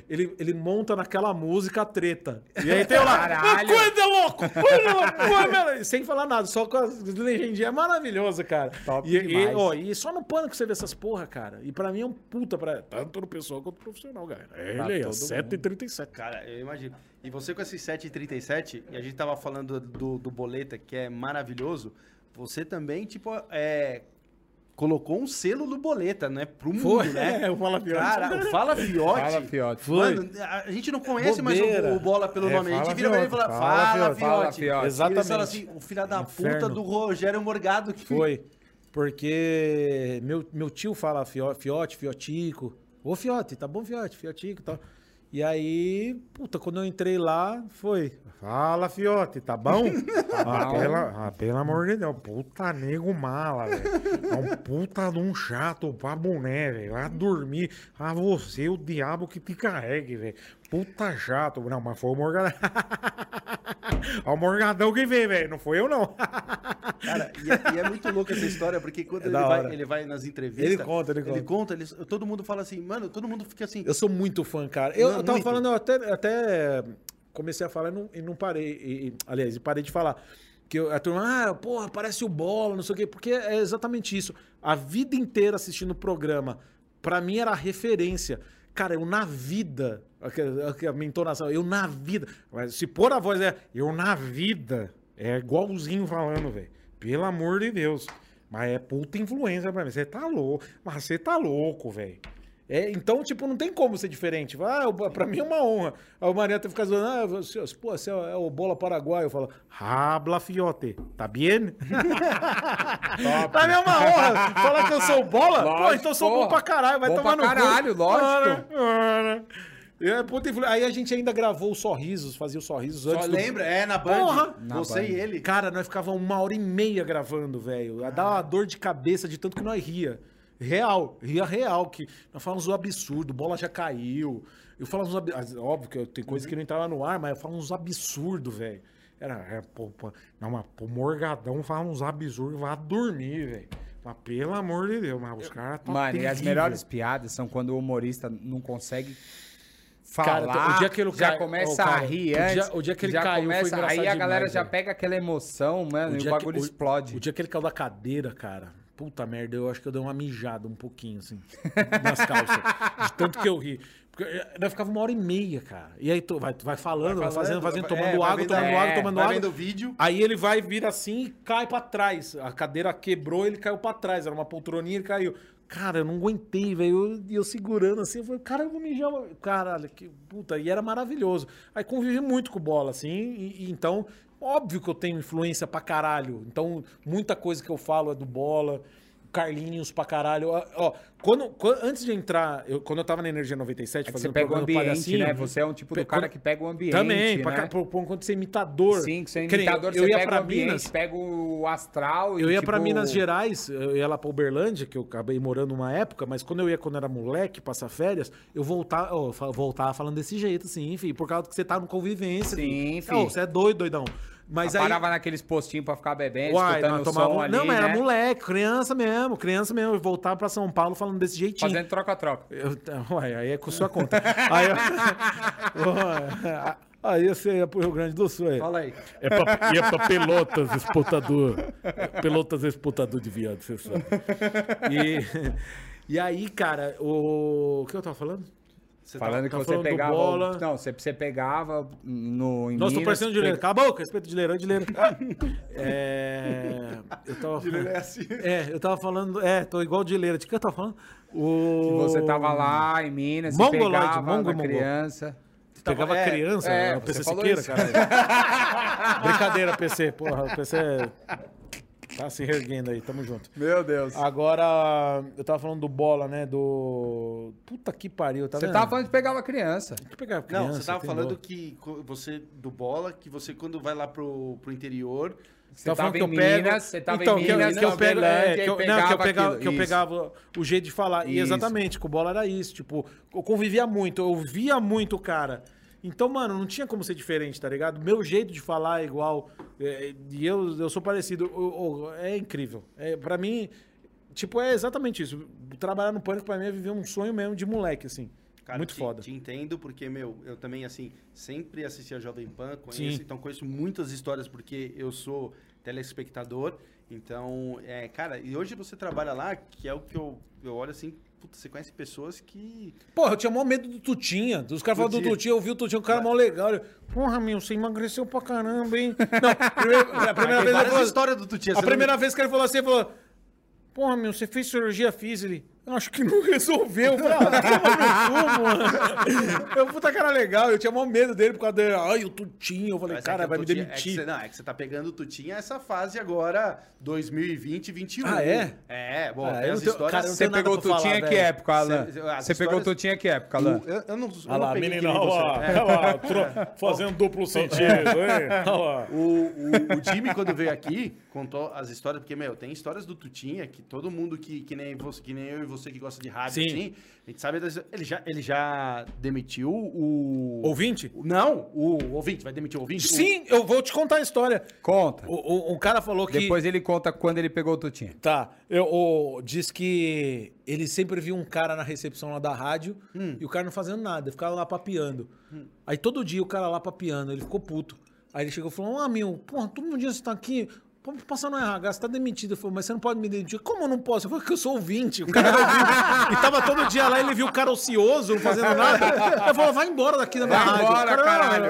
Ele, ele monta naquela música a treta. E aí tem lá. Caralho. Coisa louco! Louco! Sem falar nada, só com as legendinhas. É maravilhoso, cara. Top e, demais. e, ó, e só no Pânico você vê essas porra, cara. E pra mim é um puta pra. Tanto no pessoal quanto no profissional, galera. Ele pra aí, 7h37. Cara, eu imagino. E você com esse 7h37, e a gente tava falando do, do boleta que é maravilhoso você também, tipo, é, colocou um selo do Boleta, né? Pro mundo, Foi, né? é, o Fala Fiote. Cara, o Fala Fiote. Fala, Fiote. Foi. Mano, a gente não conhece mais Bobeira. o, o Bola pelo É, nome. A gente Fala vira pra ele e fala, fala, Fala Fiote. Fiote. Fala, Fiote. Exatamente. Falam assim, o filho da Inferno. puta do Rogério Morgado. Que... Foi. Porque meu, meu tio fala fio- fiote, fiotico. Ô, fiote, tá bom, fiote, fiotico e tal. E aí, puta, quando eu entrei lá, foi. Fala, fiote, tá bom? ah, pela, ah, pelo amor de Deus, puta nego mala, velho. É um puta de um chato pra boné, velho. Vai dormir. Ah, você, o diabo que te carregue, velho. Puta chato. Não, mas foi o Morgadão. Ó, o Morgadão que velho. Não foi eu, não. Cara, e é, e é muito louco essa história, porque quando É ele, vai, ele vai nas entrevistas. Ele conta, ele Ele conta, ele- todo mundo fala assim, mano, todo mundo fica assim. Eu sou muito fã, cara. Eu, Não, eu tava muito. falando, eu até, até comecei a falar e não, e não parei. E, e- aliás, e parei de falar. Que eu- a turma, ah, porra, parece o bola, não sei o quê. Porque é exatamente isso. A vida inteira assistindo o programa, pra mim era a referência. Cara, eu na vida, a, minha entonação, eu na vida. Mas se pôr a voz é, eu na vida, é igualzinho falando, velho. Pelo amor de Deus. Mas é puta influência pra mim. Você tá louco. Mas você tá louco, velho. É, então, tipo, não tem como ser diferente. Ah, pra mim é uma honra. Aí o Marieta fica zoando, ah, você, pô, você é o bola paraguaio. Eu falo, habla fiote, tá bien? pra mim é uma honra. Falar que eu sou bola? pô, Lógico, então eu sou bom pra caralho, vai Bom tomar pra no cu. caralho, lógico. Ora, ora. E é puta influ- Aí a gente ainda gravou os sorrisos, fazia os sorrisos Só antes do- lembra? É, na Band. Porra! Você Na e Band. ele. Cara, nós ficava uma hora e meia gravando, velho. Dá uma dor de cabeça de tanto que nós ria. Real, ria real, que nós falamos um absurdo, bola já caiu. Eu falo uns absurdos. Óbvio que tem coisa que não entrava no ar, mas eu falo uns absurdos, velho. Era, é, pô, pô, não, mas pô, Morgadão fala uns absurdos, vai dormir, velho. Mas pelo amor de Deus, mas os caras tá Mano, e as terrível. melhores piadas são quando o humorista não consegue Cara, falar, o dia que ele já cai- começa cara, a rir o dia- antes. o dia que ele já caiu foi começa, Aí engraçado a galera demais, já velho. pega aquela emoção, mano, e o bagulho que- explode. O dia que ele caiu da cadeira, cara. Puta merda, eu acho que eu dei uma mijada um pouquinho, assim, nas calças. de tanto que eu ri. Porque eh, nós ficava uma hora e meia, cara. E aí tu vai, tu vai falando, vai, fazendo, fazendo, vai- tomando é, vai água, vendo- tomando é, água, tomando vai água. vendo o vídeo. Aí ele vai vir assim e cai pra trás. A cadeira quebrou, ele caiu pra trás. Era uma poltroninha, ele caiu. Cara, eu não aguentei, velho. E eu, eu segurando assim, eu falei, cara, eu vou mijar. Caralho, que puta. E era maravilhoso. Aí convivi muito com bola, assim. E, e então, óbvio que eu tenho influência pra caralho. Então, muita coisa que eu falo é do bola. Carlinhos pra caralho. Ó, quando, quando- antes de entrar, eu- quando eu tava na Energia 97, É que você fazendo pega o ambiente, né? Você é um tipo do cara quando- que pega o ambiente, Também, né? pra, por, por de ser imitador. Sim, que você é imitador, eu você ia pega pra o ambiente, Minas, pega o astral e, eu ia tipo, pra Minas Gerais, eu ia lá pra Uberlândia, que eu acabei morando uma época, mas quando eu ia quando era moleque, passar férias, eu voltava, ó, voltava falando desse jeito, assim, enfim, por causa que você tá no convivência. Sim. Ó, você é doido, doidão. Mas aí. Parava naqueles postinhos pra ficar bebendo, Uai, escutando o tomava- som ali, Não, mas era né? moleque, criança mesmo, criança mesmo. Eu voltava pra São Paulo falando desse jeitinho. Fazendo troca-troca. Eu, uai, aí é com sua conta. aí, eu, aí você ia pro Rio Grande do Sul aí. Fala aí. É pra, ia pra Pelotas exportador. Pelotas exportador de viado, você sabe. E, e aí, cara, o. O que eu tava falando? Você Falando que tá você pegava. bola. Não, você, você pegava no. Em Nossa, tô parecendo de leira. pega- Cala a boca, respeito de leira, de leira. é. Eu tava falando. é assim. É, eu tava falando. É, tô igual de leira. De que eu tava falando? O... Que você tava lá em Minas, Mongoloide, e pegava mongo, criança. Pegava É, criança, é, era o você PC Siqueira, isso. cara. Brincadeira, PC. Porra, o PC tá se reerguendo aí, tamo junto. Meu Deus. Agora, eu tava falando do bola, né? Do. Puta que pariu, tá Você vendo? tava falando que pegava criança. que pegar Não, criança, você tava falando que você, do bola, que você quando vai lá pro, pro interior, Você Tava falando em que eu pego- Minas, você tava então, em que eu- Minas, que eu, pego, é, que e eu, não, que eu pegava pegava, que eu pegava o jeito de falar. E Isso. exatamente, com bola era isso. Tipo, eu convivia muito, eu via muito o cara. Então, mano, não tinha como ser diferente, tá ligado? Meu jeito de falar é igual. É, e eu, eu sou parecido. Eu- eu- é incrível. É, pra mim, tipo, é exatamente isso. Trabalhar no pânico pra mim é viver um sonho mesmo de moleque, assim. Cara, muito te, foda. Te entendo, porque, meu, eu também, assim, sempre assisti a Jovem Pan, conheço, Sim. então conheço muitas histórias, porque eu sou telespectador. Então, é, cara, e hoje você trabalha lá, que é o que eu, eu olho assim, puta, você conhece pessoas que. Porra, eu tinha maior medo do Tutinha. Dos caras falavam do Tutinha. Eu vi o Tutinha, um cara mó legal. Eu, Porra, meu, você emagreceu pra caramba, hein? Não, primeiro- a primeira vez falou, histórias do Tutinha. A você não- primeira vez que ele falou assim, ele falou: Porra, meu, você fez cirurgia. Eu acho que não resolveu. Eu falei, ah. Eu, puta cara legal, eu tinha maior medo dele por causa dele. Ai, o Tutinho. Eu falei, Mas é cara, que vai me demitir. É que você, não, é que você tá pegando o Tutinha essa fase agora, 2020, 2021. Ah, é? É, bom, Ah, tem as histórias... cara, Você pegou o pra falar, Tutinha que velho. época, Alan? Você pegou o Tutinha que época, Alan? Eu, eu não, eu lá, menina, olha lá, É. olha lá, tro- fazendo duplo sentido, hein? O, o, o Jimmy, quando veio aqui, contou as histórias, porque, meu, tem histórias do Tutinha que todo mundo que, que, nem, você, que nem eu e você que gosta de rádio, Sim. assim, a gente sabe. das- ele, já, ele já demitiu o. Ouvinte? o- Não, o ouvinte, vai demitir o ouvinte? Sim, eu vou te contar a história. Conta. O, o- um cara falou que. Depois ele conta quando ele pegou o Tutinha. Tá. Eu, o- diz que ele sempre viu um cara na recepção lá da rádio Hum. e o cara não fazendo nada, ficava lá papiando. Aí todo dia o cara lá papiando, ele ficou puto. Aí ele chegou e falou: Ah, meu, porra, todo dia você tá aqui. Passar no RH, você tá demitido. Eu falei, mas você não pode me demitir. Como eu não posso? Eu falei, que eu sou ouvinte. O cara era ouvinte. E tava todo dia lá, ele viu o cara ocioso, não fazendo nada. Eu falei, vai embora daqui da minha Vai rádio. embora, cara, caralho.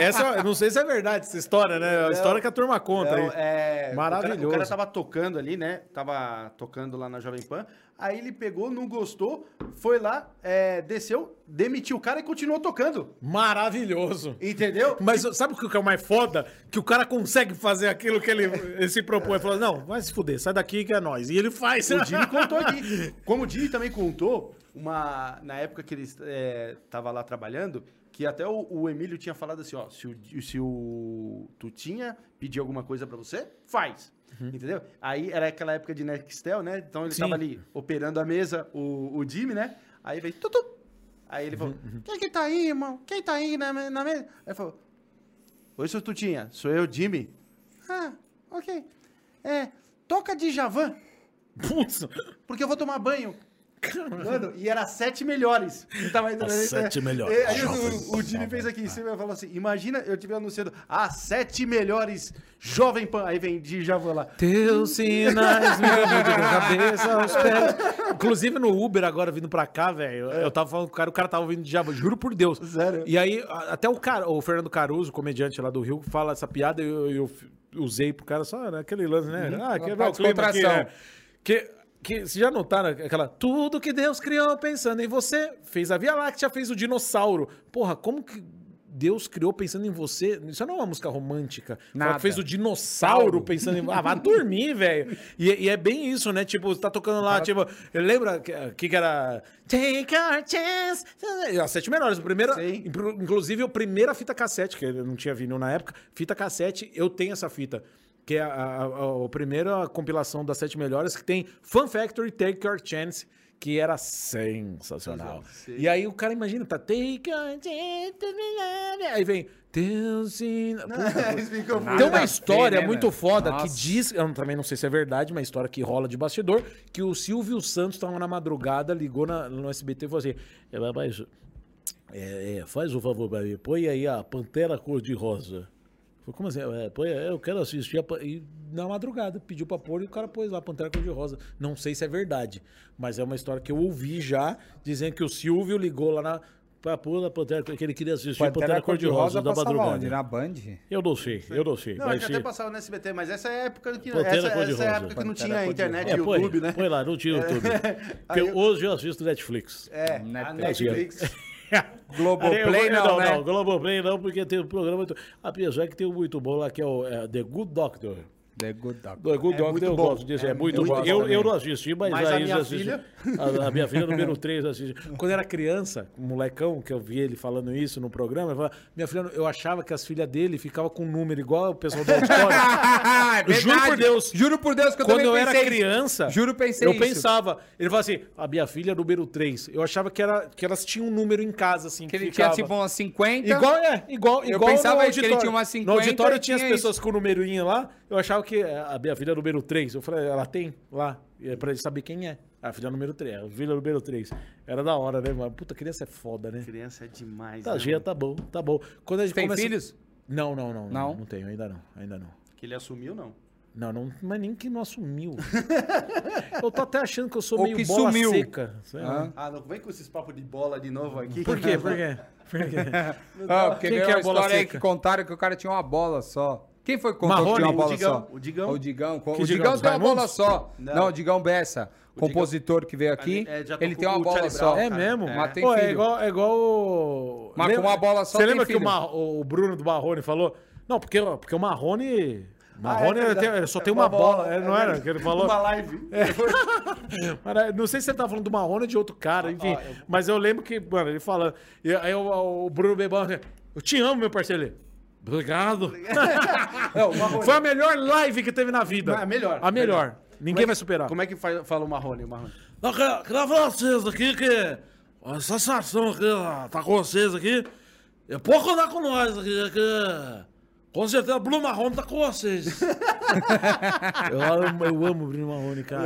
é. Essa, eu não sei se é verdade essa história, né? A história que a turma conta. Não, aí. é, Maravilhoso. O cara, o cara tava tocando ali, né? Tava tocando lá na Jovem Pan. Aí ele pegou, não gostou, foi lá, é, desceu, demitiu o cara e continuou tocando. Maravilhoso. Entendeu? Mas sabe o que é o mais foda? Que o cara consegue fazer aquilo que ele, ele se propõe. Ele fala, não, vai se fuder, sai daqui que é nós. E ele faz. O Jimmy contou aqui. Como o Jimmy também contou, uma, na época que ele é, tava lá trabalhando, que até o, o Emílio tinha falado assim, ó, se o, se o Tutinha pedir alguma coisa pra você, faz. Entendeu? Aí era aquela época de Nextel, né? Então ele Sim. tava ali operando a mesa, o, o Jimmy, né? Aí veio, tutu. Aí ele falou, quem que tá aí, irmão? Quem tá aí na, na mesa? Aí ele falou, oi, seu Tutinha, sou eu, Jimmy. Ah, ok. É, toca de Javan, Putz, porque eu vou tomar banho. Mano, e era sete melhores. Tava indo- As sete melhores. E Aí Jovem o, o Jimmy fez aqui em cima e falou assim: imagina eu estiver anunciando as sete melhores Jovem Pan. Aí vem de Javan lá. Teus sinais me de cabeça aos pés. Inclusive no Uber agora vindo pra cá, velho. Eu tava falando com o cara, o cara tava ouvindo Diabo, juro por Deus. Sério? E aí, a- até o cara, o Fernando Caruso, comediante lá do Rio, fala essa piada e eu, eu usei pro cara só naquele lance, né? Ah, que Pra é o clima aqui, né? Que, que vocês já notaram aquela. Tudo que Deus criou pensando em você. Fez a Via Láctea, fez o dinossauro. Porra, como que. Deus criou pensando em você. Isso não é uma música romântica. Nada. Fez o dinossauro pensando em. Ah, vai dormir, velho. E, e é bem isso, né? Tipo, você tá tocando lá, tipo. Lembra que, que que era. Take our chance. As sete menores. O primeiro, Sim. inclusive, a primeira fita cassete, que eu não tinha vinil na época. Fita cassete, eu tenho essa fita. Que é a, a, a, a primeira compilação das sete melhores, que tem Fun Factory Take Your Chance. Que era sensacional. E aí o cara imagina, tá Take your chance. Aí vem ficam Tem uma história né, muito foda que diz, eu também não sei se é verdade, uma história que rola de bastidor, que o Silvio Santos tava na madrugada, ligou na- no SBT e falou assim: é, mas, é, é, faz o favor pra mim, põe aí a Pantera Cor-de-Rosa. Falei, como assim? É, põe, é, eu quero assistir. a Pan-" E na madrugada pediu pra pôr e o cara pôs lá Pantera Cor-de-Rosa. Não sei se é verdade, mas é uma história que eu ouvi já, dizendo que o Silvio ligou lá na. Pra pôr a Pantera, que ele queria assistir Pantera, Pantera Cor-de-Rosa da madrugada. onde? Na Band? Eu não sei, eu não sei. Não, mas é que se- até passava no SBT, mas essa é a época que, Pantera essa, essa é a época que não Pantera tinha internet É, e põe, YouTube, né? põe lá, não tinha YouTube. Porque eu- hoje eu assisto Netflix. É, a Netflix. Netflix. Globoplay Eu- não, né? Não, Globoplay não, porque tem um programa... Apesar que tem um muito bom lá, que é o é, The Good Doctor. The Good Doctor. The Good É Doctor muito eu bom. gosto disso, é, É muito muito bom. bom Eu, eu não assisti, mas, Mas a minha assiste. filha- A, a minha filha número 3 assiste. Quando eu era criança, um molecão, que eu vi ele falando isso no programa, eu falava, minha filha, eu achava que as filhas dele ficavam com um número igual o pessoal do auditório. É juro por Deus. Juro por Deus que eu Quando eu era isso. criança, Juro, pensei eu isso. pensava. Ele falou assim: a minha filha é número 3. Eu achava que, era, que elas tinham um número em casa, assim. Que ele ficava. tinha tipo umas 50. Igual, é, igual, Eu igual pensava no que ele auditório. tinha umas 50 No auditório tinha as pessoas com o numerinho lá. Eu achava que a minha filha é número 3. Eu falei, ela tem lá. É pra ele saber quem é. A filha número 3. A filha número 3. Era da hora, né, mano? Puta, criança é foda, né? Criança é demais. Tá, né, Gia, tá bom, tá bom. Quando a gente Tem começa... filhos? Não, não, não, não. Não? Não tenho, ainda não. Ainda não. Que ele assumiu, não. Não, não, mas nem que não assumiu. eu tô até achando que eu sou Ou meio que bola sumiu. seca. sei lá. Ah. Ah, não vem com esses papos de bola de novo aqui. Por quê? Por quê? Por quê? Ah, porque Quem veio que é uma a bola história aí seca? que contaram que o cara tinha uma bola só. Quem foi que contou Marrone, que tinha uma o bola Digão, só? o Digão. O Digão. Que o Digão, Digão tem uma bola só. Não. Não, o Digão Bessa, compositor que veio aqui, É, ele tem uma com o bola só. É mesmo? É. Mas tem Pô, é filho. igual, é igual o... Mas com Lembra- uma bola só Você lembra que o, filho. Mar- o Bruno do Marrone falou? Não, porque, porque o Marrone... Marrone é ele verdade. tem- só tem uma, bola, é, não era? Que ele falou? Uma live. É, não sei se você tá falando do Marrone ou de outro cara, enfim. Mas eu lembro que, mano, ele falando. E aí o, o Bruno Bebão, eu te amo, meu parceiro. Obrigado. Não, Marrone. Foi a melhor live que teve na vida. A melhor. A melhor. Melhor. Ninguém Como é vai que- superar. Como é que faz- fala o Marrone? O Marrone? Não, quero, quero falar pra vocês aqui que a sensação aqui, ó, tá com vocês aqui. É pouco contar com nós aqui, que com certeza o Bruno Marrone tá com vocês. eu, amo, eu amo o Bruno Marrone, cara.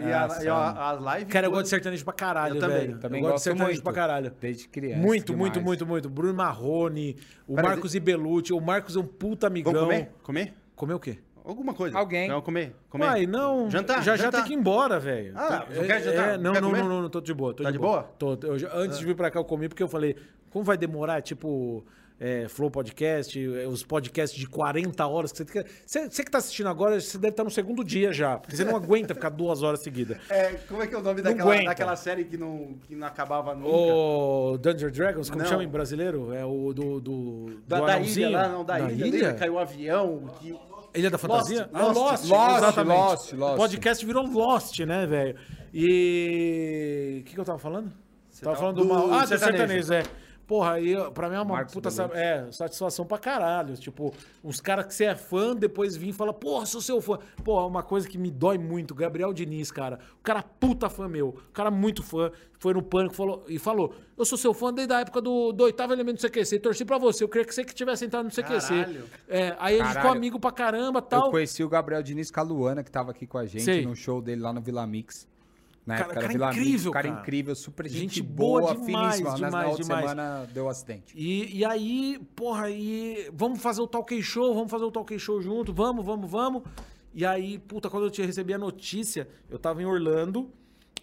e a, e a, as lives. Cara, eu gosto de sertanejo pra caralho, Eu também, velho. Também eu gosto de sertanejo muito. pra caralho. Desde criança. Muito, demais. muito, muito, muito. Bruno Marrone, o Peraí, Marcos Ibelucci. O Marcos é um puta amigão. Vamos comer? Comer? Comer o quê? Alguma coisa. Alguém. Não, comer. comer. Uai, não. Jantar, Já já jantar. tem que ir embora, velho. Ah, Tá- você quer jantar? É, não, Quer não, comer? não, não, não, tô de boa. Tô Tá de boa? Tô, eu já- antes de vir pra cá eu comi porque eu falei, como vai demorar, tipo, é, Flow Podcast, é, os podcasts de 40 horas que você. Você, você que tá assistindo agora, você deve estar no segundo dia já, porque você não aguenta ficar duas horas seguidas. É, como é que é o nome daquela, daquela série que não, que não acabava nunca? O Dungeons Dragons, como Não. chama em brasileiro? É o do. do, da, do da ilha lá, não, da, ilha, dele, caiu um avião. Que... Ilha da Fantasia? Lost, Ah, Lost, Lost, exatamente. Lost, Lost. O podcast virou Lost, né, velho? E. O que, que eu tava falando? tava tava- falando do, do Mar... Ah, do sertanejo. sertanejo, é. Porra, aí pra mim é uma Marcos puta é, satisfação pra caralho. Tipo, uns caras que você é fã, depois vim e fala, porra, sou seu fã. Porra, uma coisa que me dói muito, Gabriel Diniz, cara. O cara puta fã meu. O cara muito fã. Foi no pânico falou, e falou: Eu sou seu fã desde a época do, do oitavo elemento do CQC. Torci pra você. Eu queria que você que tivesse entrado no CQC. Caralho. É, aí gente ficou amigo pra caramba Eu tal. conheci o Gabriel Diniz com a Luana, que tava aqui com a gente Sei. no show dele lá no Vila Mix. Na Cara, época cara Vila incrível, cara cara. incrível, super gente, Gente boa, boa demais, finíssima. Mas na demais, outra demais. semana deu acidente. E, e aí, porra, aí, vamos fazer o Talk Show, vamos fazer o Talk Show junto, vamos, vamos, vamos. E aí, puta, quando eu tinha recebi a notícia, eu tava em Orlando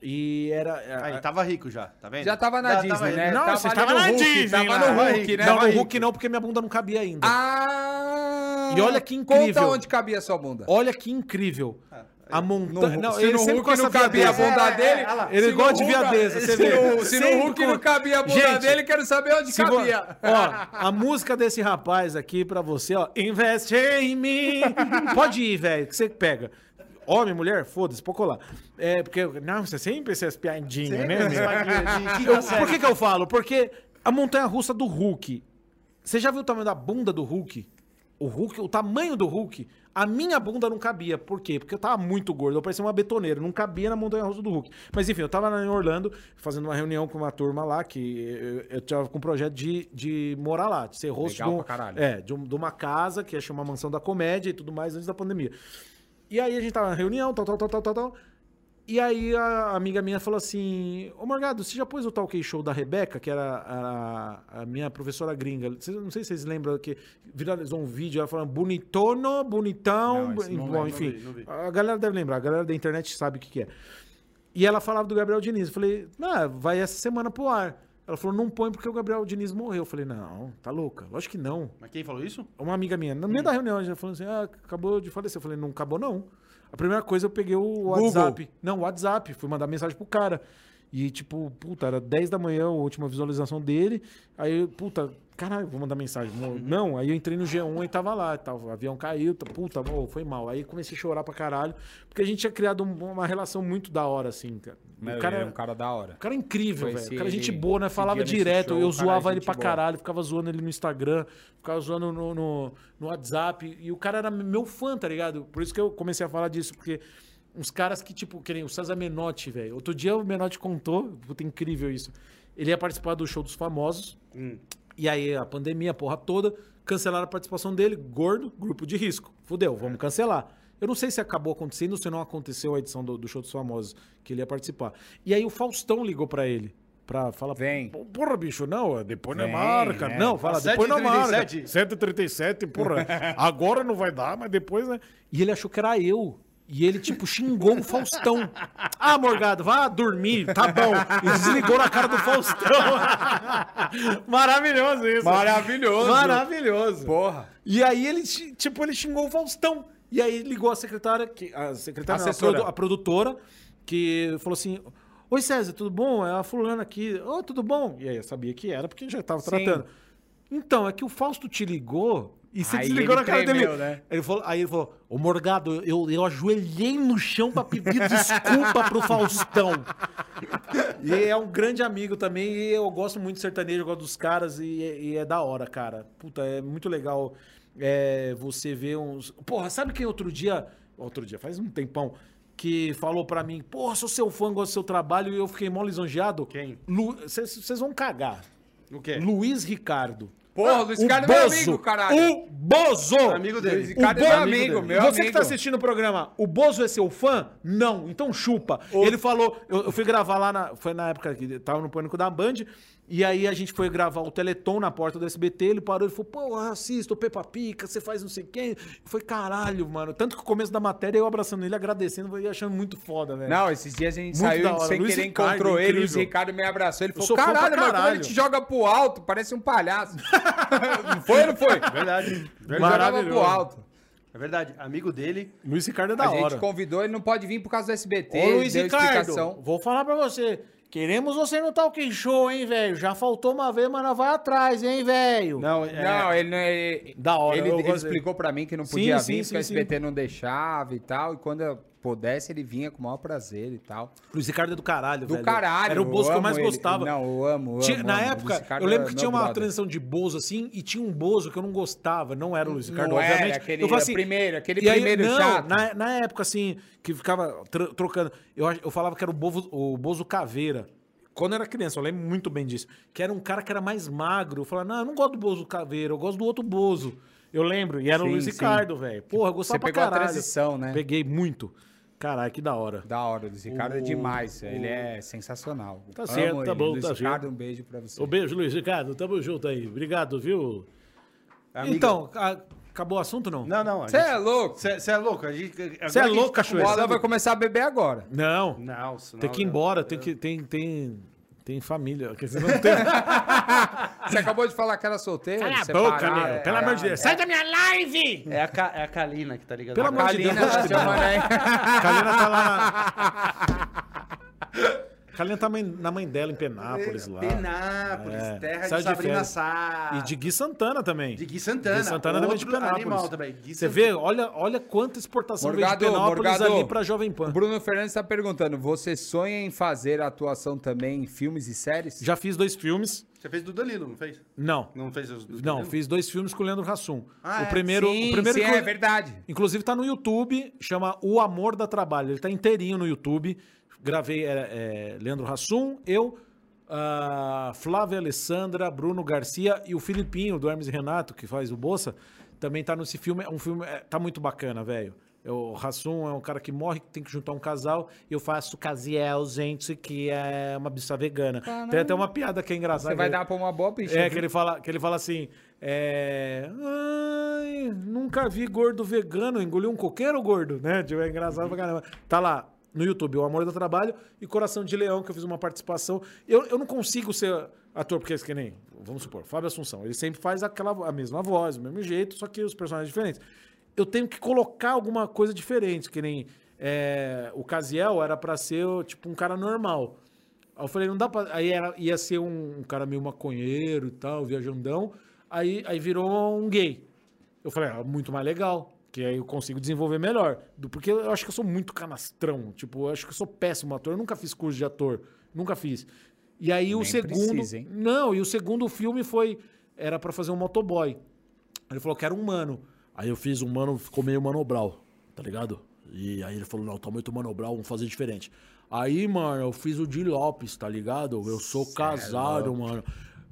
e era. Aí, tava rico já, tá vendo? Já tava na Já Disney, tava né? Não, Tava você tava no na Hulk, Disney Tava no Hulk, rico. né? não, no. Hulk não, porque minha bunda não cabia ainda. Ah! E olha que incrível. Conta onde cabia a sua bunda. Olha que incrível. A montanha. No- Não, se no Hulk não cabia a bunda É, é, dele. é. Ele se gosta de viadeza, você se no- Se no Hulk não cabia a bunda dele, quero saber onde cabia. Ó, a música desse rapaz aqui pra você, ó. Investe em mim. Pode ir, velho, que você pega. Homem, mulher, foda-se, pode colar. É, porque, não, você sempre essas piadinhas, né? Por que, que eu falo? Porque a montanha russa do Hulk. Você já viu o tamanho da bunda do Hulk? O Hulk, o tamanho do Hulk, a minha bunda não cabia. Por quê? Porque eu tava muito gordo, eu parecia uma betoneira, não cabia na montanha russa do Hulk. Mas enfim, eu tava lá em Orlando, fazendo uma reunião com uma turma lá, que eu, eu tava com um projeto de, de morar lá, de ser host Legal de, um- pra caralho. é, de, um- de uma casa que ia chamar Mansão da Comédia e tudo mais antes da pandemia. E aí a gente tava na reunião, tal, tal, tal, tal, tal, tal. E aí a amiga minha falou assim: Ô Morgado, você já pôs o talk show da Rebeca, que era a, a minha professora gringa? Não sei se vocês lembram que viralizou um vídeo, ela falando bonitono, bonitão. Não, bom, enfim, não vi, não vi. a galera deve lembrar, a galera da internet sabe o que, que é. E ela falava do Gabriel Diniz. Eu falei, ah, vai essa semana pro ar. Ela falou, não põe porque o Gabriel Diniz morreu. Eu falei, não, tá louca? Lógico que não. Mas quem falou isso? Uma amiga minha, no meio da reunião, já falou assim: ah, acabou de falecer. Eu falei, não acabou, não. A primeira coisa eu peguei o WhatsApp. Não, o WhatsApp. Fui mandar mensagem pro cara. E, tipo, puta, era 10 da manhã a última visualização dele. Aí, puta, caralho, vou mandar mensagem. Mo- Não, aí eu entrei no G1 e tava lá. Tava, o avião caiu, puta, mo, foi mal. Aí comecei a chorar pra caralho. Porque a gente tinha criado um- uma relação muito da hora, assim, cara. O cara, ele é um cara da hora. o cara é incrível, velho. O cara é gente boa, né? Falava direto. show, eu é zoava ele pra boa. caralho, ficava zoando ele no Instagram, ficava zoando no, no, no WhatsApp. E o cara era meu fã, tá ligado? Por isso que eu comecei a falar disso, porque uns caras que, tipo, que nem o César Menotti, velho. Outro dia o Menotti contou, puta, incrível isso. Ele ia participar do show dos famosos. E aí a pandemia, a porra toda, cancelaram a participação dele, gordo, grupo de risco. Fudeu, vamos cancelar. Eu não sei se acabou acontecendo ou se não aconteceu a edição do, do show dos famosos que ele ia participar. E aí o Faustão ligou pra ele. Pra falar, Vem. "Pô, Porra, bicho, não, depois não Vem, marca. é. Não, fala, Às depois não marca. 7h37. 7h37, porra. Agora não vai dar, mas depois, né? E ele achou que era eu. E ele, tipo, xingou o Faustão. Ah, Morgado, vá dormir, tá bom. E desligou na cara do Faustão. Maravilhoso isso. Maravilhoso. Maravilhoso. Porra. E aí ele, tipo, ele xingou o Faustão. E aí ligou a secretária, que, a secretária, não, a, produ- a produtora, que falou assim: Oi César, tudo bom? É a fulana aqui. Ô, tudo bom? E aí eu sabia que era, porque já tava Sim. tratando. Então, é que o Fausto te ligou e você Aí desligou na cara tremeu, dele. né? Ele falou, aí ele falou: Ô Morgado, eu, eu ajoelhei no chão pra pedir desculpa pro Faustão. E é um grande amigo também, e eu gosto muito de sertanejo, eu gosto dos caras, e, e é da hora, cara. Puta, é muito legal é, você ver uns. Porra, sabe quem outro dia. Outro dia, faz um tempão, que falou pra mim, porra, sou seu fã, gosto do seu trabalho, e eu fiquei mó lisonjeado. Quem? Vocês vão cagar. O quê? Luiz Ricardo. Porra, o Luiz O Ricardo é meu amigo, caralho. O Bozo! Amigo dele. Luiz Ricardo O é meu amigo, meu Você amigo. que tá assistindo o programa, o Bozo é seu fã? Não, então chupa. Ele falou, eu, eu fui gravar lá, na, foi na época que tava no Pânico da Band, e aí a gente foi gravar o Teleton na porta do SBT, ele parou e falou, pô, assista o Peppa Pica, você faz não sei quem. Foi caralho, mano. Tanto que o começo da matéria eu abraçando ele, agradecendo e achando muito foda, velho. Não, esses dias a gente Muito saiu sem Luiz querer, Ricardo, encontrou ele, o Luiz incrível. Ricardo me abraçou. Ele falou: caralho, como ele caralho." te joga pro alto, parece um palhaço. não foi ou não foi? Verdade. Ele Verdade. jogava pro Maravilhoso. alto. É verdade. Amigo dele. Luiz Ricardo é da a gente hora. convidou, ele não pode vir por causa do SBT. Ô, Luiz deu Ricardo, explicação. vou falar pra você. Queremos você no Talk Show, hein, velho? Já faltou uma vez, mas nós vai atrás, hein, velho? Não, é, Não, ele não é. Da hora, Ele, ele explicou pra mim que não podia sim, vir, sim, porque o sim. SBT não deixava e tal. E quando eu- pudesse, ele vinha com o maior prazer e tal. Luiz Ricardo é do caralho, Do velho. caralho. Era o Bozo que eu mais ele. gostava. Não, eu amo, eu Tinha- amo, na amo. época, Luiz eu lembro que tinha uma brother. transição de Bozo assim, e tinha um Bozo que eu não gostava. Não era o Luiz Ricardo, Não era, obviamente. aquele- eu falava primeiro, aquele aí- primeiro não, chato. Na, na época, assim, que ficava tro- trocando. Eu, eu falava que era o Bozo, o Bozo Caveira. Quando eu era criança, eu lembro muito bem disso. Que era um cara que era mais magro. Eu falava, não, eu não gosto do Bozo Caveira, eu gosto do outro Bozo. Eu lembro. E era o Sim, Luiz sim. Ricardo, velho. Porra, eu gostava Você pra pegou a transição, né? Peguei muito. Caralho, que da hora. Da hora, o Luiz Ricardo é O- demais. Ele é sensacional. Tá Amo certo, tá ele. bom, Luiz tá Ricardo, certo. um beijo pra você. Um beijo, Luiz Ricardo. Tamo junto aí. Obrigado, viu? Amiga- Então, a- acabou o assunto, não? Não, não. Você é louco? Você é louco? A gente, Você é louco, O cachoeira? Bola vai começar a beber agora. Não. Não, senão- Tem que ir embora, tem que. Tem, tem, tem família. Porque senão não tem. Você acabou de falar que era solteiro? Cala a boca, meu. É, Pelo é, amor de Deus. Sai da minha live! É a, é a Kalina que tá ligando. Pelo A amor de Kalina Deus. tá. Kalina tá lá. Kalina tá na mãe dela, em Penápolis, lá. Penápolis, É. terra Saiu de Sabrina férias. Sá. E de Gui Santana também. De Gui Santana. Gui Santana também de Penápolis. também. Gui Você vê, olha, olha quanta exportação veio de Penápolis Morgado, ali pra Jovem Pan. Bruno Fernandes está perguntando: você sonha em fazer atuação também em filmes e séries? Já fiz dois filmes. Você fez do Danilo, não fez? Não. Não fez os do Não, fiz dois filmes com o Leandro Hassum. Ah, o é? primeiro, sim, o primeiro sim, inclu- é verdade. Inclusive tá no YouTube, chama O Amor da Trabalho. Ele tá inteirinho no YouTube. Gravei é, é, Leandro Hassum, eu, a Flávia Alessandra, Bruno Garcia e o Filipinho, do Hermes e Renato, que faz o Bolsa, também tá nesse filme. É um filme, é, tá muito bacana, velho. É, O Hassum é um cara que morre, que tem que juntar um casal. E eu faço Casiel, gente, que é uma bicha vegana. Tem até uma piada que é engraçada. Você vai dar pra uma boa bicha. é, viu? que ele fala, que ele fala assim, é... Ai, nunca vi gordo vegano, engoliu um coqueiro gordo, né? Tipo, é engraçado pra caramba. Tá lá, no YouTube, O Amor do Trabalho e Coração de Leão, que eu fiz uma participação. Eu, eu não consigo ser ator, porque é que nem, vamos supor, Fábio Assunção, ele sempre faz aquela, a mesma voz, o mesmo jeito, só que os personagens diferentes. Eu tenho que colocar alguma coisa diferente, que nem é, o Casiel era pra ser tipo um cara normal. Aí eu falei, não dá pra. Aí era, ia ser um, um cara meio maconheiro e tal, viajandão. Aí, aí virou um gay. Eu falei, ah, muito mais legal. Que aí eu consigo desenvolver melhor. Do- Porque eu acho que eu sou muito canastrão. Tipo, eu acho que eu sou péssimo ator. Eu nunca fiz curso de ator. Nunca fiz. E aí o Nem segundo. precisa? Não, e o segundo filme foi. Era pra fazer um motoboy. Ele falou que era um mano. Aí eu fiz um mano, ficou meio manobral, tá ligado? E aí ele falou, não, tá muito manobral, vamos fazer diferente. Aí, mano, eu fiz o Di Lopes, tá ligado? Eu sou casado, mano.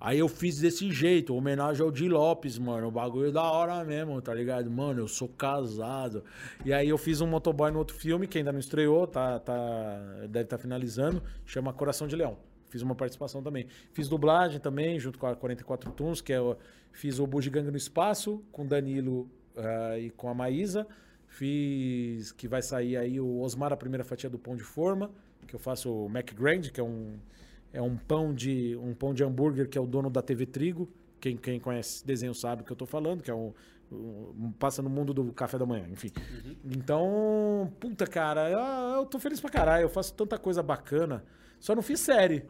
Aí eu fiz desse jeito, homenagem ao Di Lopes, mano. O bagulho da hora mesmo, tá ligado? Mano, eu sou casado. E aí eu fiz um motoboy no outro filme, que ainda não estreou, tá, tá, deve estar finalizando, chama Coração de Leão. Fiz uma participação também. Fiz dublagem também, junto com a 44 Tunes, que é fiz o Bugiganga no Espaço, com Danilo ah, e com a Maísa. Fiz que vai sair aí o Osmar, a primeira fatia do pão de forma, que eu faço o Mac Grand, que é um, é um pão de um pão de hambúrguer que é o dono da TV Trigo. Quem, quem conhece desenho sabe o que eu tô falando, que é um, um- passa no mundo do café da manhã, enfim. Então, puta, cara, eu, eu tô feliz pra caralho. Eu faço tanta coisa bacana. Só não fiz série.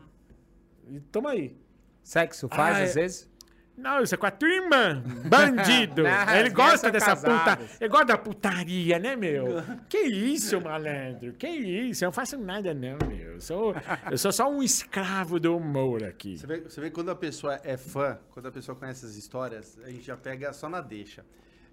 E tamo aí. Sexo faz Ah, é. às vezes? Não, isso é com a tua irmã. Bandido. Não, ele gosta dessa são puta. casadas. Ele gosta da putaria, né, meu? que isso, malandro? Que isso? Eu não faço nada, não, meu. Eu sou, eu sou só um escravo do humor aqui. Você vê, você vê quando a pessoa é fã, quando a pessoa conhece as histórias, a gente já pega só na deixa.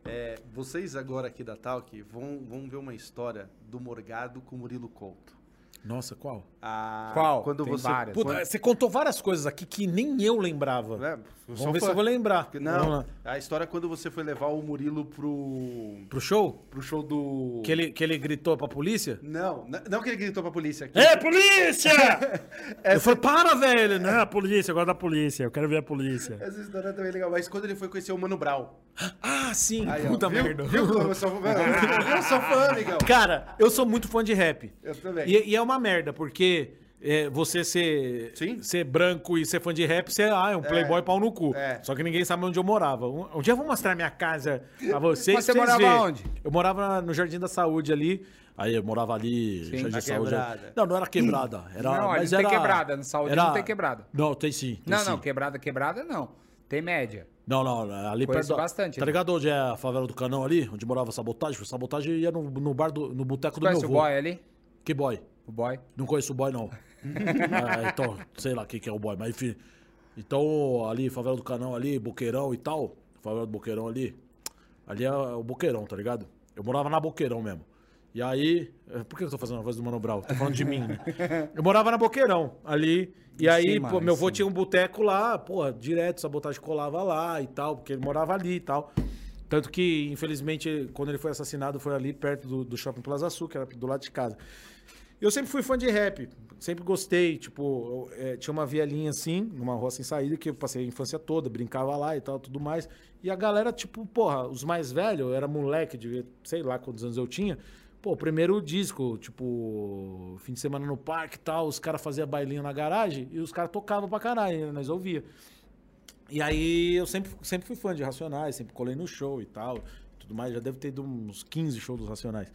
É, vocês agora aqui da Talk vão, vão ver uma história do Morgado com o Murilo Couto. Nossa, qual? Ah, Qual? Quando Tem você. várias. Puta, quando- você contou várias coisas aqui que nem eu lembrava. É, Vamos ver fã. se eu vou lembrar. Não, a história é quando você foi levar o Murilo pro, Pro show? pro show do. Que ele, que ele gritou pra polícia? Não, não que ele gritou pra polícia. Que... É, polícia! Eu falei, para, velho! Não, a polícia, eu gosto da polícia, eu quero ver a polícia. Essa história também é legal. Mas quando ele foi conhecer o Mano Brown. Ah, sim, Aí, puta viu? merda. Viu como eu sou, eu sou fã, amigão. Cara, eu sou muito fã de rap. Eu também. E, e é uma merda, porque é, você ser, Sim. ser branco e ser fã de rap, você ah, é um playboy pau no cu. É. Só que ninguém sabe onde eu morava. Um, um dia eu vou mostrar minha casa pra vocês. Mas você vocês morava verem. onde? Eu morava no Jardim da Saúde ali. Aí eu morava ali, Jardim na da Saúde. quebrada. Não, não era quebrada. Era, Não, mas não tem era, quebrada, no Saúde era- não tem quebrada. Não, tem sim. tem Não, sim. não, quebrada, quebrada não. Tem média. Não, não, ali Conheço perto. bastante Tá ali. ligado onde é a favela do Canão ali? Onde morava a sabotagem? Sabotagem ia no, no bar do. no boteco do meu Conhece o avô. boy ali? Que boy? O boy? Não conheço o boy, não. Ah, então, sei lá o que, que é o boy, mas enfim. Então, ali, favela do Canão ali, Boqueirão e tal. Favela do Boqueirão ali. Ali é o Boqueirão, tá ligado? Eu morava na Boqueirão mesmo. E aí. eh, Por que eu tô fazendo a voz do Mano Brown? Tô falando de mim, né? Eu morava na Boqueirão, ali. E aí, pô, meu avô tinha um boteco lá, porra, direto, sabotagem colava lá e tal, porque ele morava ali e tal. Tanto que, infelizmente, quando ele foi assassinado, foi ali perto do, do Shopping Plaza Sul, que era do lado de casa. Eu sempre fui fã de rap, sempre gostei. Tipo, eu, é, tinha uma vielinha assim, numa rua sem saída, que eu passei a infância toda, brincava lá e tal, tudo mais. E a galera, tipo, porra, os mais velhos, eu era moleque, de sei lá quantos anos eu tinha. Pô, primeiro disco, tipo, fim de semana no parque e tal, os caras faziam bailinho na garagem e os caras tocavam pra caralho, né? nós ouvia. E aí eu sempre, sempre fui fã de Racionais, sempre colei no show e tal, tudo mais. Já deve ter ido uns 15 shows dos Racionais.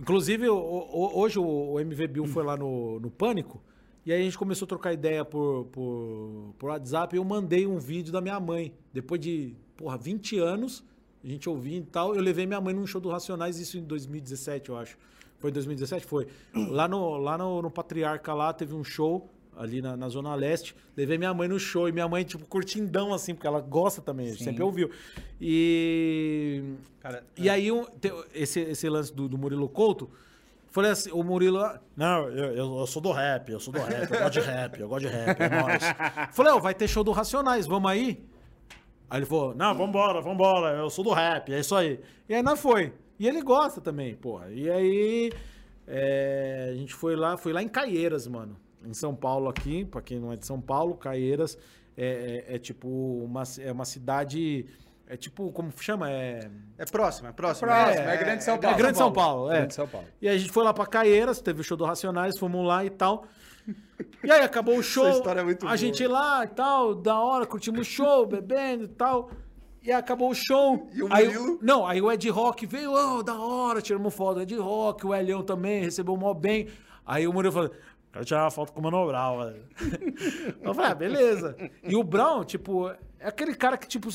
Inclusive, o- o- hoje o, MV Bill foi lá no, no Pânico, e aí a gente começou a trocar ideia por, por, por WhatsApp, e eu mandei um vídeo da minha mãe. Depois de, porra, 20 anos, a gente ouvindo e tal, eu levei minha mãe num show do Racionais, isso em 2017, eu acho. Foi em 2017? Foi. Lá no, lá no, no Patriarca, lá, teve um show ali na, na Zona Leste. Levei minha mãe no show e minha mãe, tipo, curtindão, assim, porque ela gosta também, sempre ouviu. E. Cara, e aí, um- esse, esse lance do, do Murilo Couto. Falei assim, o Murilo. Não, eu, eu, eu sou do rap, eu sou do rap, eu gosto de rap, eu gosto de rap, é nóis. Falei, ó, vai ter show do Racionais, vamos aí? Aí ele falou, não, vambora, vambora, eu sou do rap, é isso aí. E aí nós foi. E ele gosta também, porra. E aí é, a gente foi lá, foi lá em Caieiras, mano. Em São Paulo aqui, pra quem não é de São Paulo, Caieiras é, é- é tipo uma, é uma cidade. É tipo, como chama? É. É próximo, é próximo. Próximo, é, Grande São Paulo. É Grande São Paulo, é. Grande São Paulo. E aí a gente foi lá pra Caieiras, teve o show do Racionais, fomos lá e tal. E aí acabou o show. história é muito a boa. gente lá e tal, da hora, curtimos o show, bebendo e tal. E aí acabou o show. E o aí, Murilo? Não, aí o Ed Rock veio, oh, da hora, tiramos foto do Ed Rock, o Elião também recebeu mó bem. Aí o Murilo falou, quero tirar uma foto com o Mano Brown, velho. Eu falei, ah, beleza. E o Brown, tipo, é aquele cara que, tipo,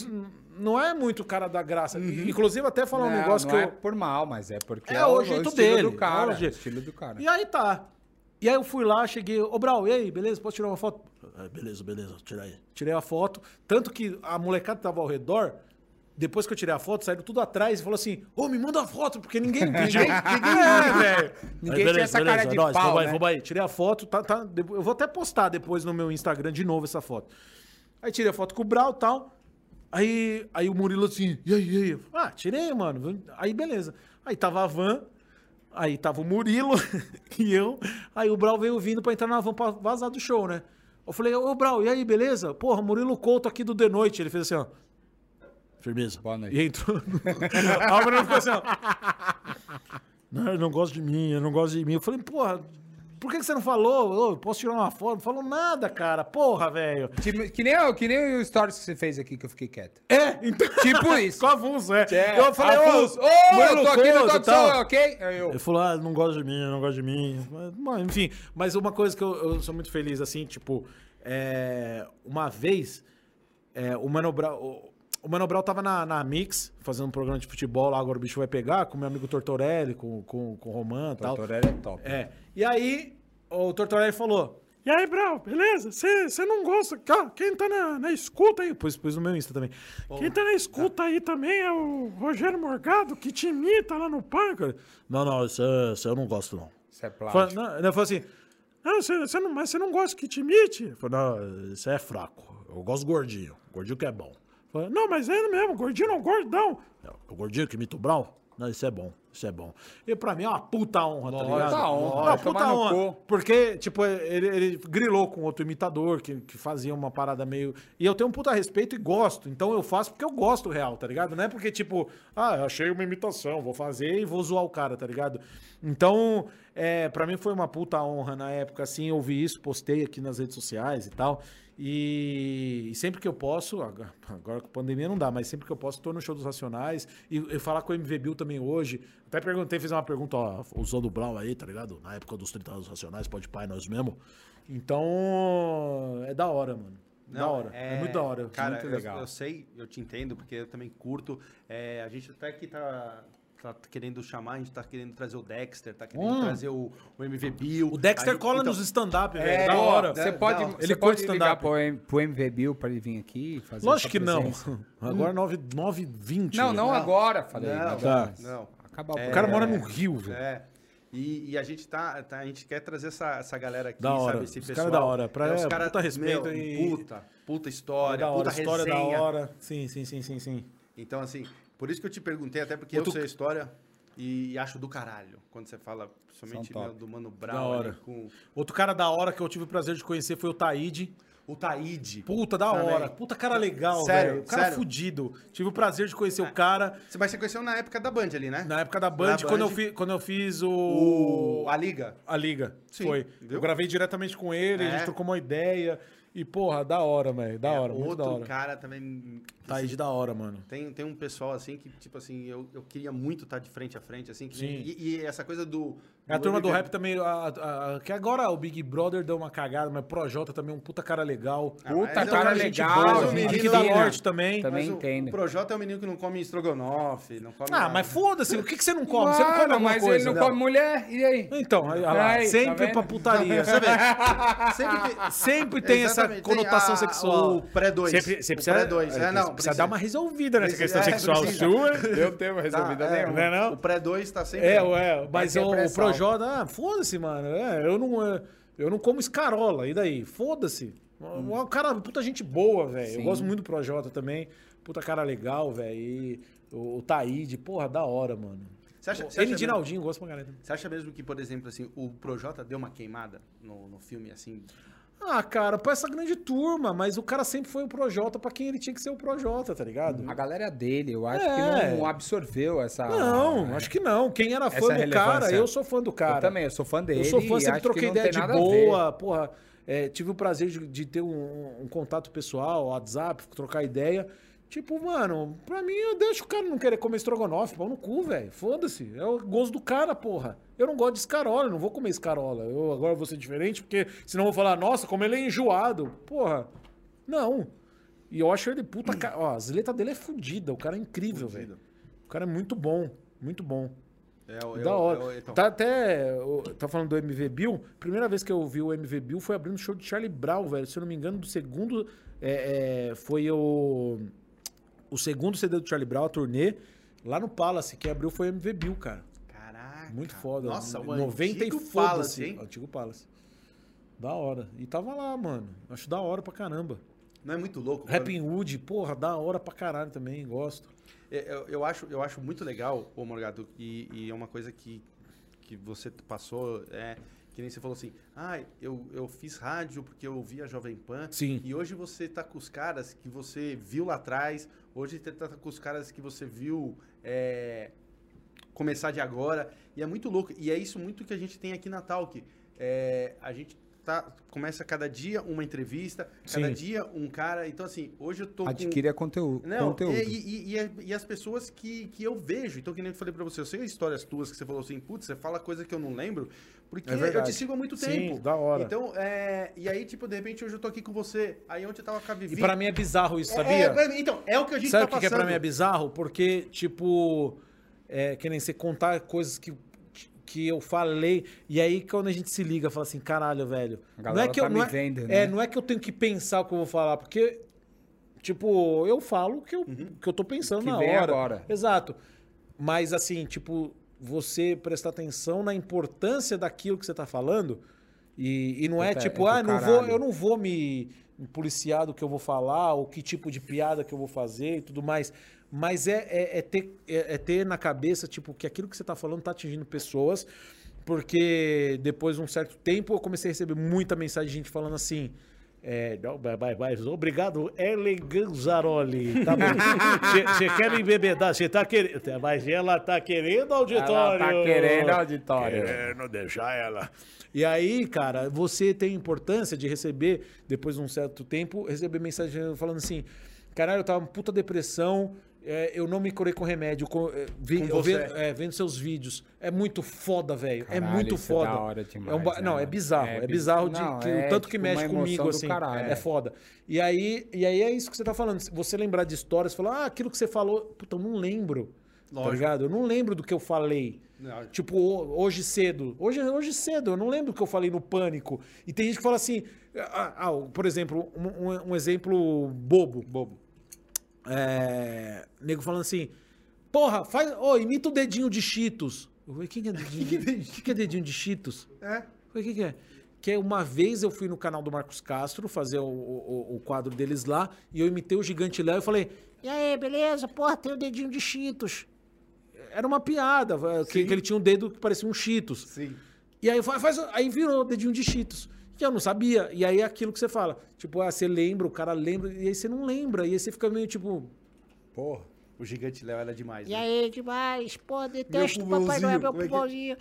não é muito o cara da graça. Inclusive, até falar um negócio não que é eu... por mal, mas é porque É, é, o o, jeito dele, do cara. é o jeito. o estilo do cara. E aí tá. E aí eu fui lá, cheguei, ô Brau, e aí, beleza? Posso tirar uma foto? "Ah, beleza, beleza, tira aí. Tirei a foto. Tanto que a molecada que tava ao redor, depois que eu tirei a foto, saíram tudo atrás e falou assim: Ô, me manda a foto, porque ninguém pediu. ninguém é, velho. Ninguém Aí, tinha essa cara de nós, pau, vamos aí, né? vamos aí. Tirei a foto, tá, tá, eu vou até postar depois no meu Instagram de novo essa foto. Aí tirei a foto com o Brau e tal. Aí, aí o Murilo assim, e aí, e aí? Ah, tirei, mano. Aí beleza. Aí tava a van, aí tava o Murilo e eu. Aí o Brau veio vindo pra entrar na van pra vazar do show, né? Eu falei, ô Brau, e aí, beleza? Porra, Murilo Couto aqui do The Noite. Ele fez assim, ó. Firmeza. Boa noite. E entrou. Aí o Murilo ficou assim, ó. Não, ele não gosta de mim, ele não gosta de mim. Eu falei, porra, por que, que você não falou? Ô, posso tirar uma foto? Não falou nada, cara. Porra, velho. Tipo, que, nem, o- que nem o stories que você fez aqui que eu fiquei quieto. É, então. Tipo isso. Com avulso, é. É, Eu falei, ô, Afonso, ô, Murilo tô aqui no e tal. Show, ok? Aí eu, Ele falou, ah, não gosta de mim, não gosta de mim. Mas, bom, enfim, mas uma coisa que eu, eu sou muito feliz, assim, tipo, é, uma vez, é, o Mano Brown... O, o Mano Brown tava na, na Mix, fazendo um programa de futebol lá, agora o bicho vai pegar, com meu amigo Tortorelli, com, com, com o Roman e tal. Tortorelli é top. É. E aí, o Tortorelli falou: E aí, Brau, beleza? Você não gosta? Cá, Quem tá na, na escuta aí? Pus, pus no meu Insta também. Quem tá na escuta aí também é o Rogério Morgado, que te imita lá no parque. Não, não, isso, isso eu não gosto, não. Isso é Fala, plástico. não, ele falou assim: não, você, você não, mas você não gosta que te imite? Eu falei, não, isso é fraco. Eu gosto gordinho. Gordinho que é bom. Falei, não, mas é mesmo, gordinho não, gordão. Não, o gordinho que imita o Brown? Não, isso é bom, isso é bom. E pra mim é uma puta honra, tá Lógico, ligado? puta honra, vai puta honra. Porque, tipo, ele, ele grilou com outro imitador que, que fazia uma parada meio. E eu tenho um puta respeito e gosto. Então eu faço porque eu gosto real, tá ligado? Não é porque, tipo, ah, eu achei uma imitação, vou fazer e vou zoar o cara, tá ligado? Então, é, para mim foi uma puta honra na época, assim, eu ouvi isso, postei aqui nas redes sociais e tal. E, e sempre que eu posso, agora, agora com a pandemia não dá, mas sempre que eu posso, tô no show dos Racionais. E, e falar com o MV Bill também hoje. Até perguntei, fiz uma pergunta, ó, usando o Brown aí, tá ligado? Na época dos 30 anos Racionais, pode pai nós mesmo. Então, é da hora, mano. da hora. É, muito da hora. Cara, muito eu, legal. eu sei, eu te entendo, porque eu também curto. É, a gente até que tá, tá querendo chamar, a gente tá querendo trazer o Dexter, tá querendo Hum. trazer o, o MV Bill. O Dexter Aí, cola então, nos stand-up, velho. É, da hora. Você Não, pode, não. você Ele pode ligar stand-up. pro, M- pro MV Bill pra ele vir aqui e fazer Lógico que não. Agora 9h20. Não, não agora, falei. Não, Tá. Não. Acabar O cara mora no Rio, velho. É. E, e a gente tá, tá- a gente quer trazer essa, essa galera aqui, Da hora. sabe? Esse Os pessoal. cara da hora. Pra- os é, cara, puta respeito meu, e- Puta, puta história, da hora, puta história resenha. da hora. Sim, sim, sim, sim, sim. Então, assim, por isso que eu te perguntei, até porque Outro- eu sei a história e acho do caralho. Quando você fala, meu, top. do Mano Brown, com Outro cara da hora que eu tive o prazer de conhecer foi o Taíde. o Taíde. Puta, da Também. hora. Puta cara legal, Sério, velho. O cara sério. fudido. Tive o prazer de conhecer o cara Você, mas você conheceu na época da Band ali, né? na época da Band, Na quando, Band. Eu fi- quando eu fiz o... O, a Liga. A Liga. Sim, Foi. viu? Eu gravei diretamente com ele, a É. gente trocou uma ideia. E, porra, da hora, velho. Da É, hora, muito da Outro hora. cara também. que, Taíde assim, da hora, mano. Tem, tem um pessoal assim que, tipo assim, eu, eu queria muito estar de frente a frente, assim. que- Sim. E, e essa coisa do. A turma do rap também, a- a- a- que agora o Big Brother deu uma cagada, mas o Projota também é um puta cara legal. Ah, Puta cara é gente legal, boa, gente menino Aqui da. Norte também. Também Mas o- entendo. O Projota é um menino que não come estrogonofe, não come. Ah, nada. mas foda-se, o que, que você não come? você não come alguma mas coisa? ele não come mulher, e aí? Então, aí, olha lá, Aí, tá sempre vendo? pra putaria. Você vê, sempre tem, Sempre tem essa tem conotação a- sexual. o pré-dois. Sempre- Você O precisa, pré-dois, é, não, precisa precisa. dar uma resolvida nessa Precisa- questão é, sexual sua. Eu tenho Tá, resolvida é, nenhuma. Não é não? O pré-2 tá sempre. É, ué, mas o, o Projota, ah, foda-se, mano. É, eu não, é, eu não como escarola, e daí? Foda-se. Hum. O cara, puta gente boa, velho. Eu gosto muito do Projota também. Puta cara legal, velho. E o, o Taíde, porra, da hora, mano. Você acha, você, Ele acha de Naldinho, gosto pra também. você acha mesmo que, por exemplo, assim, o Projota deu uma queimada no, no filme, assim? Ah, cara, pra essa grande turma, mas o cara sempre foi o Projota pra quem ele tinha que ser o Projota, tá ligado? A galera dele, eu acho É. que não absorveu essa. Não, acho que não. Quem era fã Essa do cara, eu sou fã do cara. Eu também, eu sou fã dele. Eu sou fã, sempre troquei ideia de boa, porra. é, tive o prazer de, de ter um, um contato pessoal, WhatsApp, trocar ideia. Tipo, mano, pra mim, eu deixo o cara não querer comer estrogonofe, pau no cu, velho. Foda-se. É o gosto do cara, porra. Eu não gosto de escarola, eu não vou comer escarola. Eu agora vou ser diferente, porque senão eu vou falar, nossa, como ele é enjoado. Porra, não. E eu acho ele puta. ca- Ó, as letras dele é fodida, o cara é incrível, velho. O cara é muito bom, muito bom. É, o- Da eu- hora. eu- então, Tá até. Tá falando do MV Bill. Primeira vez que eu vi o MV Bill foi abrindo o show de Charlie Brown, velho. Se eu não me engano, do segundo. é, é, foi o. O segundo CD do Charlie Brown, a turnê. Lá no Palace, quem abriu foi o MV Bill, cara. Caraca. Muito foda. Nossa, o 90 e foda-se. Palace, hein? Antigo Palace. Da hora. E tava lá, mano. Acho da hora pra caramba. Não é muito louco? Rapping Wood, porra, da hora pra caralho também, gosto. Eu, eu- eu acho, eu acho muito legal, ô Morgado, e, e é uma coisa que, que você passou, é, que nem você falou assim, ah, eu, eu fiz rádio porque eu ouvi a Jovem Pan, Sim. e hoje você tá com os caras que você viu lá atrás, hoje você tá com os caras que você viu é, começar de agora, e é muito louco, e é isso muito que a gente tem aqui na Talk, é, a gente tá, começa cada dia uma entrevista, cada Sim. dia um cara, então assim, hoje eu tô com... Adquira conteúdo. Não, conteúdo. E, e- e- e as pessoas que, que eu vejo. Então, que nem eu falei pra você, eu sei histórias tuas que você falou assim, putz, você fala coisa que eu não lembro, porque É eu te sigo há muito Sim, tempo. da hora. Então, é, e aí, tipo, de repente, hoje eu tô aqui com você. Aí ontem eu tava com a Vivi. E pra mim é bizarro isso, É, sabia? pra mim- então, é o que a gente Sabe tá o que, que é pra mim é bizarro? Porque, tipo, é, que nem você contar coisas que, que eu falei, e aí quando a gente se liga, fala assim, caralho, velho. Não é que tá eu, não é, vendo, é, né? não é que eu tenho que pensar o que eu vou falar, porque, tipo, eu falo o que eu, que eu tô pensando Que na hora. agora. Exato. Mas, assim, tipo, você prestar atenção na importância daquilo que você tá falando. E, e não é Puta, tipo, é ah, não caralho. vou, eu não vou me me policiar do que eu vou falar, ou que tipo de piada que eu vou fazer e tudo mais. Mas é, é, é ter, é, é ter na cabeça, tipo, que aquilo que você tá falando tá atingindo pessoas. Porque depois de um certo tempo eu comecei a receber muita mensagem de gente falando assim. É, não, mas- mas obrigado, Ellen Ganzaroli. Tá bom. Você quer me embebedar? Você tá querendo. Mas ela tá querendo auditório. Ela tá querendo auditório. Querendo deixar ela. E aí, cara, você tem importância de receber, depois de um certo tempo, receber mensagem falando assim: caralho, eu tava uma puta depressão É, eu não me curei com remédio. Com, é, vi- Com eu você. vendo, é, vendo seus vídeos. É muito foda, velho. É muito isso é foda. da hora demais, É um né, não, é bizarro. É É, biz- bizarro de Não, que, é o tanto que tipo mexe comigo, assim. caralho. É foda. E aí, e aí é isso que você tá falando. Você lembrar de histórias, falar, ah, aquilo que você falou, puta, eu não lembro. Tá Lógico. ligado? Eu não lembro do que eu falei. Não. Tipo, ho- hoje cedo. Hoje, hoje cedo, eu não lembro do que eu falei no pânico. E tem gente que fala assim. ah, ah, por exemplo, um, um- um exemplo bobo. Bobo. É, nego falando assim, porra, faz, ô, imita o dedinho de Cheetos. Eu falei, quem que é dedinho de, que que é dedinho de Cheetos? É? O que, que é? Que é uma vez eu fui no canal do Marcos Castro fazer o, o, o quadro deles lá e eu imitei o Gigante Léo e falei, E aí, beleza? Porra, tem o dedinho de Cheetos. era uma piada, que, que ele tinha um dedo que parecia um Cheetos. Sim. E aí, faz, aí virou dedinho de Cheetos. Que eu não sabia. E aí é aquilo que você fala. Tipo, ah, você lembra, o cara lembra, e aí você não lembra. E aí você fica meio tipo. Porra. O gigante Léo era demais. E né? aí, demais? Pô, detesto o Papai Noel, meu é que- pulmãozinho.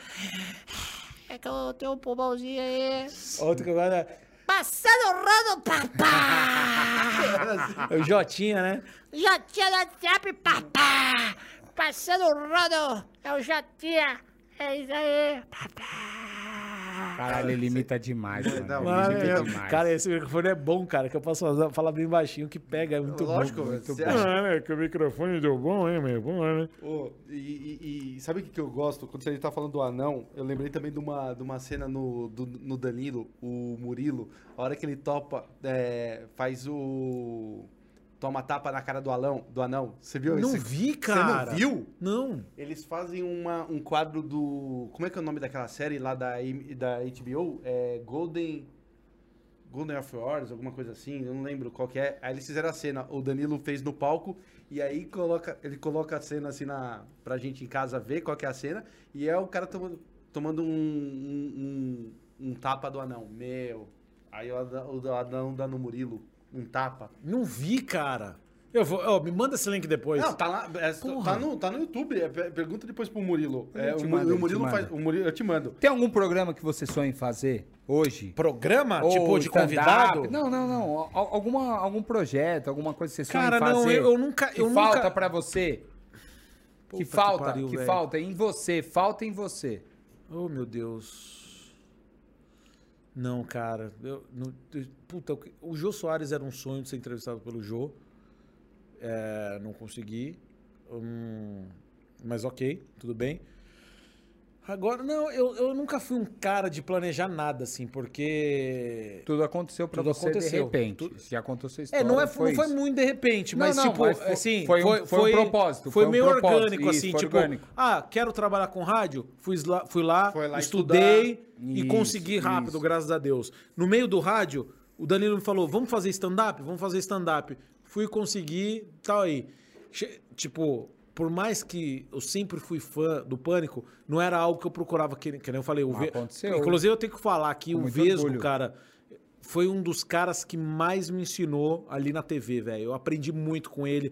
É que eu tenho um pulmãozinho aí. Outro que agora. Passando o rodo, papá! É o Jotinha, né? Já tinha no WhatsApp, papá! Passando o rodo, eu já tinha. É isso aí, papá! Caralho, ele imita demais, mano. Não, Ele Mano, imita eu- demais. cara, esse microfone é bom, cara, que eu posso falar bem baixinho, que pega, é muito Lógico, bom. acha- bom. né? Que o microfone deu bom, hein, meu? Bom, né? E, e- e sabe o que, que eu gosto? Quando você tá falando do anão, eu lembrei também de uma, de uma cena no, do- no Danilo, o Murilo, a hora que ele topa, é, faz o. Toma tapa na cara do anão. Do anão. Você viu Não esse? vi, Você cara. não viu? Não. Eles fazem uma, um quadro do. Como é que é o nome daquela série lá da, da HBO? É Golden. Golden of Wars, alguma coisa assim, eu não lembro qual que é. Aí eles fizeram a cena, o Danilo fez no palco, e aí coloca, ele coloca a cena assim na, pra gente em casa ver qual que é a cena, e é o cara tomando, tomando um, um, um- um tapa do anão. Meu. Aí o anão, o anão dá no Murilo, um tapa. Não vi, cara. Eu vou, ó, me manda esse link depois. Não, tá lá, é, tá, no, tá no YouTube, é, per- pergunta depois pro Murilo. É, o, mando, eu o te Murilo mando. faz, o Murilo, eu te mando. Tem algum programa que você sonha em fazer hoje? Programa? Ou tipo, de convidado? Não, não, não. Al- Alguma, algum projeto, alguma coisa que você sonha Cara, em fazer? não, eu- eu nunca- Que eu falta nunca- pra você? Puta que que falta, pariu, que falta em você, falta em você. Oh, meu Deus. Não, cara. Eu, puta, o- o Jô Soares era um sonho de ser entrevistado pelo Jô. É, não consegui. Hum, mas ok, tudo bem. Agora, não, eu, eu nunca fui um cara de planejar nada, assim, porque. Tudo aconteceu pra Tudo você aconteceu. de repente. Tudo- Já contou sua É, história. não, é, não foi isso. muito de repente, Não, mas não, tipo, mas foi- assim, foi um- foi um propósito, Foi, foi um meio propósito, orgânico, isso, assim, foi tipo, orgânico. ah, quero trabalhar com rádio, fui lá, fui lá, Foi lá estudei e Isso, consegui rápido, isso. graças a Deus. No meio do rádio, o Danilo me falou, vamos fazer stand-up? Vamos fazer stand-up. Fui conseguir, tal aí. Che- Tipo, por mais que eu sempre fui fã do Pânico, não era algo que eu procurava, que, que nem eu falei. O Ve- Aconteceu. Inclusive, eu tenho que falar que Com o Vesgo, orgulho. cara, foi um dos caras que mais me ensinou ali na TV, velho. Eu aprendi muito com ele,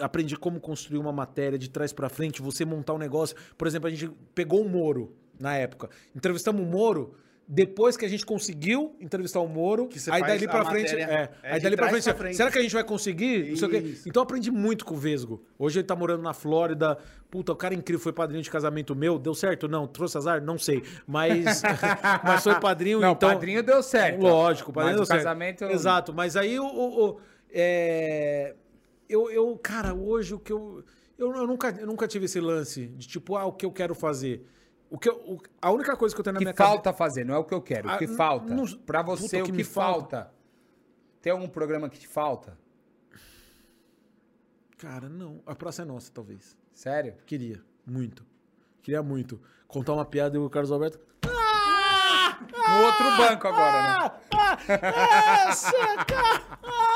aprendi como construir uma matéria de trás pra frente, você montar um negócio. Por exemplo, a gente pegou o Moro na época. Entrevistamos o Moro. Depois que a gente conseguiu entrevistar o Moro, aí dali a pra frente, é, é, aí dali pra trás frente, pra frente. será que a gente vai conseguir? Não sei o quê. Isso. Então eu aprendi muito com o Vesgo. Hoje ele tá morando na Flórida. Puta, o cara é incrível, foi padrinho de casamento meu. Deu certo? Não. Trouxe azar? Não sei. Mas, mas foi padrinho, Não, então... padrinho deu certo. Lógico, o padrinho Mas deu o certo. casamento... Exato, mas aí o... o- o- é, eu, eu, cara, hoje o que eu... Eu, eu nunca, eu nunca tive esse lance de tipo, ah, o que eu quero fazer. O que eu, o- a única coisa que eu tenho na que minha falta fazer, não é o que eu quero. O Ah, que falta? não- Pra puta, você, o o que que, me falta? Tem algum programa que te falta? Cara, não. A Praça é Nossa, talvez. Sério? Queria. Muito. Queria muito. Contar uma piada e o Carlos Alberto. No outro banco agora, né? Essa, cara! Ah!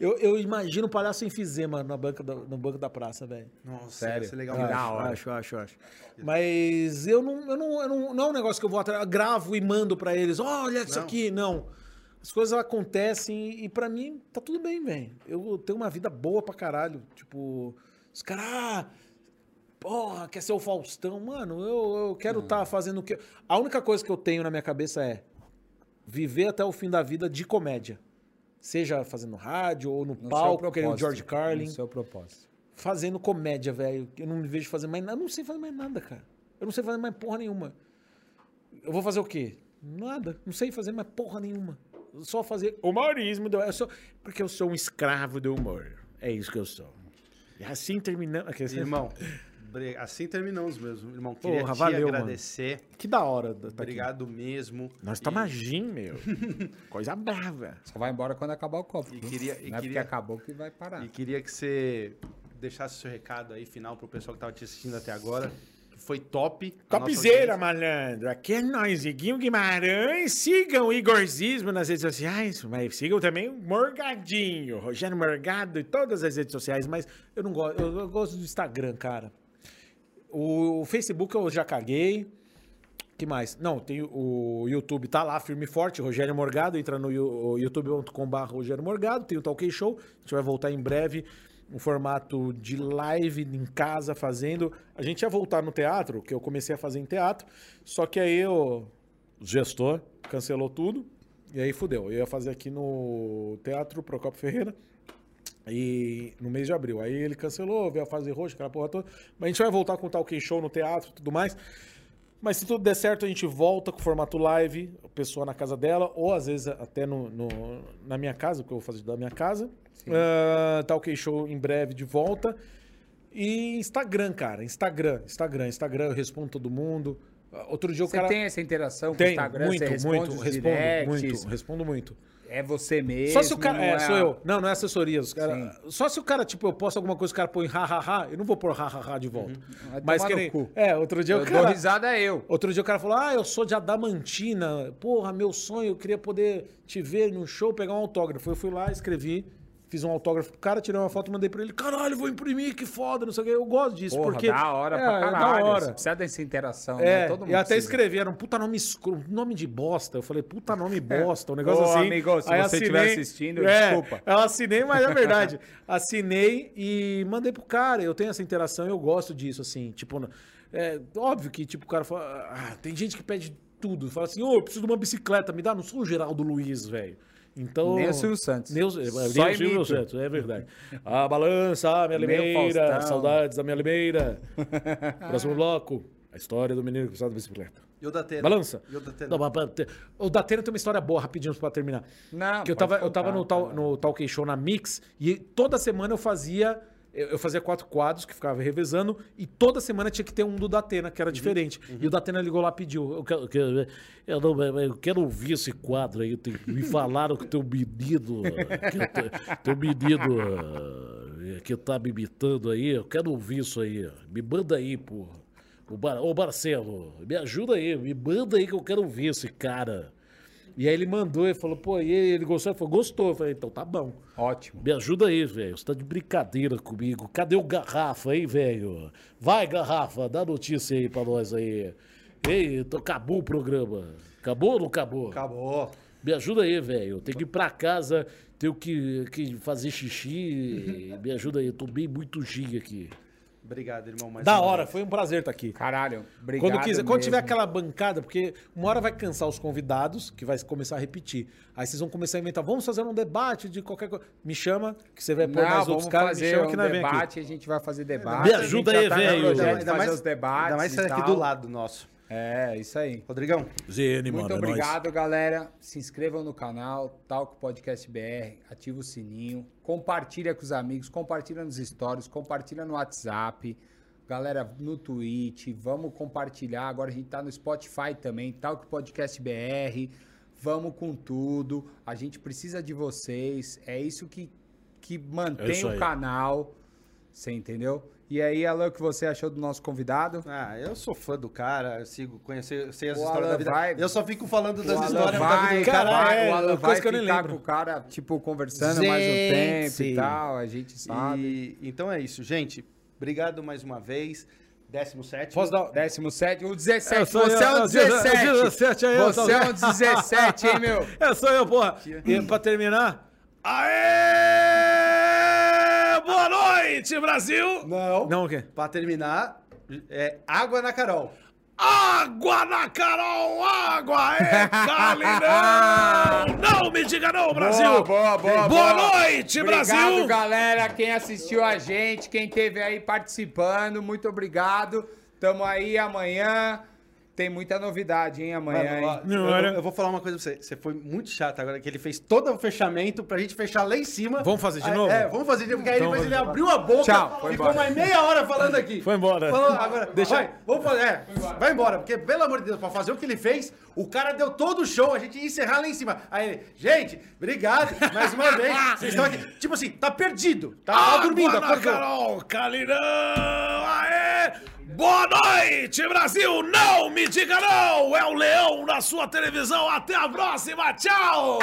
Eu, eu imagino o palhaço enfisema na banca da, no banco da praça, velho. Nossa, Sério? ia ser legal. Da hora. Acho, acho, acho. Mas eu não, eu não, eu não, não é um negócio que eu vou atrás, gravo e mando pra eles. Olha isso Não. aqui, não. As coisas acontecem e pra mim tá tudo bem, velho. Eu tenho uma vida boa pra caralho. Tipo, os caras, ah, porra, quer ser o Faustão. Mano, eu, eu quero estar fazendo o que. A única coisa que eu tenho na minha cabeça é viver até o fim da vida de comédia. Seja fazendo rádio ou no, No palco, seu que nem o propósito, George Carlin. No seu propósito. Fazendo comédia, velho. Eu não me vejo fazer mais nada. Eu não sei fazer mais nada, cara. Eu não sei fazer mais porra nenhuma. Eu vou fazer o quê? Nada. Não sei fazer mais porra nenhuma. Só fazer humorismo. do- Eu sou, porque eu sou um escravo do humor. É isso que eu sou. E assim terminamos. Aqui, Irmão, assim terminamos mesmo. Irmão, queria Porra, te valeu, mano. agradecer. Que da hora. Tá aqui. Obrigado mesmo. Nós E- tá magim, meu. Coisa brava. Só vai embora quando acabar o copo. E queria- e Não é porque queria- acabou que vai parar. E queria que você deixasse seu recado aí final pro pessoal que tava te assistindo até agora. Foi top. a nossa Topzera, audiência. malandro. Aqui é nós, Iguinho Guimarães. Sigam o Igorzismo nas redes sociais, mas sigam também o Morgadinho, Rogério Morgado e todas as redes sociais. Mas eu não gosto, eu, eu gosto do Instagram, cara. O, o Facebook eu já caguei. que mais? Não, tem o YouTube, tá lá, firme e forte, Rogério Morgado, entra no you- youtube.com.br Rogério Morgado, tem o Talk Show, a gente vai voltar em breve, um formato de live em casa fazendo. A gente ia voltar no teatro, que eu comecei a fazer em teatro, só que aí o gestor cancelou tudo, e aí fudeu. Eu ia fazer aqui no Teatro Procopio Ferreira, e no mês de abril. Aí ele cancelou, veio a fase roxa, aquela porra toda. Mas a gente vai voltar com o Talk Show no teatro e tudo mais. Mas se tudo der certo, a gente volta com o formato live, a pessoa na casa dela, ou às vezes até no, no- na minha casa, porque eu vou fazer da minha casa. Uh, Talk Show em breve de volta. E Instagram, cara. Instagram, Instagram, Instagram, eu respondo todo mundo. Outro dia o Você cara. tem essa interação com o Tem, Instagram? muito, você responde muito, respondo, muito, respondo muito. É você mesmo? Só se o cara. não É, sou eu. Não, não é assessoria. Os cara, só se o cara, tipo, eu posto alguma coisa, o cara põe ha-ha-ha, eu não vou pôr ha-ha-ha de volta. Vai Mas que nem. É, outro dia Eu o dou cara. risada eu. Outro dia o cara falou: Ah, eu sou de Adamantina. Porra, meu sonho, eu queria poder te ver num show, pegar um autógrafo. Eu fui lá, escrevi, fiz um autógrafo pro cara, tirei uma foto, mandei pra ele. Caralho, vou imprimir, que foda, não sei o que. Eu gosto disso, Porra, porque. da hora é, pra é caralho. da hora. Você precisa dessa interação, É, né? Todo mundo e até precisa. escrevi, era um puta nome escuro, nome de bosta. Eu falei, puta nome bosta, um negócio Ô, assim. amigo, se Aí você estiver assistindo, é, desculpa. Eu assinei, mas é verdade. assinei e mandei pro cara. Eu tenho essa interação e eu gosto disso, assim. Tipo, é óbvio que, tipo, o cara fala. Ah, tem gente que pede tudo. Fala assim, ô, eu preciso de uma bicicleta, me dá. Não sou o Geraldo Luiz, velho. Então, Nem o Silvio Santos. Nem o, nem Só o Silvio. Santos, é verdade. A balança, a minha limeira, saudades da minha limeira. Próximo bloco, a história do menino que precisava de bicicleta. E o Datena? Balança. E o Datena? Não, mas, mas, o Datena tem uma história boa, rapidinho pra terminar. Não, que eu tava, eu tava no, tal, no Talk Show na Mix e toda semana eu fazia. Eu fazia quatro quadros que ficava revezando e toda semana tinha que ter um do Datena, que era diferente. E o Datena ligou lá e pediu. Eu quero, eu não- eu quero ouvir esse quadro aí. tem- me falaram que teu menino. Que eu te- teu menino ah, que tá me imitando aí. Eu quero ouvir isso aí. Me manda aí, porra. O Bar- Ô, Marcelo, me ajuda aí, me manda aí que eu quero ouvir esse cara. E aí ele mandou e falou, pô, e ele gostou? Ele falou, gostou. Eu falei, então tá bom. Ótimo. Me ajuda aí, velho. Você tá de brincadeira comigo. Cadê o Garrafa aí, velho? Vai, Garrafa, dá notícia aí pra nós aí. Ei, então acabou o programa. Acabou ou não acabou? Acabou. Me ajuda aí, velho. Eu tenho que ir pra casa, tenho que, que fazer xixi. Me ajuda aí, eu tomei muito giga aqui. Obrigado, irmão. mais Da hora, vez. foi um prazer estar aqui. Caralho, obrigado Quando, quiser, quando tiver aquela bancada, porque uma hora vai cansar os convidados, que vai começar a repetir. Aí vocês vão começar a inventar, vamos fazer um debate de qualquer coisa. Me chama, que você vai pôr Não, mais vamos outros caras, me fazer chama um que nós vem aqui. debate, a gente vai fazer debate. Me ajuda aí, tá no velho. Ainda fazer mais, os debates ainda mais e você aqui tal. do lado nosso. É, isso aí. Rodrigão, ZN, Muito mano, é obrigado, galera. Se inscrevam no canal, Talco Podcast BR, ativa o sininho, compartilha com os amigos, compartilha nos stories, compartilha no WhatsApp. Galera, no Twitch, vamos compartilhar. Agora a gente tá no Spotify também, Talco Podcast BR. Vamos com tudo. A gente precisa de vocês. É isso que, que mantém isso o canal. Você entendeu? E aí, Alan, o que você achou do nosso convidado? ah, eu sou fã do cara, eu sigo, conhecer, sei as O histórias Alan da vida. vai- Eu só fico falando das O histórias da vai, vida do cara. Cara, vai, é, o Alan vai que eu nem ficar lembro. com o cara, tipo, conversando mais um tempo e Gente. tal, a gente sabe. E, então é isso, gente. Obrigado mais uma vez. 17. Posso dar... 17, o 17, É, você eu, é um é o 17. 17 aí, eu você é um 17, hein, meu? É, sou eu, porra. E pra terminar... Aê! Noite, Brasil! Não. Não, o quê? Pra terminar, é água na Carol. Água na Carol, água é Calirão! Não me diga não, Brasil! Boa, boa, boa, Boa boa. noite, Obrigado, Brasil! galera, quem assistiu a gente, quem esteve aí participando, muito obrigado. Tamo aí amanhã. Tem muita novidade, hein, amanhã, Mano, ó, hein? eu, Não, eu vou falar uma coisa pra você. Você foi muito chato agora, que ele fez todo o fechamento pra gente fechar lá em cima. Vamos fazer de Aí- novo? É, vamos fazer de novo, porque aí Então depois ele abriu a boca, Tchau, foi ficou embora. mais meia hora falando aqui. Foi embora. Falou, agora, Deixa- vai, vamos fazer, é, vai embora, porque pelo amor de Deus, pra fazer o que ele fez, o cara deu todo o show, a gente ia encerrar lá em cima. Aí ele, gente, obrigado, mais uma vez, vocês estão aqui. Tipo assim, tá perdido, tá, tá dormindo, Água na acordou. Carol, Calinão! Aê! Boa noite, Brasil! Não me diga não! É o Leão na sua televisão. Até a próxima. Tchau!